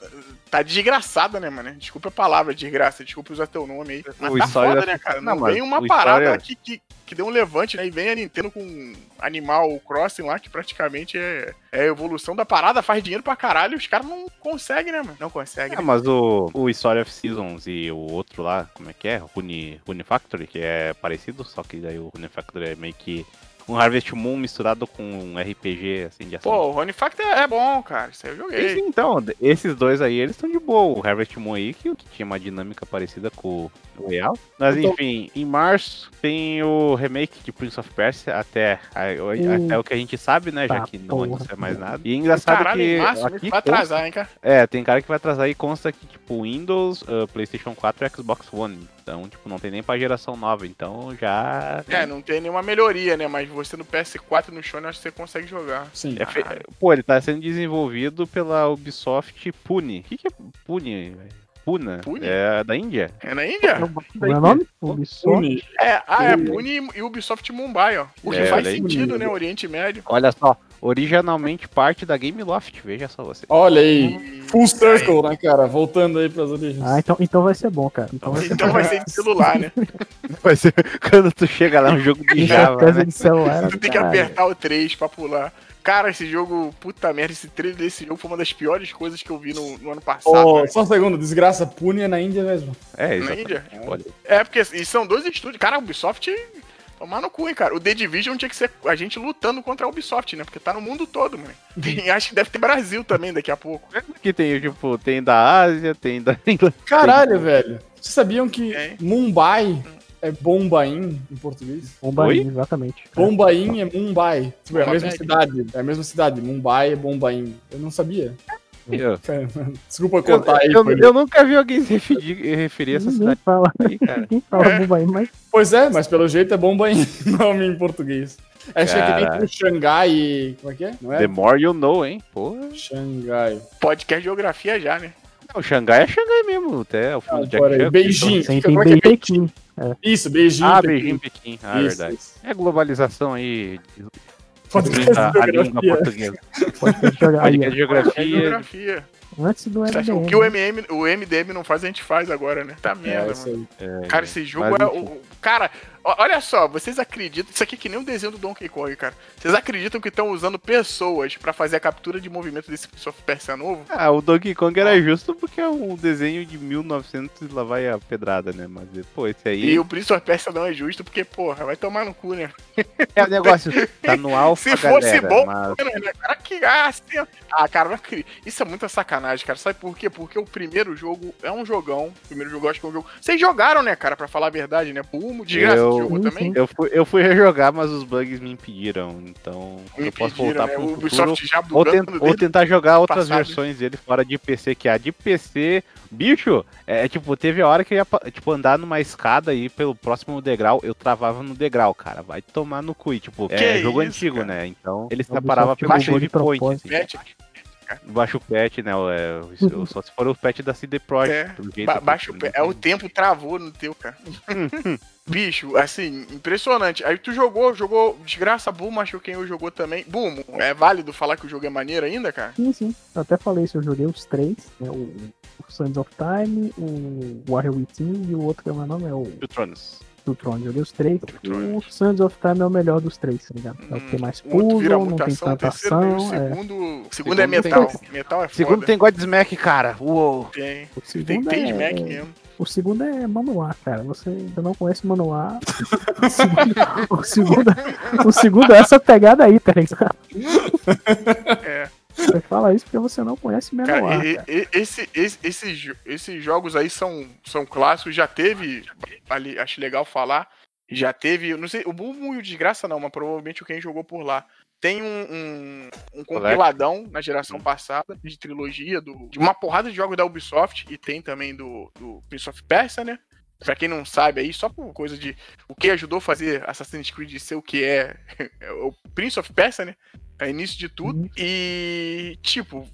S3: Tá desgraçada, né, mano? Desculpa a palavra, desgraça. Desculpa usar teu nome aí. Mas
S1: O
S3: tá foda, né, cara? Não,
S1: Não,
S3: vem uma
S1: o
S3: parada
S1: Story-
S3: que, que, que deu um levante, né? E vem a Nintendo com Animal Crossing lá, que praticamente é, é a evolução da parada, faz dinheiro pra caralho os caras não conseguem, né, mano? Não conseguem.
S1: Ah,
S3: né?
S1: mas o, o Story of Seasons e o outro lá, como é que é? Rune, Rune Factory, que é parecido, só que daí o Rune Factory é meio que um Harvest Moon misturado com um RPG, assim, de ação.
S3: Pô, o Rony Factor é bom, cara. Isso aí eu
S1: Esse,
S3: joguei.
S1: então, esses dois aí, eles estão de boa. O Harvest Moon aí, que, que tinha uma dinâmica parecida com o Real. Mas
S2: tô-
S1: enfim, em março tem o remake de Prince of Persia, até, a- o-
S4: Hum.
S1: até o que a gente sabe, né? Já
S4: Tá,
S1: que não anuncia mais nada. E é engraçado
S3: Caralho,
S1: que.
S3: março
S1: aqui
S3: vai
S1: consta-
S3: atrasar, hein, cara.
S1: É, tem cara que vai atrasar e consta que, tipo, Windows, uh, PlayStation 4 e Xbox One. Então, tipo, não tem nem pra geração nova. Então já.
S3: É, não tem nenhuma melhoria, né? Mas você no PS4 e no Sony, acho que você consegue jogar.
S2: Sim.
S1: É fe-. Pô, ele tá sendo desenvolvido pela Ubisoft Pune. O que, que é Pune? velho? Puna?
S3: Pune?
S1: É da Índia?
S3: É na Índia?
S4: Como é o nome? Ubisoft.
S2: Uni.
S3: É, ah, é
S2: Pune.
S3: Pune e Ubisoft Mumbai, ó. O que
S1: É,
S3: faz sentido, né? Oriente Médio.
S1: Olha só, originalmente parte da Gameloft, veja só você.
S2: Olha aí. Full circle, né, cara? Voltando aí pras origens.
S4: Ah, então, então vai ser bom, cara. Então vai ser
S3: Então vai ser de celular, né?
S1: Vai ser quando tu chega lá, é um jogo de Java,
S4: certeza
S1: né?
S4: de celular.
S3: Tu tem que
S4: caralho.
S3: apertar o 3 pra pular. Cara, esse jogo, puta merda, esse trailer desse jogo foi uma das piores coisas que eu vi no, no ano passado. Né?
S2: só um segundo, desgraça Pune é na Índia mesmo.
S1: É,
S3: Na
S1: exatamente.
S3: Índia?
S1: Olha.
S3: É, porque e são dois estúdios. Cara, a Ubisoft tomar no cu, hein, cara. O The Division tinha que ser a gente lutando contra a Ubisoft, né? Porque tá no mundo todo, mano. Tem- acho que deve ter Brasil também daqui a pouco.
S1: Aqui tem, tipo, tem da Ásia, tem da Inglaterra.
S2: Caralho, velho. Vocês sabiam que
S3: É.
S2: Mumbai é Bombaim em português?
S4: Bombaim,
S1: Oi?
S4: exatamente.
S2: Bombaim é Mumbai. Tipo, é a mesma cidade. É a mesma cidade. Mumbai é Bombaim. Eu não sabia.
S1: Eu,
S2: Desculpa
S1: eu,
S2: cortar aí.
S1: eu- eu nunca vi alguém se referir, referir essa
S4: Ninguém
S1: cidade
S4: fala,
S1: aí, cara.
S4: ninguém fala
S3: É.
S4: Bombaim, mas
S2: Pois é, mas pelo jeito é Bombaim nome em português. É que nem
S1: Caralho.
S2: tem o Xangai e... Como é que é? Não é?
S1: The more you know, hein? Pô.
S2: Xangai.
S3: Podcast de geografia já, né?
S1: Não, Xangai é Xangai mesmo, até o filme
S2: Ah,
S1: do Jack.
S2: Beijing.
S4: sem
S2: Como é que é
S4: Pequim.
S2: Isso, beijinho.
S1: Ah,
S2: Pequim.
S1: Beijing Pequim. Ah,
S2: Isso,
S1: verdade.
S2: isso.
S1: É globalização aí.
S2: Podcast
S1: A,
S2: de
S1: a língua
S2: geografia.
S1: portuguesa. Podcast de
S3: É
S1: geografia.
S4: Antes do MDM.
S3: o que o, MM, o MDM não faz, a gente faz agora, né? Tá
S2: É,
S3: merda,
S2: isso
S3: mano.
S2: aí.
S3: Cara, esse jogo é. o- Cara, olha só, vocês acreditam. Isso aqui é que nem o desenho do Donkey Kong, cara. Vocês acreditam que estão usando pessoas pra fazer a captura de movimento desse Prince Persia novo?
S1: Ah, o Donkey Kong era justo porque é um desenho de 1900 e lá vai a pedrada, né? Mas, pô, esse aí
S3: E o Prince of Persia não é justo porque, porra, vai tomar no cu, né?
S1: é o negócio. Tá no alfa,
S3: Se fosse
S1: galera,
S3: bom,
S1: mas...
S3: né? Cara, que ah, cara, isso é muita sacanagem, cara. Sabe por quê? Porque o primeiro jogo é um jogão. O primeiro jogo eu acho que é um jogo. Vocês jogaram, né, cara, pra falar a verdade, né? Pumo, de
S1: Eu-
S3: jogou
S4: Sim,
S3: também.
S4: sim.
S1: Eu fui, eu fui rejogar, mas os bugs me impediram. Então,
S3: Me
S1: eu posso voltar
S3: né?
S1: pro
S3: O
S1: futuro. Ou, ten- ou tentar jogar outras
S3: passado.
S1: versões dele fora de PC, que a de PC, bicho, é tipo, teve a hora que eu ia tipo, andar numa escada aí pelo próximo degrau, eu travava no degrau, cara. Vai tomar no cu. E, tipo,
S3: Que
S1: é jogo
S3: isso,
S1: antigo,
S3: cara?
S1: né? Então ele se
S4: O
S1: separava pelo
S3: bugou
S1: save
S4: de
S1: point.
S4: propósito.
S1: Assim.
S3: Pet,
S1: Baixa o patch, né? o- é, o- só se for o patch da CD Projekt.
S3: É, Ba baixa o
S1: não
S3: pé.
S1: tem-
S3: É o tempo travou no teu, cara. Bicho, assim, impressionante. Aí tu jogou, jogou Desgraça, Boom, acho que quem eu jogou também. Boom, é válido falar que o jogo é maneiro ainda, cara?
S4: Sim, sim. Eu até falei isso, eu joguei os três, né? O, o Sands of Time, o Warrior Within e o outro que é o meu nome é o
S1: Two Thrones.
S4: Do Tron. Joguei os três. O Sands of Time é o melhor dos três, tá ligado? É o que tem mais
S3: outro vira
S4: puzzle, não tem tanta
S3: tem
S4: ação. É.
S3: segundo. O segundo,
S1: Segundo
S3: é
S1: tem-
S3: metal. Metal é foda.
S1: Segundo tem Godsmack, cara. Uou.
S3: Tem.
S4: O
S3: Tem,
S4: segundo
S3: tem
S4: é...
S3: Smack mesmo.
S4: O segundo é Manoá, cara. Você ainda não conhece Manoá. O segundo, o segundo, o segundo é essa pegada aí, tá ligado?
S3: É.
S4: Você fala isso porque você não conhece
S3: Cara,
S4: Menor.
S3: e-
S4: cara.
S3: e- esse, esse, esses, esses jogos aí são, são clássicos, já teve, ali, acho legal falar, já teve, não sei, o Bumo e o Desgraça não, mas provavelmente quem jogou por lá. Tem um, um, um compiladão na geração passada, de trilogia, do, de uma porrada de jogos da Ubisoft, e tem também do, do Prince of Persia, né? Pra quem não sabe aí, só por coisa de o que ajudou a fazer Assassin's Creed ser o que é, é o Prince of Persia, né? É início de tudo.
S4: Uhum.
S3: E, tipo,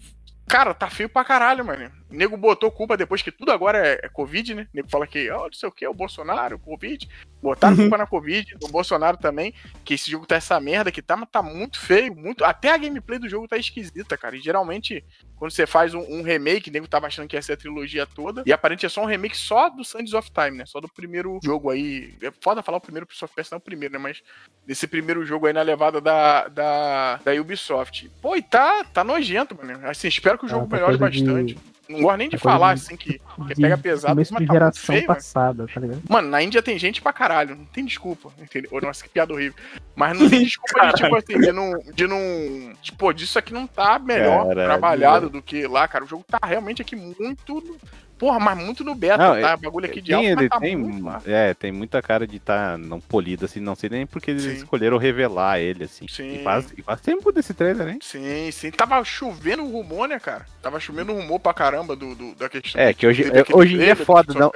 S3: cara, tá feio pra caralho, mano. O nego botou culpa depois que tudo agora é, é Covid, né? O nego fala que, ó, não sei o que, o Bolsonaro, Covid. Botaram culpa na Covid, o Bolsonaro também, que esse jogo tá essa merda que tá, mas tá muito feio, muito. Até a gameplay do jogo tá esquisita, cara. E geralmente, quando você faz um, um remake, o nego tava achando que ia ser a trilogia toda. E aparentemente é só um remake só do Sands of Time, né? Só do primeiro jogo aí. É foda falar o primeiro Prince of Persia, não é o primeiro, né? Mas desse primeiro jogo aí na levada da, da, da Ubisoft. Pô, e tá, tá nojento, mano. Assim, espero que o jogo
S4: Ah, tá
S3: melhore
S4: coisa de-
S3: bastante. Não gosto nem de
S4: tá coisa
S3: falar,
S4: de-
S3: assim, que, que
S4: De
S3: pega pesado, mas
S4: de
S3: tá
S4: geração
S3: feio, mano.
S4: passada, tá ligado?
S3: Mano, na Índia tem gente pra caralho, não tem desculpa, entendeu? Nossa, que piada horrível. Mas não tem desculpa de, tipo assim, de não, de não. Tipo, disso aqui não tá melhor
S1: Caralho.
S3: trabalhado do que lá, cara. O jogo tá realmente aqui muito. Porra, mas muito no beta,
S1: Não,
S3: tá? Bagulho aqui de
S1: Sim,
S3: alto, tá
S1: tem,
S3: muito
S1: é, tem muita cara de estar não polido, assim, não sei nem porque eles
S3: Sim.
S1: escolheram revelar ele, assim.
S3: Sim.
S1: E faz, e faz tempo desse trailer, né?
S3: Sim, sim. Tava chovendo o rumor, né, cara? Tava chovendo rumor pra caramba do, do- da questão.
S1: É, que hoje-
S3: teve aquele
S1: hoje em dia é foda, não-.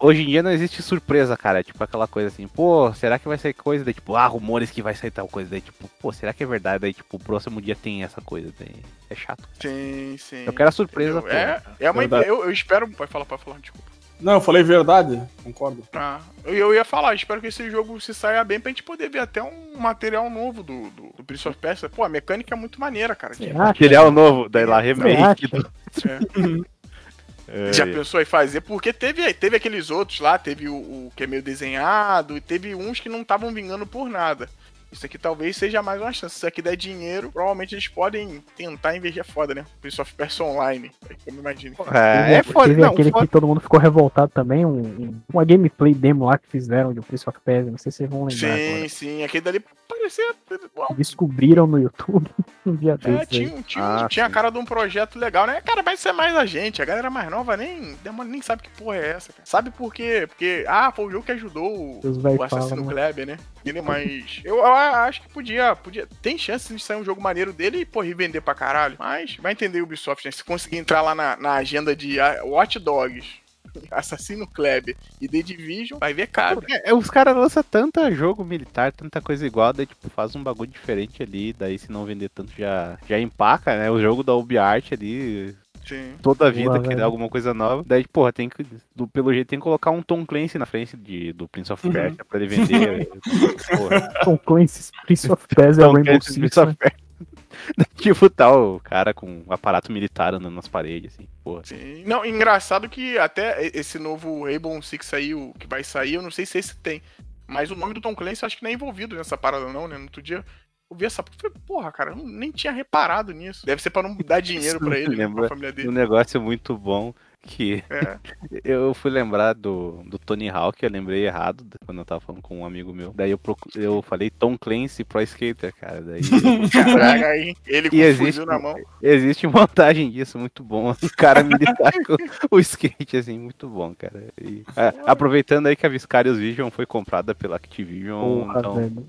S1: Hoje em dia não existe surpresa, cara. É tipo aquela coisa assim, pô, será que vai sair coisa? Daí, tipo, ah, rumores que vai sair tal coisa. Daí, tipo, pô, será que é verdade? Daí, tipo, o próximo dia tem essa coisa. Daí, é chato.
S3: Sim, sim.
S1: Eu quero a surpresa,
S3: Entendeu? É,
S1: pô.
S3: é uma eu, eu espero. Pode falar, pode falar, desculpa.
S2: Não, eu falei verdade, concordo.
S3: Ah, eu, ia falar, espero que esse jogo se saia bem pra gente poder ver até um material novo do, do, do Prince of Persia. Pô, a mecânica é muito maneira, cara. Tipo?
S1: Material novo, daí lá remake. do- É,
S3: Já pensou em fazer? Porque teve, teve aqueles outros lá, teve o, o que é meio desenhado, e teve uns que não estavam vingando por nada. Isso aqui talvez seja mais uma chance. Se isso aqui der dinheiro, provavelmente eles podem tentar investir. É foda, né? Prince of Persia Online. É que eu me imagino.
S1: É, é foda,
S4: Teve
S1: não,
S4: aquele
S1: foda.
S4: que todo mundo ficou revoltado também, um, um- uma gameplay demo lá que fizeram de Prince of Persia, não sei se vocês vão lembrar
S3: Sim,
S4: agora.
S3: sim. Aquele dali parecia.
S4: Descobriram no YouTube um dia
S3: É,
S4: desses aí.
S3: tinha, tinha,
S1: Ah,
S3: tinha a cara de um projeto legal, né? Cara, mas isso é mais a gente. A galera mais nova nem, nem sabe que porra é essa, cara. Sabe por quê? Porque, ah, foi o jogo que ajudou o, o Assassino
S4: falam, né?
S3: Kleber, né? Ele, mas eu, acho que podia, podia. Tem chance de sair um jogo maneiro dele e, pô, revender pra caralho. Mas vai entender o Ubisoft, né? Se conseguir entrar lá na, na agenda de ah, Watch Dogs, Assassino Kleber e The Division, vai ver caro.
S1: É, os caras lançam tanta jogo militar, tanta coisa igual, daí tipo, faz um bagulho diferente ali, daí se não vender tanto já, já empaca, né? O jogo da UbiArt ali,
S3: Sim.
S1: toda a vida
S4: Boa, velho.
S1: dá alguma coisa nova. Daí, porra, tem que, do, pelo jeito tem que colocar um Tom Clancy na frente de, do Prince of
S2: Uhum.
S1: Persia pra ele vender. porra,
S4: Tom Clancy's Prince of Persia
S1: Tom
S4: Rainbow
S1: Clancy
S4: Six.
S1: Prince of
S4: né?
S1: Persia. tipo, tal, o cara com um aparato militar andando nas paredes, assim, porra.
S3: Sim. Não, engraçado que até esse novo Rainbow Six saiu, que vai sair, eu não sei se esse tem. Mas o nome do Tom Clancy eu acho que não é envolvido nessa parada, não, né? No outro dia eu vi essa. falei, Porra, cara, eu nem tinha reparado nisso. Deve ser pra não dar dinheiro pra ele, né,
S1: Lembra
S3: pra família
S1: Um
S3: dele.
S1: negócio muito bom que
S3: É.
S1: eu fui lembrar do, do Tony Hawk, eu lembrei errado quando eu tava falando com um amigo meu. Daí eu, procu- eu falei Tom Clancy Pro Skater, cara. Daí
S3: Caraca, aí, ele com
S1: E
S3: o
S1: existe-
S3: fuzil na mão.
S1: existe montagem disso muito bom. O cara militar com o skate, assim, muito bom, cara. E, é, aproveitando aí que a Viscarius Vision foi comprada pela Activision,
S4: Porra,
S1: então
S4: velho.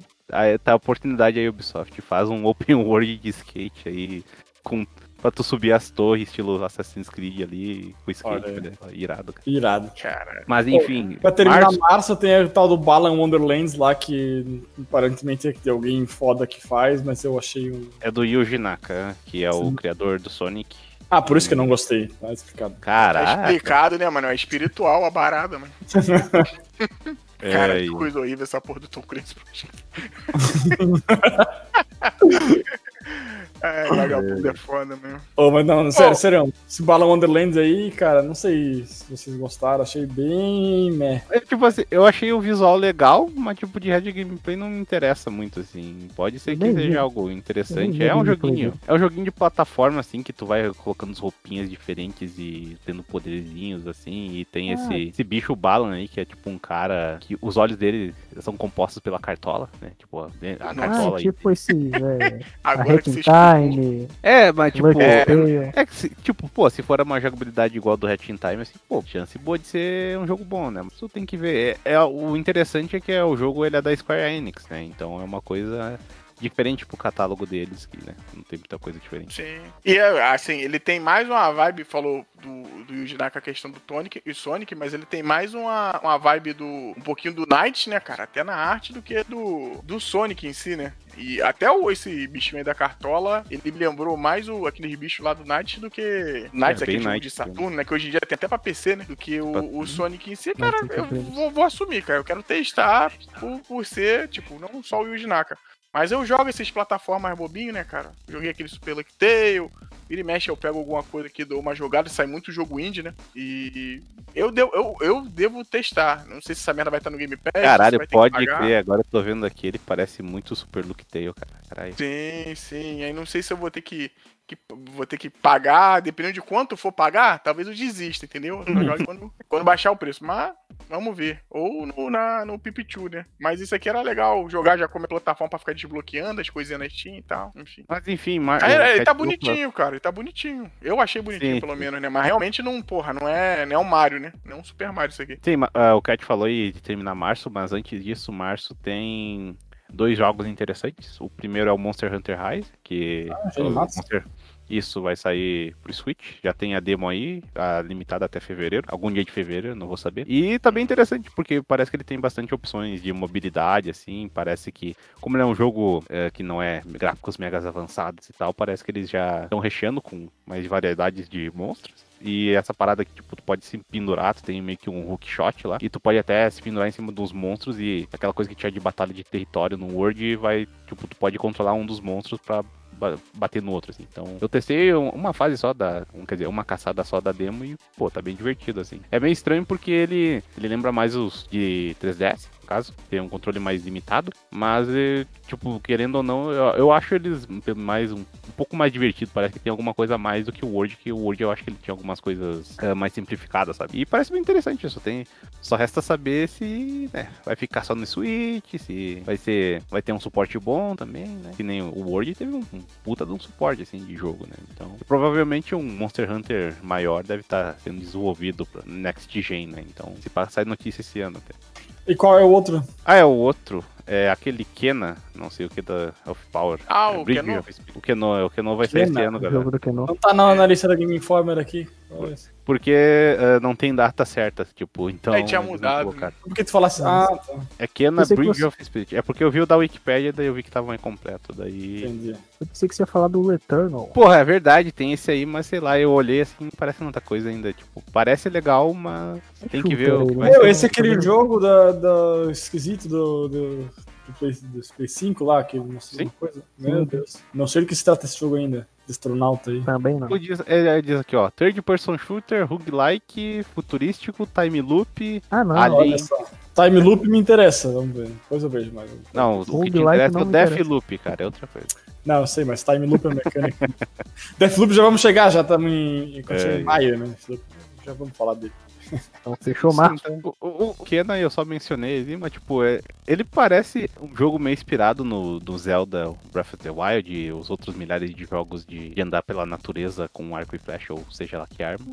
S1: Tá a oportunidade aí, Ubisoft. Faz um open world de skate aí com. Pra tu subir as torres, estilo Assassin's Creed ali, com skate, né? Irado, cara.
S2: Irado.
S3: Cara,
S1: Mas enfim.
S2: Pra terminar
S1: março-
S2: março, tem o tal do Balan Wonderlands lá, que aparentemente é que tem alguém foda que faz, mas eu achei um.
S1: É do Yuji Naka, que é o
S2: Sim.
S1: criador do Sonic.
S2: Ah, por isso que eu não gostei, tá explicado.
S3: tá
S1: Caraca.
S3: explicado, né, mano? É espiritual a barada, mano. Cara,
S1: É,
S3: que coisa horrível essa porra do Tom Clancy. É, vagabundo é foda mesmo.
S2: Ô, mas não, sério,
S3: Oh.
S2: sério, esse Balan Wonderlands aí, cara, não sei se vocês gostaram, achei bem meh.
S1: É, tipo assim, eu achei o visual legal, mas tipo de head gameplay não me interessa muito assim. Pode ser que
S4: vi.
S1: seja algo interessante.
S4: Vi
S1: É um joguinho, é um joguinho de plataforma assim que tu vai colocando as roupinhas diferentes e tendo poderzinhos assim, e tem
S4: Ah.
S1: esse, esse bicho Balan aí que é tipo um cara que os olhos dele são compostos pela cartola, né? Tipo, a a
S3: Ah,
S1: cartola
S4: Ah,
S1: aí.
S4: tipo esses. É,
S3: Agora que você
S4: Time,
S1: É, mas tipo. É, é que, se- tipo, pô, se for uma jogabilidade igual do Hatch in Time, assim, pô, chance boa de ser um jogo bom, né? Mas tu tem que ver. É, é- o interessante é que é, o jogo ele é da Square Enix, né? Então é uma coisa diferente pro catálogo deles, que, né? Não tem muita coisa diferente.
S3: Sim. E é, assim, ele tem mais uma vibe, falou do, do Yuji Naka a questão do Tonic e Sonic, mas ele tem mais uma, uma vibe do. um pouquinho do Knight, né, cara? Até na arte do que do, do Sonic em si, né? E até o, esse bichinho aí da cartola, ele me lembrou mais o, aquele bicho lá do Knight do que. Knight,
S1: É,
S3: aquele jogo
S1: Knight,
S3: de Saturno, né? Que hoje em dia tem até pra PC, né? Do que o, o Sonic em si, cara. Eu vou, vou assumir, cara. Eu quero testar por, por ser, tipo, não só o Yuji Naka. Mas eu jogo essas plataformas bobinho, né, cara? Joguei aquele Super Lucky Tail. Vira e mexe, eu pego alguma coisa aqui, dou uma jogada, sai muito jogo indie, né? E eu, devo, eu, eu devo testar. Não sei se essa merda vai estar no Game Pass.
S1: Caralho, pode crer, agora eu tô vendo aqui, ele parece muito Super Look Tail, cara. Caralho.
S3: Sim, sim. Aí não sei se eu vou ter que, que- vou ter que pagar, dependendo de quanto for pagar, talvez eu desista, entendeu? Eu jogo quando, quando baixar o preço. Mas vamos ver. Ou no, na, no Pipichu, né? Mas isso aqui era legal jogar já como plataforma pra ficar desbloqueando as coisinhas na Steam e tal. Enfim.
S1: Mas enfim, Mar
S3: Ah, ele, ele
S1: Cat
S3: tá bonitinho, cara. Ele tá bonitinho. Eu achei bonitinho,
S1: Sim,
S3: pelo
S1: sim.
S3: menos, né? Mas realmente não, porra, não é, não é um Mario, né? Não é um Super Mario isso aqui.
S1: Sim, ah, o Cat falou aí de terminar março, mas antes disso, março tem dois jogos interessantes. O primeiro é o Monster Hunter Rise, que o
S2: massa.
S1: Monster- isso vai sair pro Switch. Já tem a demo aí, a limitada até fevereiro, algum dia de fevereiro, não vou saber. E tá bem interessante, porque parece que ele tem bastante opções de mobilidade, assim. Parece que, como ele é um jogo eh, que não é gráficos megas avançados e tal, parece que eles já estão recheando com mais variedades de monstros. E essa parada que, tipo, tu pode se pendurar, tu tem meio que um hook shot lá. E tu pode até se pendurar em cima dos monstros e aquela coisa que tinha de batalha de território no World vai, tipo, tu pode controlar um dos monstros pra ba- bater no outro, assim. Então, eu testei um- uma fase só da, quer dizer, uma caçada só da demo e, pô, tá bem divertido, assim. É meio estranho porque ele, ele lembra mais os de 3DS, no caso, tem um controle mais limitado, mas, eh, tipo, querendo ou não, eu, eu acho eles mais um, um pouco mais divertido, parece que tem alguma coisa a mais do que o Word, que o Word eu acho que ele tinha algumas coisas eh, mais simplificadas, sabe? E parece bem interessante isso, tem, só resta saber se, né, vai ficar só no Switch, se vai ser, vai ter um suporte bom também, né? Que nem o Word teve um, um puta de um suporte, assim, de jogo, né? Então, provavelmente um Monster Hunter maior deve estar sendo desenvolvido pra Next Gen, né? Então, se passar notícia esse ano até.
S2: E qual é o outro?
S1: Ah, é o outro, é aquele Kena, não sei o que da Of Power.
S3: Ah,
S1: É,
S3: o
S1: Bridge
S3: Keno?
S1: of Spirit. O Keno, o Keno vai sair esse
S2: Kena,
S1: ano,
S4: O
S1: galera.
S2: Não tá na, na lista da Game Informer aqui. Olha.
S1: Porque eh, não tem data certa, tipo, então...
S3: Aí tinha mudado,
S1: colocaram.
S2: Por que tu falasse? Ah, tá.
S1: É Kena Bridge
S4: você-
S1: of Spirit. É porque eu vi o da Wikipedia, daí eu vi que tava incompleto, daí...
S2: Entendi.
S4: Eu pensei que você ia falar do Returnal.
S1: Porra, é verdade, tem esse aí, mas sei lá, eu olhei assim, parece muita coisa ainda. Tipo, parece legal, mas tem que ver o que vai
S2: Meu, esse é aquele jogo da, da esquisito do, do, do, Play, do Play 5 lá, que não sei
S1: Sim.
S2: uma coisa. Meu Deus. Não sei do que se trata esse jogo ainda. De astronauta aí.
S4: Também não.
S1: O Diz, é, é, diz aqui, ó, third person shooter, roguelike, futurístico, time loop.
S4: Ah, não.
S2: Olha só. Time Loop me interessa, vamos ver. Depois eu vejo mais.
S1: Não, o que te interessa é o Death. Loop, cara, é outra coisa.
S2: Não, eu sei, mas Time Loop é mecânica. Deathloop já vamos chegar, já estamos em, quando
S1: É,
S2: em maio, né? Já vamos falar dele.
S4: Então, fechou março.
S1: O, o, o Kena eu só mencionei ali, mas tipo, é, ele parece um jogo meio inspirado no do Zelda Breath of the Wild e os outros milhares de jogos de, de andar pela natureza com arco e flecha, ou seja lá que arma.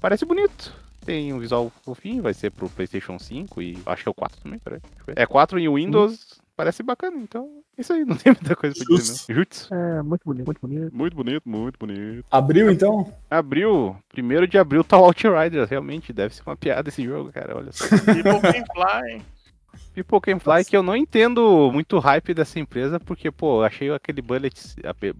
S1: Parece bonito. Tem um visual fofinho, vai ser pro PlayStation 5 e acho que é o 4 também, peraí. deixa eu ver. É 4 e o Windows, parece bacana, então. Isso aí, não tem muita coisa pra dizer, não. Jutsu.
S4: É, muito bonito, muito bonito.
S1: Muito bonito, muito bonito.
S2: Abriu então?
S1: Abril, primeiro de abril tá o Outriders, realmente, deve ser uma piada esse jogo, cara, olha só.
S3: E Pokémon Fly.
S1: People Can Fly, que eu não entendo muito o hype dessa empresa, porque, pô, eu achei aquele Bullet,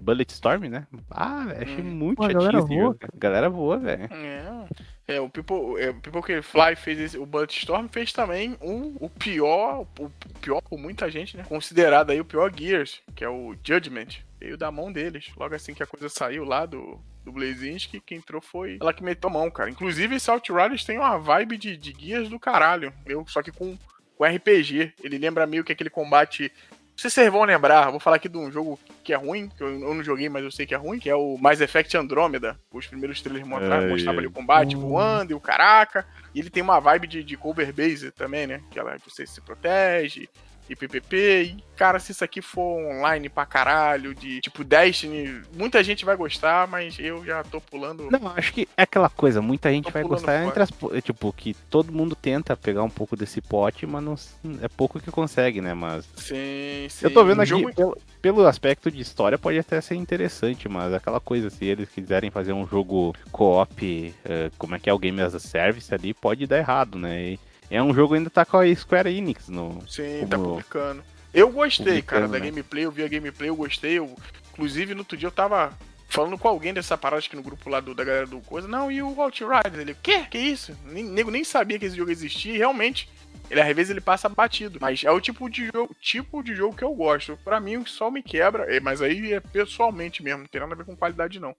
S1: Bullet Storm, né? Ah, velho, achei muito
S4: Pô, a
S1: chatinho
S4: galera voa,
S1: velho.
S3: É. É, o People, é, o People que Fly fez esse, o Bulletstorm fez também um, o pior, o, pior por muita gente, né? Considerado aí o pior Gears, que é o Judgment. Veio da mão deles. Logo assim que a coisa saiu lá do, do Blazinski, quem entrou foi ela que meteu a mão, cara. Inclusive, esse Outriders tem uma vibe de, de Gears do caralho, meu, só que com, com RPG. Ele lembra meio que aquele combate. Não sei se vocês vão lembrar, vou falar aqui de um jogo que é ruim, que eu, não joguei, mas eu sei que é ruim, que é o Mass Effect Andromeda. Os primeiros trailers
S1: Ai,
S3: mostravam ali o combate
S2: Hum.
S3: voando e o caraca. E ele tem uma vibe de, de cover base também, né? Que ela, você se protege, e PPP. E, cara, se isso aqui for online pra caralho, de tipo Destiny, muita gente vai gostar, mas eu já tô pulando.
S1: Não, acho que é aquela coisa, muita gente vai gostar entre as. po- Tipo, que todo mundo tenta pegar um pouco desse pote, mas não, é pouco que consegue, né? Mas.
S3: Sim, sim.
S1: Eu tô vendo
S3: Um
S1: aqui,
S3: jogo-
S1: pelo, pelo aspecto de história, pode até ser interessante, mas aquela coisa, se eles quiserem fazer um jogo co-op, eh, como é que é o Game as a Service ali, pode dar errado, né? E é um jogo ainda tá com a Square Enix no.
S3: Sim, tá publicando. Eu gostei, cara,
S1: Publicando,
S3: da
S1: né?
S3: gameplay, eu vi a gameplay, eu gostei. Eu, inclusive, no outro dia eu tava falando com alguém dessa parada, que no grupo lá do, da galera do Coisa. Não, e o Outriders? Ele, o quê? Que isso? Nem, nego nem sabia que esse jogo existia e realmente. Ele às vezes ele passa batido, mas é o tipo de jogo, tipo de jogo que eu gosto. Pra mim o que só me quebra, é- mas aí é pessoalmente mesmo, não tem nada a ver com qualidade não.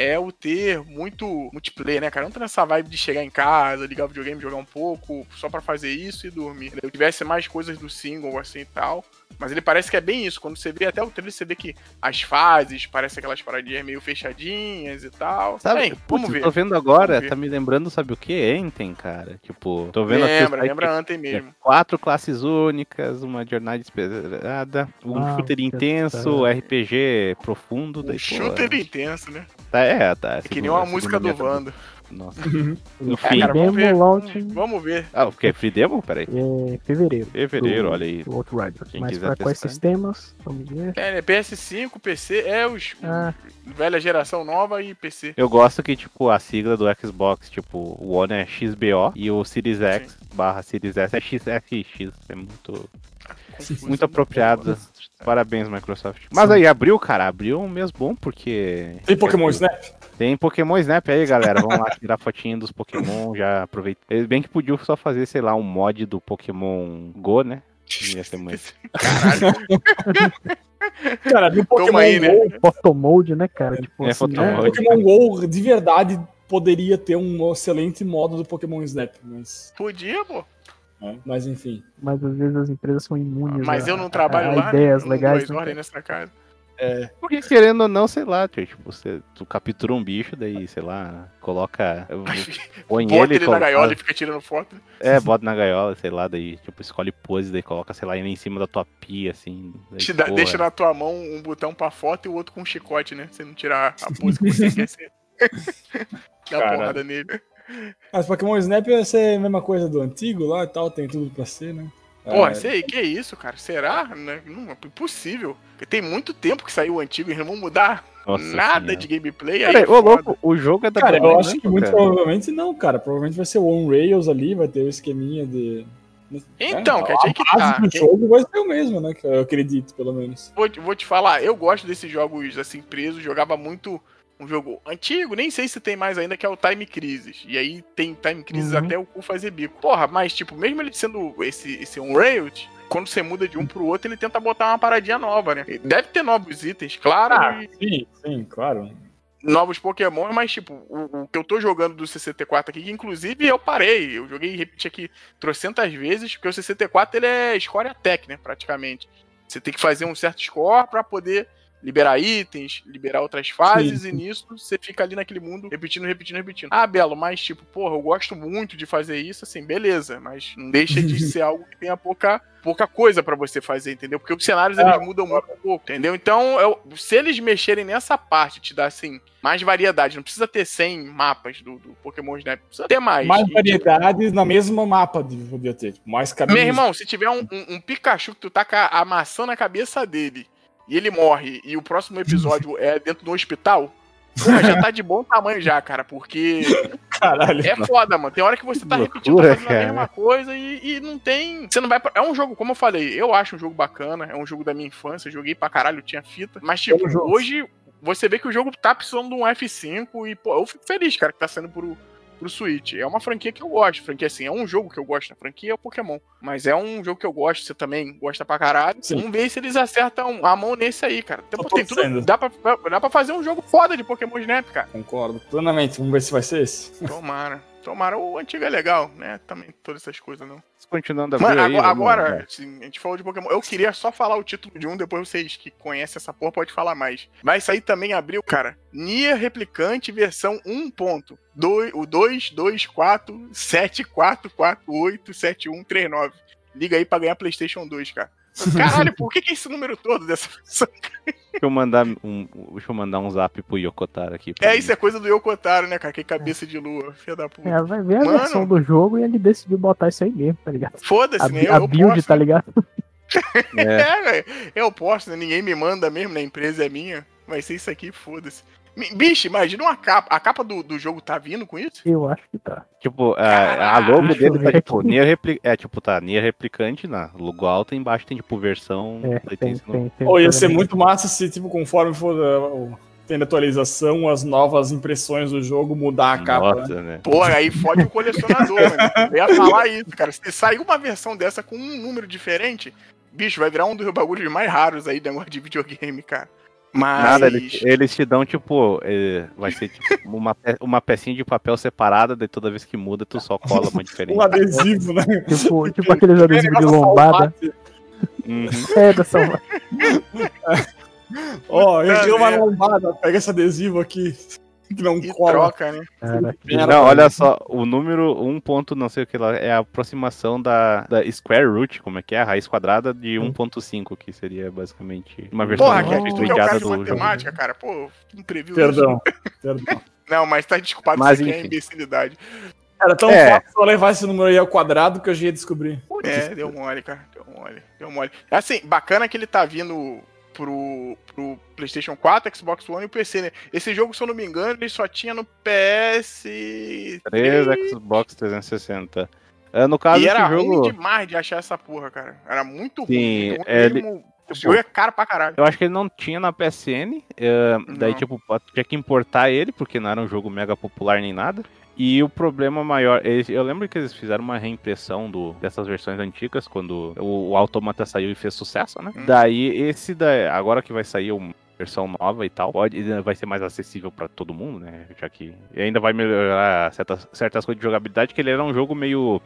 S3: É o ter muito multiplayer, né, cara? Não tá nessa vibe de chegar em casa, ligar o videogame, jogar um pouco, só pra fazer isso e dormir. Se tivesse mais coisas do single assim e tal. Mas ele parece que é bem isso. Quando você vê até o trailer, você vê que as fases parecem aquelas paradinhas meio fechadinhas e tal.
S1: Sabe,
S3: Bem, vamos
S1: putz,
S3: ver.
S1: tô vendo agora,
S3: Vamos
S1: tá me lembrando, sabe o que? Enten, cara. Tipo, tô vendo aqui
S3: Lembra,
S1: site
S3: lembra Anthem mesmo.
S1: Quatro classes únicas, uma jornada esperada, um
S4: Ah,
S1: shooter intenso,
S4: tá.
S1: RPG profundo. Daí,
S3: Um
S1: pô,
S3: shooter intenso, né?
S1: Tá, é, tá.
S3: É que nem uma música do Vando.
S1: Nossa.
S2: Uhum.
S1: No
S3: É,
S1: fim.
S3: cara, vamos ver.
S4: Demo launch
S3: Vamos ver.
S1: Ah, o que? Free Demo? Peraí.
S4: é fevereiro.
S1: Fevereiro,
S4: do-
S1: olha aí.
S4: do Outriders.
S1: Quem
S4: Mas
S1: quiser
S4: pra quais
S1: testar.
S4: sistemas? Vamos ver.
S3: É, né, PS5, PC, é os
S4: Ah,
S3: velha geração nova e PC.
S1: Eu gosto que, tipo, a sigla do Xbox, tipo, o One é XBO e o Series X barra Series S é XFX. É muito,
S3: Confuso.
S1: muito apropriado. Parabéns, Microsoft. Mas aí, abriu, cara, abriu um mês bom, porque
S2: Tem Pokémon Snap?
S1: Tem Pokémon Snap aí, galera. Vamos lá tirar fotinho dos Pokémon, já aproveita. Eles bem que podiam só fazer, sei lá, um mod do Pokémon Go, né? Ia ser muito...
S3: Caralho.
S2: Cara, no Pokémon
S3: aí, né?
S2: Go,
S4: Photomode, né, cara? Tipo,
S1: É,
S4: assim,
S1: Photomode.
S4: né?
S2: Pokémon Go de verdade poderia ter um excelente modo do Pokémon Snap, mas,
S3: Podia, pô.
S2: mas enfim.
S4: Mas às vezes as empresas são imunes
S3: Mas
S4: a,
S3: eu não trabalho
S4: a, a
S3: lá.
S4: ideias
S3: né?
S4: legais.
S3: Dois
S4: né,
S3: nessa casa.
S1: Porque querendo ou não, sei lá, tipo, você, tu captura um bicho, daí, sei lá, coloca. Põe
S3: Bota
S1: ele,
S3: ele na
S1: coloca-
S3: gaiola e fica tirando foto.
S1: É, bota na gaiola, sei lá, daí, tipo, escolhe pose, daí coloca, sei lá, ele em cima da tua pia, assim. daí,
S3: Te dá- deixa na tua mão um botão pra foto e o outro com um chicote, né? Você não tirar a pose que você quer ser. Dá porrada nele.
S2: Mas Pokémon Snap vai ser a mesma coisa do antigo lá e tal, tem tudo pra ser, né?
S3: Porra,
S2: É,
S3: sei, que isso, cara? Será? Né? Não, é impossível. Porque tem muito tempo que saiu o antigo e eles não vão mudar
S1: Nossa
S3: nada
S1: senhora.
S3: de gameplay.
S1: Cara,
S3: é
S1: ô louco, o jogo é da
S2: Cara, eu acho que
S1: Namco,
S2: muito
S1: cara.
S2: provavelmente não, cara. Provavelmente vai ser o On Rails ali, vai ter o esqueminha de.
S3: Então,
S2: É,
S3: que
S2: a base
S3: tá.
S2: do jogo vai ser o mesmo, né? que Eu acredito, pelo menos.
S3: Vou, te- vou te falar, eu gosto desses jogos assim presos, jogava muito um jogo antigo, nem sei se tem mais ainda, que é o Time Crisis. E aí tem Time Crisis
S4: Uhum.
S3: até o cu fazer bico. Porra, mas tipo, mesmo ele sendo esse, esse Unrailed, quando você muda de um pro outro, ele tenta botar uma paradinha nova, né? Deve ter novos itens, claro,
S2: Ah,
S3: e
S2: sim, sim, claro.
S3: novos Pokémon, mas tipo, o, o que eu tô jogando do 64 aqui, que inclusive eu parei, eu joguei e repeti aqui trocentas vezes, porque o 64 ele é score attack, né, praticamente. Você tem que fazer um certo score pra poder liberar itens, liberar outras fases,
S2: Sim.
S3: e nisso você fica ali naquele mundo repetindo, repetindo, repetindo. Ah, Belo, mas tipo, porra, eu gosto muito de fazer isso, assim, beleza, mas não deixa de ser algo que tenha pouca, pouca coisa pra você fazer, entendeu? Porque os cenários
S2: Ah,
S3: eles mudam muito pouco, entendeu? Então, eu- se eles mexerem nessa parte, te dar assim, mais variedade, não precisa ter 100 mapas do, do Pokémon Snap, precisa ter mais.
S2: Mais
S3: E,
S2: variedades na mesma mapa de ter. Tipo, mais caminhos.
S3: Meu irmão, se tiver um, um- um Pikachu que tu taca a maçã na cabeça dele e ele morre, e o próximo episódio é dentro do hospital, porra, já tá de bom tamanho já, cara, porque
S2: Caralho.
S3: é foda, mano. Tem hora que você tá repetindo
S1: loucura,
S3: tá a mesma coisa e, e não tem. Você não vai. pra- É um jogo, como eu falei, eu acho um jogo bacana, é um jogo da minha infância, joguei pra caralho, tinha fita. Mas, tipo,
S2: Bom jogo.
S3: hoje você vê que o jogo tá precisando de um F5 e, pô, eu fico feliz, cara, que tá saindo pro, pro Switch. É uma franquia que eu gosto. Franquia assim, é um jogo que eu gosto. A franquia é o Pokémon. Mas é um jogo que eu gosto, você também gosta pra caralho.
S2: Sim.
S3: Vamos ver se eles acertam a mão nesse aí, cara. Tem, tem tudo. Dá pra, dá pra fazer um jogo foda de Pokémon Snap, cara.
S2: Concordo plenamente. Vamos ver se vai ser esse.
S3: Tomara. Tomara. O antigo é legal, né? Também todas essas coisas, não.
S1: Continuando a
S3: Mano,
S1: aí,
S3: agora,
S1: vamos-
S3: agora, a gente falou de Pokémon. Eu queria só falar o título de um, depois vocês que conhecem essa porra podem falar mais. Vai sair também em abril, cara. Nier Replicante versão 1. Ponto. Doi- o 224 7448 7139. Liga aí pra ganhar PlayStation 2, cara. Caralho, por que, que é esse número todo dessa versão?
S1: Deixa eu mandar um, deixa eu mandar um zap pro Yokotaro aqui.
S3: É,
S1: ele.
S3: isso é coisa do Yokotaro, né, cara? Que cabeça de lua, filha da puta.
S4: É, vai ver a
S3: Mano.
S4: versão do jogo e ele decidiu botar isso aí mesmo, tá ligado?
S3: Foda-se,
S4: A,
S3: né?
S4: bi-
S3: Eu,
S4: a
S3: eu
S4: build,
S3: posto,
S4: tá ligado?
S1: É.
S3: É, velho. Eu posto, né? Ninguém me manda mesmo, né? A empresa é minha. Vai ser isso aqui, foda-se. Bicho, imagina uma capa. A capa do, do jogo tá vindo com isso?
S4: Eu acho que tá.
S1: Tipo, a, a logo
S4: Deixa
S1: dele tá tipo. Nier repli... é tipo, tá, Nier replicante na logo alta e embaixo tem tipo versão
S4: É, tem,
S1: esse nome.
S4: tem, tem.
S2: Ou ia
S4: tem-
S2: ser muito massa se, tipo, conforme for uh, tendo atualização, as novas impressões do jogo mudar a capa. né?
S1: Nossa, né?
S3: Porra, aí fode o colecionador, mano. Eu ia falar isso, cara. Se sair uma versão dessa com um número diferente, bicho, vai virar um dos bagulhos mais raros aí do negócio de videogame, cara. Mas.
S1: Nada, eles, eles te dão, tipo, eh, vai ser tipo uma, uma pecinha de papel separada, daí toda vez que muda, tu só cola uma diferente.
S2: Um adesivo, né?
S4: Tipo, tipo aqueles adesivos de lombada.
S1: Uhum.
S4: É, da salva.
S2: Ó, eu
S3: Puta
S2: tenho uma lombada, pega esse adesivo aqui, que não
S3: E
S2: cola.
S3: troca, né?
S4: Cara,
S1: Não, olha só, o número 1 ponto não sei o que lá, é a aproximação da, da square root, como é que é? A raiz quadrada de
S4: Hum.
S1: 1.5, que seria basicamente uma versão
S3: Porra, que é tu que é o cara de
S1: do jogo.
S3: matemática, cara. Pô, não previu
S2: Perdão, perdão.
S3: Não, mas tá desculpado,
S1: Mas,
S3: isso aqui é imbecilidade.
S2: Era tão
S1: É.
S2: fácil só levar esse número aí ao quadrado que eu já ia descobrir.
S3: É, deu mole, cara. Deu mole. Deu mole. Assim, bacana que ele tá vindo pro, pro PlayStation 4, Xbox One e o PC, né? Esse jogo, se eu não me engano, ele só tinha no PS.
S1: 3, Xbox 360. Ah, no caso,
S3: E era
S1: jogo.
S3: ruim demais de achar essa porra, cara. Era muito ruim.
S1: Sim,
S3: muito ruim
S1: é, ele-
S3: mesmo. O jogo é caro pra caralho.
S1: Eu acho que ele não tinha na PSN. eh, daí,
S3: Não.
S1: tipo, tinha que importar ele, porque não era um jogo mega popular nem nada. E o problema maior, eles- eu lembro que eles fizeram uma reimpressão do, dessas versões antigas quando o, o Automata saiu e fez sucesso, né?
S3: Hum.
S1: Daí esse da, agora que vai sair uma versão nova e tal, pode, vai ser mais acessível pra todo mundo, né? Já que e ainda vai melhorar certas, certas coisas de jogabilidade, que ele era um jogo meio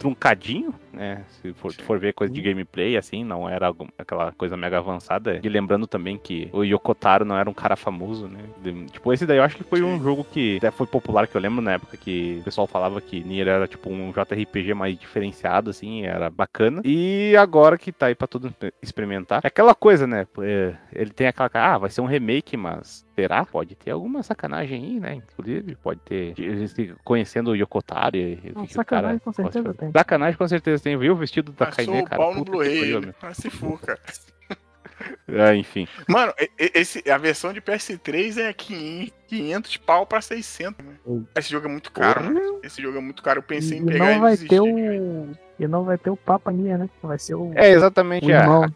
S1: truncadinho, né? Se for, for ver coisa de gameplay, assim, não era aquela coisa mega avançada. E lembrando também que o Yokotaro não era um cara famoso, né? De- tipo, esse daí eu acho que foi um jogo que até foi popular, que eu lembro na época que o pessoal falava que Nier era tipo um JRPG mais diferenciado, assim, era bacana. E agora que tá aí pra todo experimentar. É aquela coisa, né? é, Ele tem aquela. Ah, vai ser um remake, mas. Será? Pode ter alguma sacanagem aí, né? Inclusive, pode ter. eles Conhecendo o Yokotaro e e o o cara
S4: sacanagem com certeza tem.
S1: Sacanagem com certeza tem. Viu o vestido da
S3: Passou
S1: Kainé,
S3: o
S1: cara?
S3: pau no Blu-ray. Ah, se for, cara.
S1: Ah, enfim.
S3: Mano, e- e- esse, a versão de PS3 é 500, 500 pau pra 600. Né?
S4: Hum.
S3: Esse jogo é muito caro, mano. Esse jogo é muito caro. Eu pensei
S4: E
S3: em pegar
S4: não vai
S3: desistir.
S4: ter o. E não vai ter o Papa Nia, né? Vai ser o,
S1: É exatamente
S4: o
S1: a,
S4: irmão.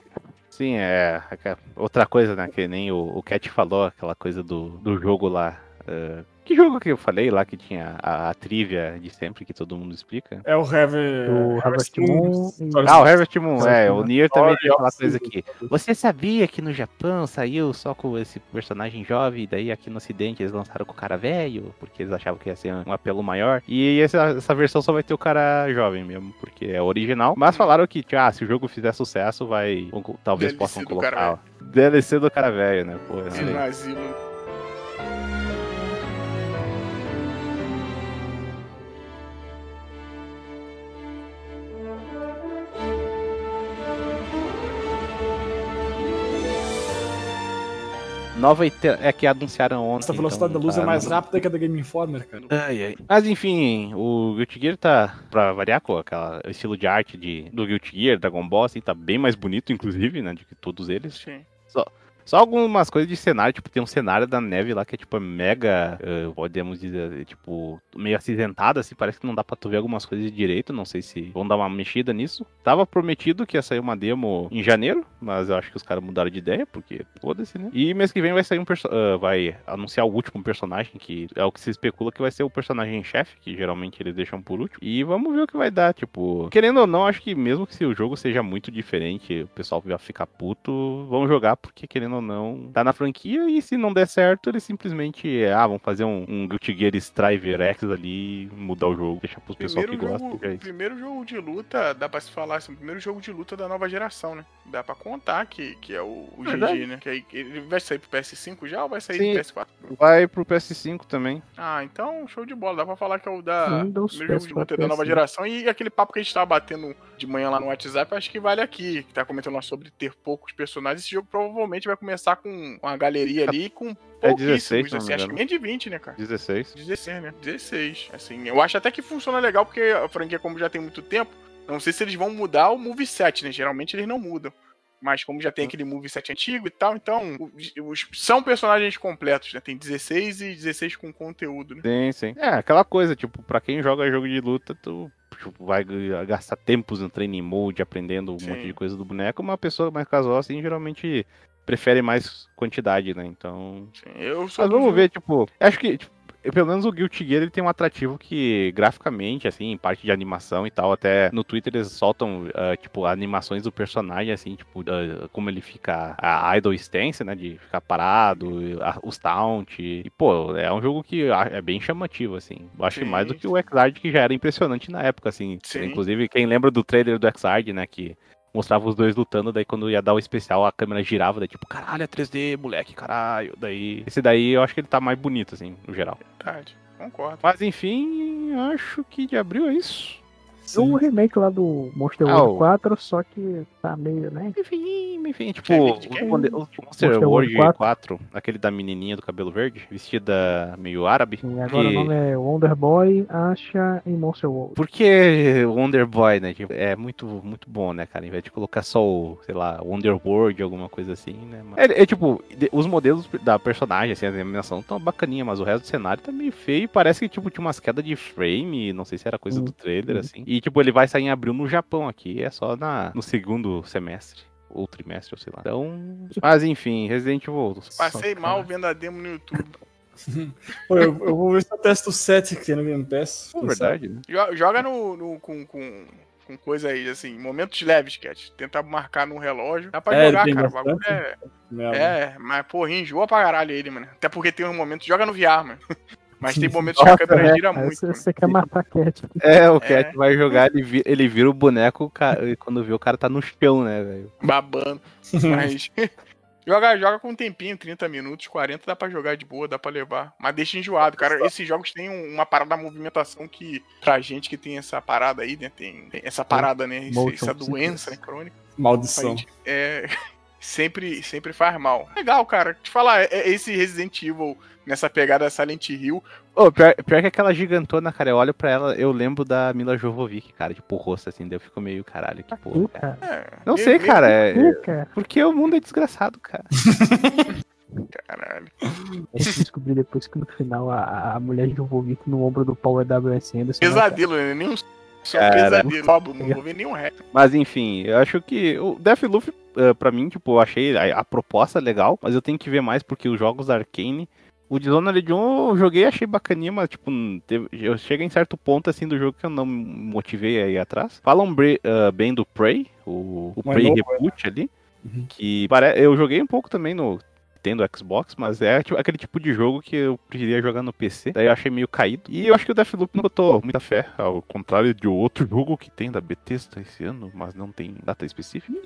S1: Sim, é. aca- Outra coisa, né? Que nem o, o Cat falou, aquela coisa do, do jogo lá. ah, que jogo que eu falei lá que tinha a, a trivia de sempre que todo mundo explica?
S2: É o Heavy.
S4: Do Harvest Moon e-
S1: Ah, o Harvest Moon, é.
S4: Moon.
S1: O Nier também aquela
S2: of
S1: coisa aqui. Você sabia que no Japão saiu só com esse personagem jovem, daí aqui no ocidente eles lançaram com o cara velho, porque eles achavam que ia ser um apelo maior. E essa, essa versão só vai ter o cara jovem mesmo, porque é original. Mas falaram que, ah, se o jogo fizer sucesso, vai. talvez
S3: DLC
S1: possam
S3: do cara
S1: colocar. ó, DLC do cara velho, né? Pô, Nova é que anunciaram ontem.
S2: Essa velocidade
S1: então
S2: da luz
S1: tá
S2: é mais rápida que a da Game Informer, cara.
S1: Ai, ai. Mas enfim, o Guilty Gear tá, pra variar, com aquela estilo de arte de, do Guilty Gear, Dragon Ball, assim, tá bem mais bonito, inclusive, né, de que todos eles.
S3: Sim.
S1: Só algumas coisas de cenário, tipo, tem um cenário da neve lá que é, tipo, mega, eh, podemos dizer, tipo, meio acinzentada, assim, parece que não dá pra tu ver algumas coisas direito, não sei se vão dar uma mexida nisso. Tava prometido que ia sair uma demo em janeiro, mas eu acho que os caras mudaram de ideia, porque foda-se, né? E mês que vem vai sair um ah, vai anunciar o último personagem, que é o que se especula que vai ser o personagem-chefe, que geralmente eles deixam por último. E vamos ver o que vai dar, tipo, querendo ou não, acho que mesmo que se o jogo seja muito diferente, o pessoal vai ficar puto, vão jogar, porque querendo querendo ou não, tá na franquia e se não der certo, eles simplesmente, ah, vão fazer um, um Guilty Gear Striver X ali, mudar o jogo, deixar pros pessoal que
S3: Primeiro
S1: gosta. é
S3: primeiro jogo de luta, dá pra se falar assim, primeiro jogo de luta da nova geração, né? Dá pra contar que, que é o, o. GG, né? Que aí- ele vai sair pro PS5 já ou vai sair
S1: Sim.
S3: pro PS4?
S1: Vai pro PS5 também.
S3: Ah, então show de bola. Dá pra falar que é o da primeiro jogo de luta
S4: PS4,
S3: da nova
S4: PS5.
S3: geração. E aquele papo que a gente tava batendo de manhã lá no WhatsApp, acho que vale aqui. Que tá comentando lá sobre ter poucos personagens. Esse jogo provavelmente vai começar com uma galeria ali com
S1: É
S3: pouquíssimos.
S1: 16, se não
S3: assim, acho que menos de 20, né, cara?
S1: 16.
S3: 16, né? 16. Assim, eu acho até que funciona legal, porque a franquia, como já tem muito tempo, não sei se eles vão mudar o moveset, né? Geralmente eles não mudam. Mas como já tem aquele moveset antigo e tal, então os, são personagens completos, né? Tem 16 e 16 com conteúdo, né?
S1: Sim, sim. É, aquela coisa, tipo, pra quem joga jogo de luta, tu tipo, vai gastar tempos no training mode, aprendendo um
S3: Sim.
S1: monte de coisa do boneco. Uma pessoa mais casual, assim, geralmente prefere mais quantidade, né? Então.
S3: Assim, eu sou
S1: Mas vamos ver, tipo, acho que. tipo, pelo menos o Guilty Gear ele tem um atrativo que graficamente, assim, em parte de animação e tal, até no Twitter eles soltam, ah, tipo, animações do personagem, assim, tipo, ah, como ele fica, a idle stance, né, de ficar parado, a- os taunt, e, pô, é um jogo que é bem chamativo, assim, eu acho que
S3: Sim.
S1: mais do que o Xrd, que já era impressionante na época, assim,
S3: Sim.
S1: inclusive, quem lembra do trailer do Xrd, né, que mostrava os dois lutando, daí quando ia dar o especial a câmera girava, daí tipo, caralho, é 3D, moleque, caralho. Daí, esse daí eu acho que ele tá mais bonito, assim, no geral.
S3: Verdade, concordo.
S1: Mas enfim, acho que de abril é isso.
S4: O remake lá do Monster
S1: Ah,
S4: World
S1: o-
S4: 4, só que tá meio, né?
S1: Enfim, enfim, tipo, o, o Monster
S4: Monster
S1: World
S4: World
S1: 4.
S4: 4,
S1: aquele da menininha do cabelo verde, vestida meio árabe.
S4: E agora
S1: que-
S4: o nome é Wonder Boy, Asha e Monster World.
S1: Porque Wonder Boy, né? tipo, é muito, muito bom, né, cara? Em vez de colocar só o, sei lá, Wonder World, alguma coisa assim, né? Mas- É, é, tipo, os modelos da personagem, assim, a animação tão bacaninha, mas o resto do cenário tá meio feio. e Parece que, tipo, tinha umas quedas de frame, não sei se era coisa do
S4: Hum,
S1: trailer, assim. E, tipo, ele vai sair em abril no Japão aqui, é só na, no segundo semestre. Ou trimestre, ou sei lá. Então. Mas enfim, Resident Evil.
S3: Passei
S4: Só,
S3: mal vendo a demo no YouTube.
S2: Pô, eu, eu vou ver se eu testo o 7 que tem no Game Pass.
S1: É verdade, né?
S3: Jo- Joga no, no- com, com, com coisa aí, assim, momentos leves, Cat. Tentar marcar no relógio. Dá pra
S2: É,
S3: jogar, cara. O bagulho é.
S2: Merda.
S3: é, mas porra, enjoa pra caralho ele, mano. Até porque tem um momento. Joga no VR, mano. Mas tem momentos que a
S4: Nossa,
S3: câmera
S4: né?
S3: gira muito.
S4: você,
S3: mano.
S4: você quer matar a Cat.
S1: É, o
S3: É.
S1: Cat vai jogar, ele vira, ele vira o boneco, cara- e quando vê o cara tá no chão, né, velho?
S3: babando. Mas. joga, joga com um tempinho, 30 minutos, 40, dá pra jogar de boa, dá pra levar. Mas deixa enjoado, cara. Esses jogos têm um- uma parada da movimentação que, pra gente que tem essa parada aí, né? Tem, tem essa parada, né? esse-
S4: Motion
S3: essa doença, né? Crônica.
S2: Maldição.
S3: Gente, é, sempre, sempre faz mal. Legal, cara. Te falar, é- é esse Resident Evil nessa pegada Silent Hill.
S1: Ô, pior, pior que aquela gigantona, cara, eu olho pra ela, eu lembro da Mila Jovovich, cara, tipo, o rosto assim, daí eu fico meio, caralho, que porra, cara.
S3: É,
S1: Não sei,
S3: meio-
S1: cara, é... Porque o mundo é desgraçado, cara.
S3: Caralho.
S4: A gente descobriu depois que no final a, a mulher de Jovovich no ombro do Paul é W.S. Anderson. né?
S3: Pesadelo, né? Nenhum. Só
S1: Cara.
S3: pesadelo. Não vou ver nenhum rap.
S1: Mas enfim, eu acho que o Deathloop, uh, pra mim, tipo, eu achei a, a proposta legal, mas eu tenho que ver mais porque os jogos da Arcane. O Dishonored 1 eu joguei achei bacaninha, mas tipo, teve- eu cheguei em certo ponto assim do jogo que eu não me motivei aí atrás. Falam bre- uh, bem do Prey, o, o Prey
S2: novo,
S1: Reboot ali,
S2: Uhum.
S1: que pare... eu joguei um pouco também no tendo Xbox, mas é tipo, aquele tipo de jogo que eu preferia jogar no PC. Daí eu achei meio caído. E eu acho que o Deathloop não botou muita fé, ao contrário de outro jogo que tem da Bethesda esse ano, mas não tem data específica.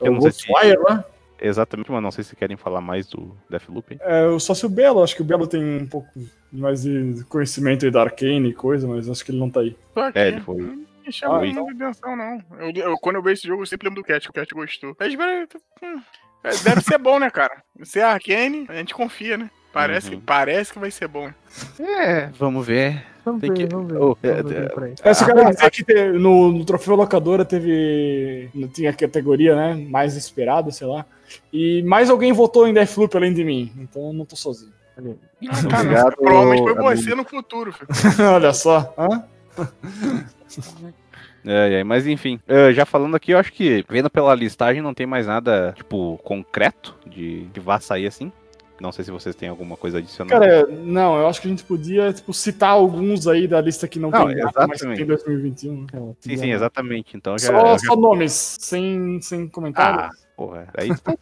S2: É
S1: Eu
S2: o
S1: não sei se-
S2: Ghostwire lá.
S1: Exatamente, mas não sei se querem falar mais do Deathloop. hein?
S2: É, só se o Belo, acho que o Belo tem um pouco mais de conhecimento aí da Arcane e coisa, mas acho que ele não tá aí.
S1: É, ele foi.
S3: Não me chama
S2: Ah, então.
S3: atenção, não. Eu, eu- quando eu vejo esse jogo, eu sempre lembro do Cat, que o Cat gostou. Mas, peraí, hum, é, deve ser bom, né, cara? Se é Arcane, a gente confia, né? Parece,
S1: Uhum.
S3: que, parece que vai ser bom.
S1: É, vamos ver.
S4: Vamos
S1: Tem
S4: ver,
S1: que-
S4: vamos ver.
S1: Oh,
S4: Vamos
S1: é,
S4: ver
S1: é.
S2: É, se eu quero dizer que no, no troféu locadora teve. Tinha a categoria, né? Mais esperada, sei lá. E mais alguém votou em Deathloop além de mim. Então eu não tô sozinho.
S4: Aí.
S3: Ah, tá,
S1: Obrigado,
S3: não, provavelmente foi você no futuro, filho.
S2: Olha só. Hã?
S1: É, é, mas enfim, é, já falando aqui, eu acho que vendo pela listagem não tem mais nada, tipo, concreto de que vá sair assim. Não sei se vocês têm alguma coisa adicional.
S2: Cara, não, eu acho que a gente podia tipo, citar alguns aí da lista que não,
S1: Não,
S2: tem data, mas tem 2021. né?
S4: É,
S1: sim, sim, exatamente. Então já,
S2: Só,
S1: já-
S2: só nomes, sem, sem comentários.
S1: Ah, porra. Aí tá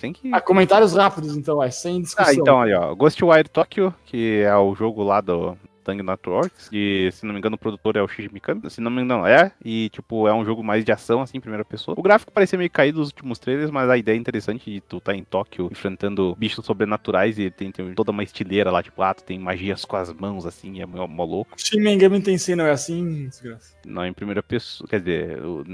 S1: tem que.
S2: Ah, comentários rápidos, então, é sem discussão.
S1: Ah, então aí, ó. Ghostwire Tokyo, que é o jogo lá do Tang Networks, que, se não me engano, o produtor é o Shinji Mikami. Se não me engano, é. E, tipo, é um jogo mais de ação, assim, em primeira pessoa. O gráfico parecia meio caído nos últimos trailers, mas a ideia é interessante de tu tá em Tóquio enfrentando bichos sobrenaturais e tem, tem toda uma estileira lá, tipo, ah, tu tem magias com as mãos, assim, é mó, mó louco.
S2: Shin Megami Tensei não é assim, desgraça.
S1: Não, em primeira pessoa. Quer dizer, o-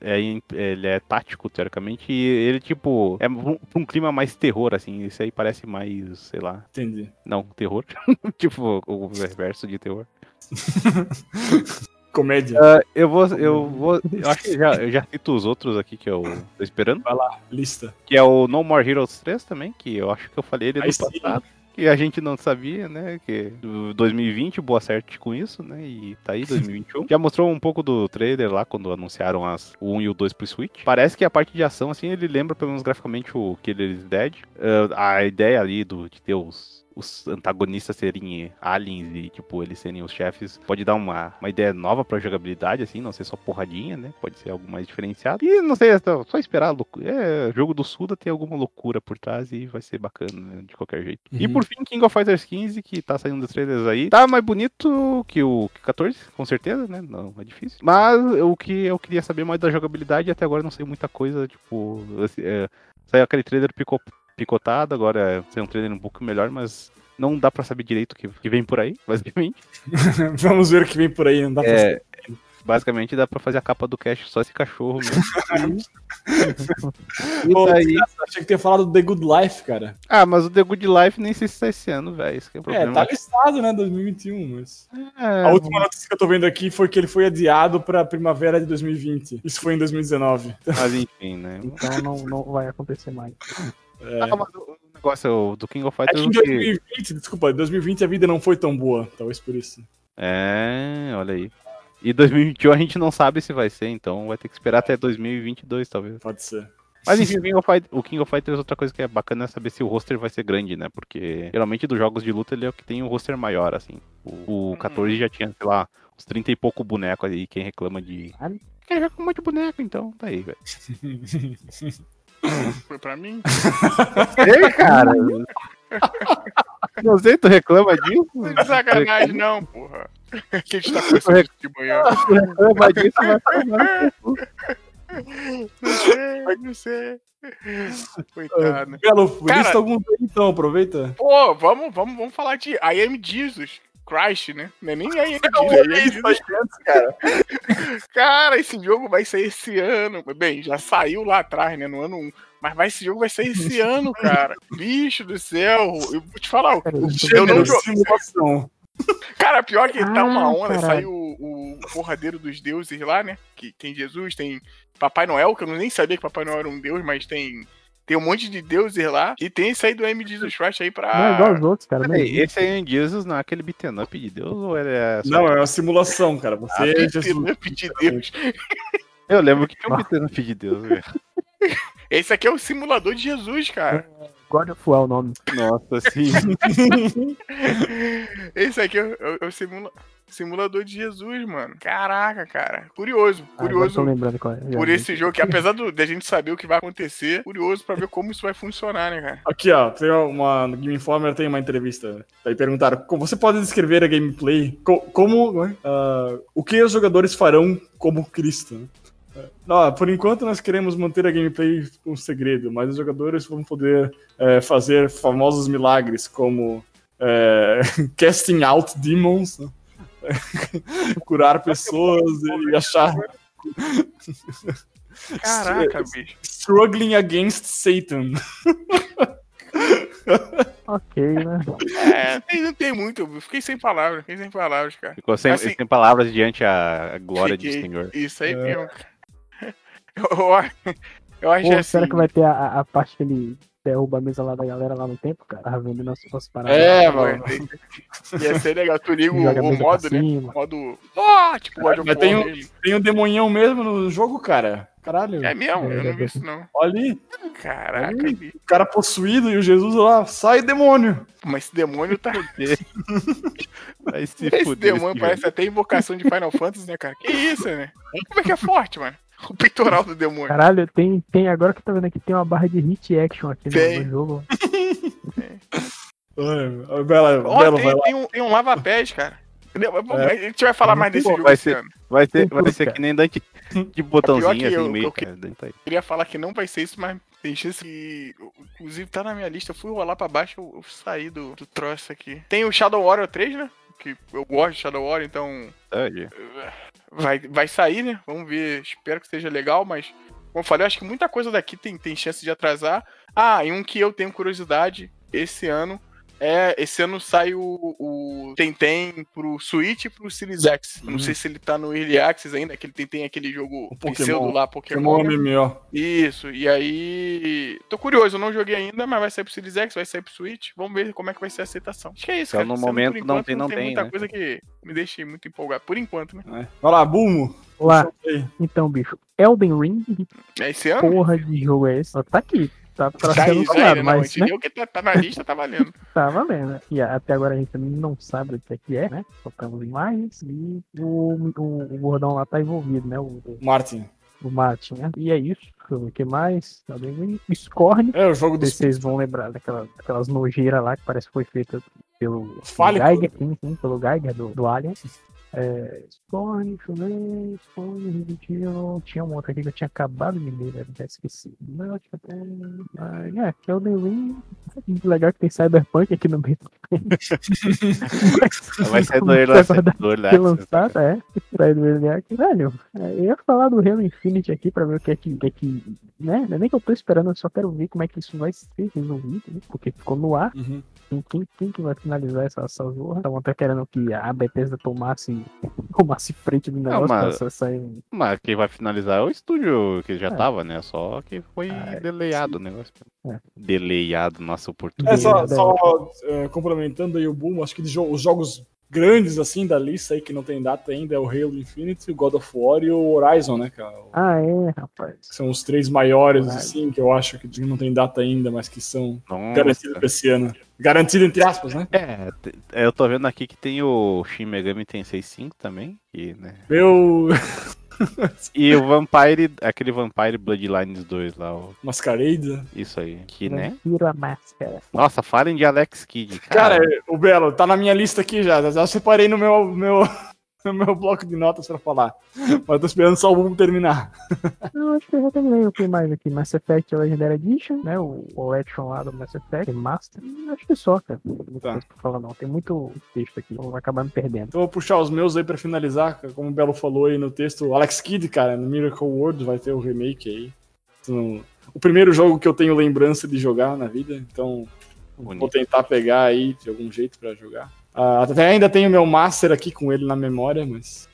S1: é, ele é tático, teoricamente, e ele, tipo, é um, um clima mais terror, assim. Isso aí parece mais, sei lá.
S2: Entendi.
S1: Não, terror. tipo, o verso de terror.
S2: Comédia.
S1: Ah, eu vou. Eu vou. Eu acho que já, eu já cito os outros aqui que eu tô esperando.
S2: Vai lá, lista.
S1: Que é o No More Heroes 3 também, que eu acho que eu falei ele
S2: Aí
S1: no
S2: sim.
S1: passado. Que a gente não sabia, né? Que do 2020, boa sorte com isso, né? E tá aí, 2021. Já mostrou um pouco do trailer lá quando anunciaram as, o 1 e o 2 pro Switch. Parece que a parte de ação, assim, ele lembra pelo menos graficamente o Killer is Dead. Ah, a ideia ali do, de ter os, os antagonistas serem aliens e, tipo, eles serem os chefes, pode dar uma, uma ideia nova pra jogabilidade, assim, não ser só porradinha, né? Pode ser algo mais diferenciado. E não sei, é só esperar. É, jogo do Suda tem alguma loucura por trás e vai ser bacana, né, de qualquer jeito. E
S2: Uhum.
S1: por fim, King of Fighters 15, que tá saindo dos trailers aí. Tá mais bonito que o 14, com certeza, né? Não, é difícil. Mas o que eu queria saber mais da jogabilidade, até agora não sei muita coisa, tipo. assim, é, saiu aquele trailer pico- picotado, agora saiu um trailer um pouco melhor, mas não dá pra saber direito o que, que vem por aí, basicamente.
S2: Vamos ver o que vem por aí, não dá pra
S1: É, basicamente dá pra fazer a capa do cache só esse cachorro mesmo. e
S2: Pô,
S1: daí...
S2: Achei que ter falado do The Good Life, cara.
S1: Ah, mas o The Good Life nem sei se tá esse ano, velho. Que é o
S2: É,
S1: problema.
S2: tá listado, né, 2021, mas...
S1: É,
S2: A última notícia que eu tô vendo aqui foi que ele foi adiado pra primavera de 2020. Isso foi em 2019.
S1: Mas enfim, né?
S4: Então não, não vai acontecer mais.
S2: É.
S1: Ah, mas o negócio do King of
S2: É
S1: Fighters
S2: que em
S1: o que-
S2: 2020, desculpa, em 2020 a vida não foi tão boa, talvez por isso.
S1: É, olha aí. E 2021 a gente não sabe se vai ser, então vai ter que esperar até 2022, talvez.
S2: Pode ser.
S1: Mas enfim, o King of, Fight- o King of Fighters, outra coisa que é bacana é saber se o roster vai ser grande, né? Porque geralmente dos jogos de luta ele é o que tem um roster maior, assim. O, o 14 já tinha, sei lá, uns 30 e pouco bonecos aí, quem reclama de. Ah, quer jogar com um monte de boneco, então, tá aí, velho.
S3: Foi pra mim?
S1: Ei, cara! Não sei, tu reclama disso?
S3: Não é sacanagem, não, porra. Que a gente tá isso de manhã.
S1: Tu reclama disso, vai tomar.
S3: Não sei, não sei. Coitado.
S2: Galo,
S3: Cara-
S2: lista alguns aí então, aproveita.
S3: Pô, vamos, vamos, vamos falar de I Am Jesus. Christ, né? Não é nem Jesus, I Am Jesus.
S2: cara.
S3: Cara, esse jogo vai sair esse ano. Bem, já saiu lá atrás, né? No ano 1. Mas vai, esse jogo vai sair esse ano, cara. Bicho do céu. Eu vou te falar.
S4: Cara,
S3: eu não
S2: Gênero,
S3: jogo. Cara, pior que tá
S4: Ah,
S3: uma onda.
S4: caralho.
S3: Saiu o, o porradeiro dos deuses lá, né? Que tem Jesus, tem Papai Noel, que eu nem sabia que Papai Noel era um deus, mas tem. Tem um monte de deuses lá. E tem esse aí do M. Jesus Christ aí
S4: Não é igual
S3: pra.
S4: os outros, cara.
S1: Peraí, esse aí em Jesus não é aquele beaten up de Deus ou ele é só...
S2: Não, é uma simulação, cara.
S3: Ah,
S2: Você é Jesus.
S3: Beaten-up de Deus.
S1: Eu lembro que tinha um beaten up de Deus, velho.
S3: Esse aqui é o simulador de Jesus, cara.
S4: God of War é o nome.
S1: Nossa, sim.
S3: Esse aqui é o, é o simula- simulador de Jesus, mano. Caraca, cara. Curioso,
S4: Ah,
S3: curioso
S4: tô lembrando qual é.
S3: Por
S4: vi.
S3: esse jogo, que apesar do, da gente saber o que vai acontecer, curioso pra ver como isso vai funcionar, né, cara?
S2: Aqui, ó, tem uma. No Game Informer tem uma entrevista. Aí perguntaram: como você pode descrever a gameplay? Co- como. ah, o que os jogadores farão como Cristo? Né? Não, por enquanto nós queremos manter a gameplay um segredo, mas os jogadores vão poder eh, fazer famosos milagres como eh, casting out demons, né? curar pessoas e achar
S3: Caraca, bicho.
S2: struggling against Satan.
S4: Ok, né?
S3: É, não tem muito, eu fiquei sem palavras, fiquei sem palavras, cara.
S1: Ficou sem,
S3: Assim-
S1: sem palavras diante a, a glória do
S3: Fiquei-
S1: Senhor.
S3: Isso aí
S2: É.
S3: mesmo. Eu, acho- eu acho
S4: Pô,
S3: assim.
S4: será que vai ter a- a, parte que ele derruba a mesa lá da galera lá no tempo, cara? Tava vendo paradas.
S2: É, mano.
S3: Ia ser legal, tu liga o,
S4: a
S3: o modo, né? O modo. Ah, tipo, of
S2: Mas tem um-. Tem o demonhão mesmo no jogo, cara. Caralho.
S3: É mesmo? Eu não vi isso não.
S2: Olha ali,
S3: Caraca,
S2: o cara possuído e o Jesus lá, sai demônio.
S3: Mas esse demônio tá.
S1: Vai se
S3: Esse
S1: fuder
S3: demônio
S1: esse
S3: parece até invocação de Final Fantasy, né, cara? Que isso, né? Como é que é forte, mano? O peitoral do demônio.
S4: Caralho, tem, tem agora que eu tô vendo aqui, tem uma barra de hit action aqui no,
S3: Tem.
S4: no jogo.
S2: Ai, Bela,
S3: Ó,
S2: Bela,
S3: tem,
S2: vai
S3: tem um, tem um lava-pés, cara. Entendeu?
S2: É.
S3: A gente vai falar mais desse
S1: Pô,
S3: jogo
S1: vai ser-. Vai,
S4: Tem
S1: vai ser
S4: cara.
S1: que nem Dante de botãozinho
S3: eu-
S1: assim,
S3: eu
S1: meio.
S3: que-
S1: cara, dentro aí.
S3: queria falar que não vai ser isso, mas tem chance que. Inclusive tá na minha lista. Eu fui rolar pra baixo, eu, eu saí do, do troço aqui. Tem o Shadow Warrior 3, né? Que eu gosto de Shadow Warrior, então.
S1: Sabe?
S3: Vai, vai sair, né? Vamos ver. Espero que seja legal, mas. Como eu falei, eu acho que muita coisa daqui tem, tem chance de atrasar. Ah, e um que eu tenho curiosidade esse ano. É, esse ano sai o, o Tentem pro Switch e pro Series X. Não
S2: Uhum.
S3: sei se ele tá no Early Access ainda, que ele tem, tem aquele jogo
S2: O Pokémon.
S3: pseudo lá, Pokémon.
S2: Pokémon MMO.
S3: Isso, e aí. Tô curioso, eu não joguei ainda, mas vai sair pro Series X, vai sair pro Switch. Vamos ver como é que vai ser a aceitação. Acho que é isso,
S1: Então,
S3: cara.
S1: no
S3: ano,
S1: momento,
S3: por
S1: não
S3: enquanto,
S1: tem, não tem,
S3: muita
S1: né?
S3: coisa que me deixa muito empolgado. Por enquanto, né?
S2: É. Vai lá, Bulmo.
S4: Lá, então, bicho, Elden Ring,
S3: É esse ano?
S4: porra de jogo é esse? Ó, Tá aqui, tá pra
S3: Tá
S4: ser anunciado,
S3: não, a
S4: mas,
S3: gente
S4: né,
S3: que tá, tá na lista, tá valendo.
S4: tá valendo. E até agora a gente também não sabe o que é que é, né? Só temos imagens e o, o, o gordão lá tá envolvido, né? O,
S2: Martin.
S4: o Martin, né? E é isso. O que mais. Elden Ring, Scorn.
S2: É o jogo
S4: Não sei
S2: dos.
S4: se vocês vão lembrar daquela, daquelas nojeiras lá que parece que foi feita pelo
S2: Fale,
S4: Geiger, sim, sim, pelo Geiger do, do Alien. É, Spawn, ver, Spawn, Resident tinha um outro aqui que eu tinha acabado de ler, né, até esqueci. Não, que até- ah, é, que é o The Ring, legal que tem Cyberpunk aqui no meio.
S1: Vai sair do Early Access,
S4: lançado, é. Sai do Access. Velho, eu ia falar do Halo Infinite aqui pra ver o que é que, que, é que né? Não é nem que eu tô esperando, eu só quero ver como é que isso vai ser resolvido, né? Porque ficou no ar.
S2: Uhum.
S4: Quem, quem, quem que vai finalizar essa, essa zorra? Estavam até querendo que a Bethesda tomasse, tomasse frente do negócio
S1: mas-
S4: pra sair.
S1: Mas quem vai finalizar é o estúdio que já
S4: É.
S1: tava, né? Só que foi
S4: Ah, é.
S1: deleiado o negócio.
S4: É.
S1: Deleiado, nossa oportunidade.
S2: É, só, só é, complementando aí o Boom, acho que de jo- os jogos grandes assim da lista aí que não tem data ainda é o Halo Infinite, o God of War e o Horizon, né, cara?
S4: Ah, é, rapaz.
S2: São os três maiores,
S4: Horizon.
S2: assim, que eu acho que não tem data ainda, mas que são
S1: Nossa.
S2: garantidos pra esse ano. Garantido entre aspas, né?
S1: É, te- eu tô vendo aqui que tem o Shin Megami Tensei 5 também, que, né?
S2: Meu
S1: E o Vampire, aquele Vampire Bloodlines 2 lá, ó,
S2: Masquerade.
S1: isso aí, que, né?
S4: Tira a máscara.
S1: Nossa, falem de Alex Kidd,
S2: Cara,
S1: cara.
S2: o Belo, tá na minha lista aqui já. Já separei no meu, meu, no meu bloco de notas pra falar. Mas tô esperando só o Boom terminar.
S4: Não, acho que eu já terminei o que mais aqui. Mass Effect Legendary Edition, né? O Collection lá do Mass Effect, Master. Acho que só, cara. Não tem
S2: Tá.
S4: coisa pra falar, não. Tem muito texto aqui. Vou acabar me perdendo.
S2: Então eu vou puxar os meus aí pra finalizar. como o Belo falou aí no texto. Alex Kidd, cara, no Miracle World vai ter o remake aí. Então, o primeiro jogo que eu tenho lembrança de jogar na vida. Então vou
S1: Bonito.
S2: tentar pegar aí de algum jeito pra jogar. Ah, até ainda tenho meu Master aqui com ele na memória, mas.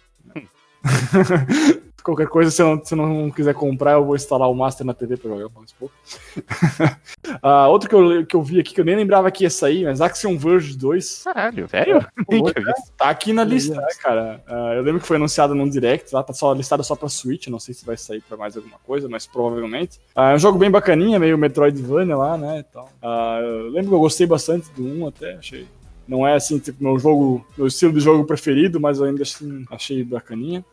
S2: Qualquer coisa, se eu, não, se não quiser comprar, eu vou instalar o Master na TV pra jogar mais pouco. Ah, outro que eu, que eu vi aqui que eu nem lembrava que ia sair, mas Axiom Verge 2.
S1: Caralho, visto.
S2: Tá aqui na lista, né, cara? Ah, eu lembro que foi anunciado num direct, lá tá só listado só pra Switch, não sei se vai sair pra mais alguma coisa, mas provavelmente. Ah, é um jogo bem bacaninha, meio Metroidvania lá, né, e tal. Ah, eu lembro que eu gostei bastante do 1 até, achei. Não é assim, tipo, meu jogo, meu estilo de jogo preferido, mas eu ainda assim, achei bacaninha.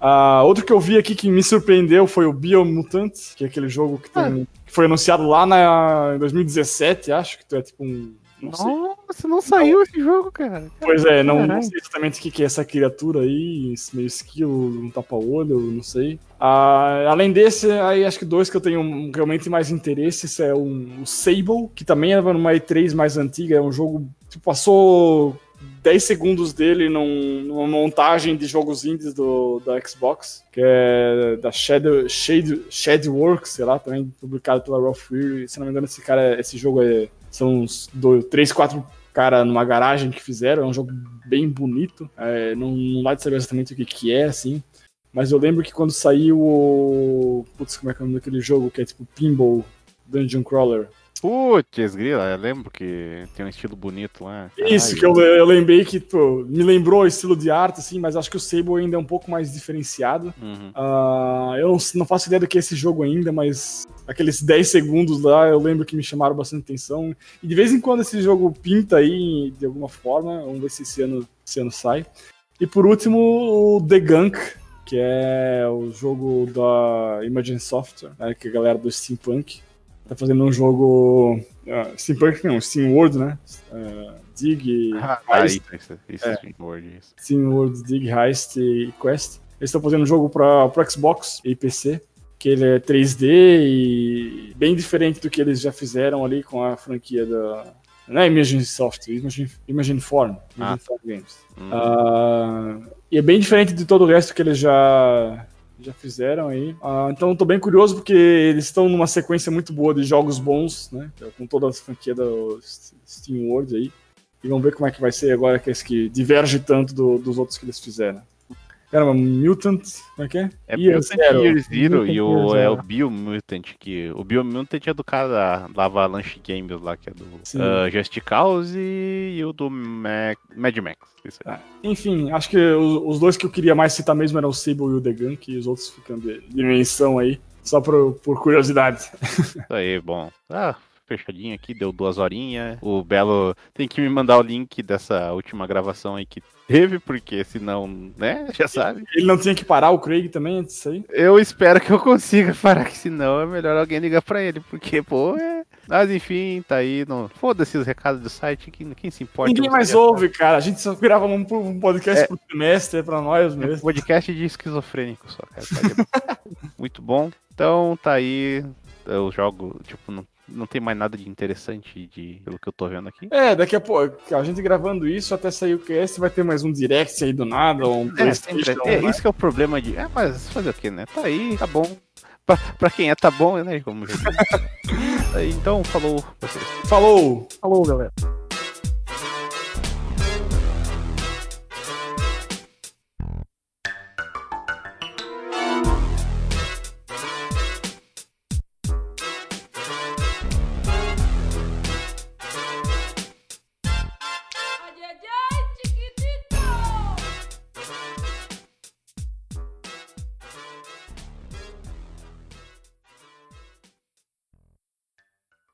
S2: Ah, outro que eu vi aqui que me surpreendeu foi o Biomutant, que é aquele jogo que, tem- que foi anunciado lá na, em 2017, acho, que é tipo um. Não sei.
S1: Nossa, não saiu esse jogo, cara.
S2: Pois é, não, não sei exatamente o que que é essa criatura aí, esse meio esquilo, um tapa-olho, não sei. Ah, além desse, aí acho que dois que eu tenho realmente mais interesse esse é um, o Sable, que também é numa E3 mais antiga, é um jogo que passou 10 segundos dele num- numa montagem de jogos indies do, da Xbox, que é da Shadow, Shade, Shadeworks, sei lá, também publicado pela Raw Fury. Se não me engano, esse cara, esse jogo é, são uns 3, 4 cara numa garagem que fizeram, é um jogo bem bonito, é, não, não dá de saber exatamente o que, que é, assim, mas eu lembro que quando saiu o... Putz, como é que é o nome daquele jogo que é tipo Pinball Dungeon Crawler?
S1: Putz, grila, eu lembro que tem um estilo bonito lá.
S2: Isso,
S1: Caralho.
S2: que eu, eu lembrei que pô, me lembrou o estilo de arte, assim, mas acho que o Sable ainda é um pouco mais diferenciado.
S1: Uhum.
S2: Ah, eu não, não faço ideia do que é esse jogo ainda, mas aqueles 10 segundos lá eu lembro que me chamaram bastante atenção. E de vez em quando esse jogo pinta aí de alguma forma. Vamos ver se esse ano, esse ano sai. E por último, o The Gunk, que é o jogo da Imagine Software, né, que é a galera do Steampunk. Tá fazendo um jogo. Uh, Steampunk não, Steam World, né? Uh, Dig.
S1: Ah,
S2: Heist,
S1: isso, isso, isso,
S2: É.
S1: Steam World, isso.
S2: Steam World Dig Heist e Quest. Eles estão fazendo um jogo para Xbox e PC, que ele é 3D e bem diferente do que eles já fizeram ali com a franquia da. Não é Imagine Software, Imagine, Imagine Form, Imagine
S1: Ah.
S2: Form Games.
S1: Hum.
S2: Ah, e é bem diferente de todo o resto que eles já, já fizeram aí. Ah, então tô bem curioso porque eles estão numa sequência muito boa de jogos bons, né? Com toda a franquia do Steam World aí. E vamos ver como é que vai ser agora que esse que diverge tanto do- dos outros que eles fizeram. Caramba, Mutant, como é que é?
S1: É
S2: Year
S1: Mutant
S2: Zero.
S1: Year Zero
S4: Mutant
S1: e o,
S4: Year
S1: é
S4: Zero.
S1: o Biomutant, que o Biomutant é do cara da, Avalanche Games lá, que é do uh, Just Cause e, o do Mac, Mad Max. Aí.
S2: Enfim, acho que os, os dois que eu queria mais citar mesmo eram o Sable e o The Gun, que os outros ficam de, de menção aí, só por, por curiosidade.
S1: Isso aí, bom. Ah, fechadinho aqui, deu duas horinhas. O Belo tem que me mandar o link dessa última gravação aí que teve, porque senão, né, já sabe.
S2: Ele não tinha que parar o Craig também antes disso aí?
S1: Eu espero que eu consiga parar, que senão é melhor alguém ligar pra ele, porque, pô, é. Mas enfim, tá aí. Não... Foda-se os recados do site, quem, quem se importa.
S2: Ninguém mais ouve, cara. A gente só grava um, um podcast
S1: É.
S2: por semestre, é pra nós
S1: sabe. É
S2: mesmo.
S1: podcast de esquizofrênico só, cara. tá Muito bom. Então tá aí. Eu jogo, tipo, não, não tem mais nada de interessante de, pelo que eu tô vendo aqui.
S2: É, daqui a pouco, a gente gravando isso, até sair o cast, vai ter mais um direct aí do nada, ou um
S1: É, sempre, é,
S2: né?
S1: isso que é o problema de. É, mas fazer o que, né? Tá aí, tá bom. Pra, pra quem é, tá bom, né? Como então, falou vocês.
S2: Falou!
S4: Falou, galera.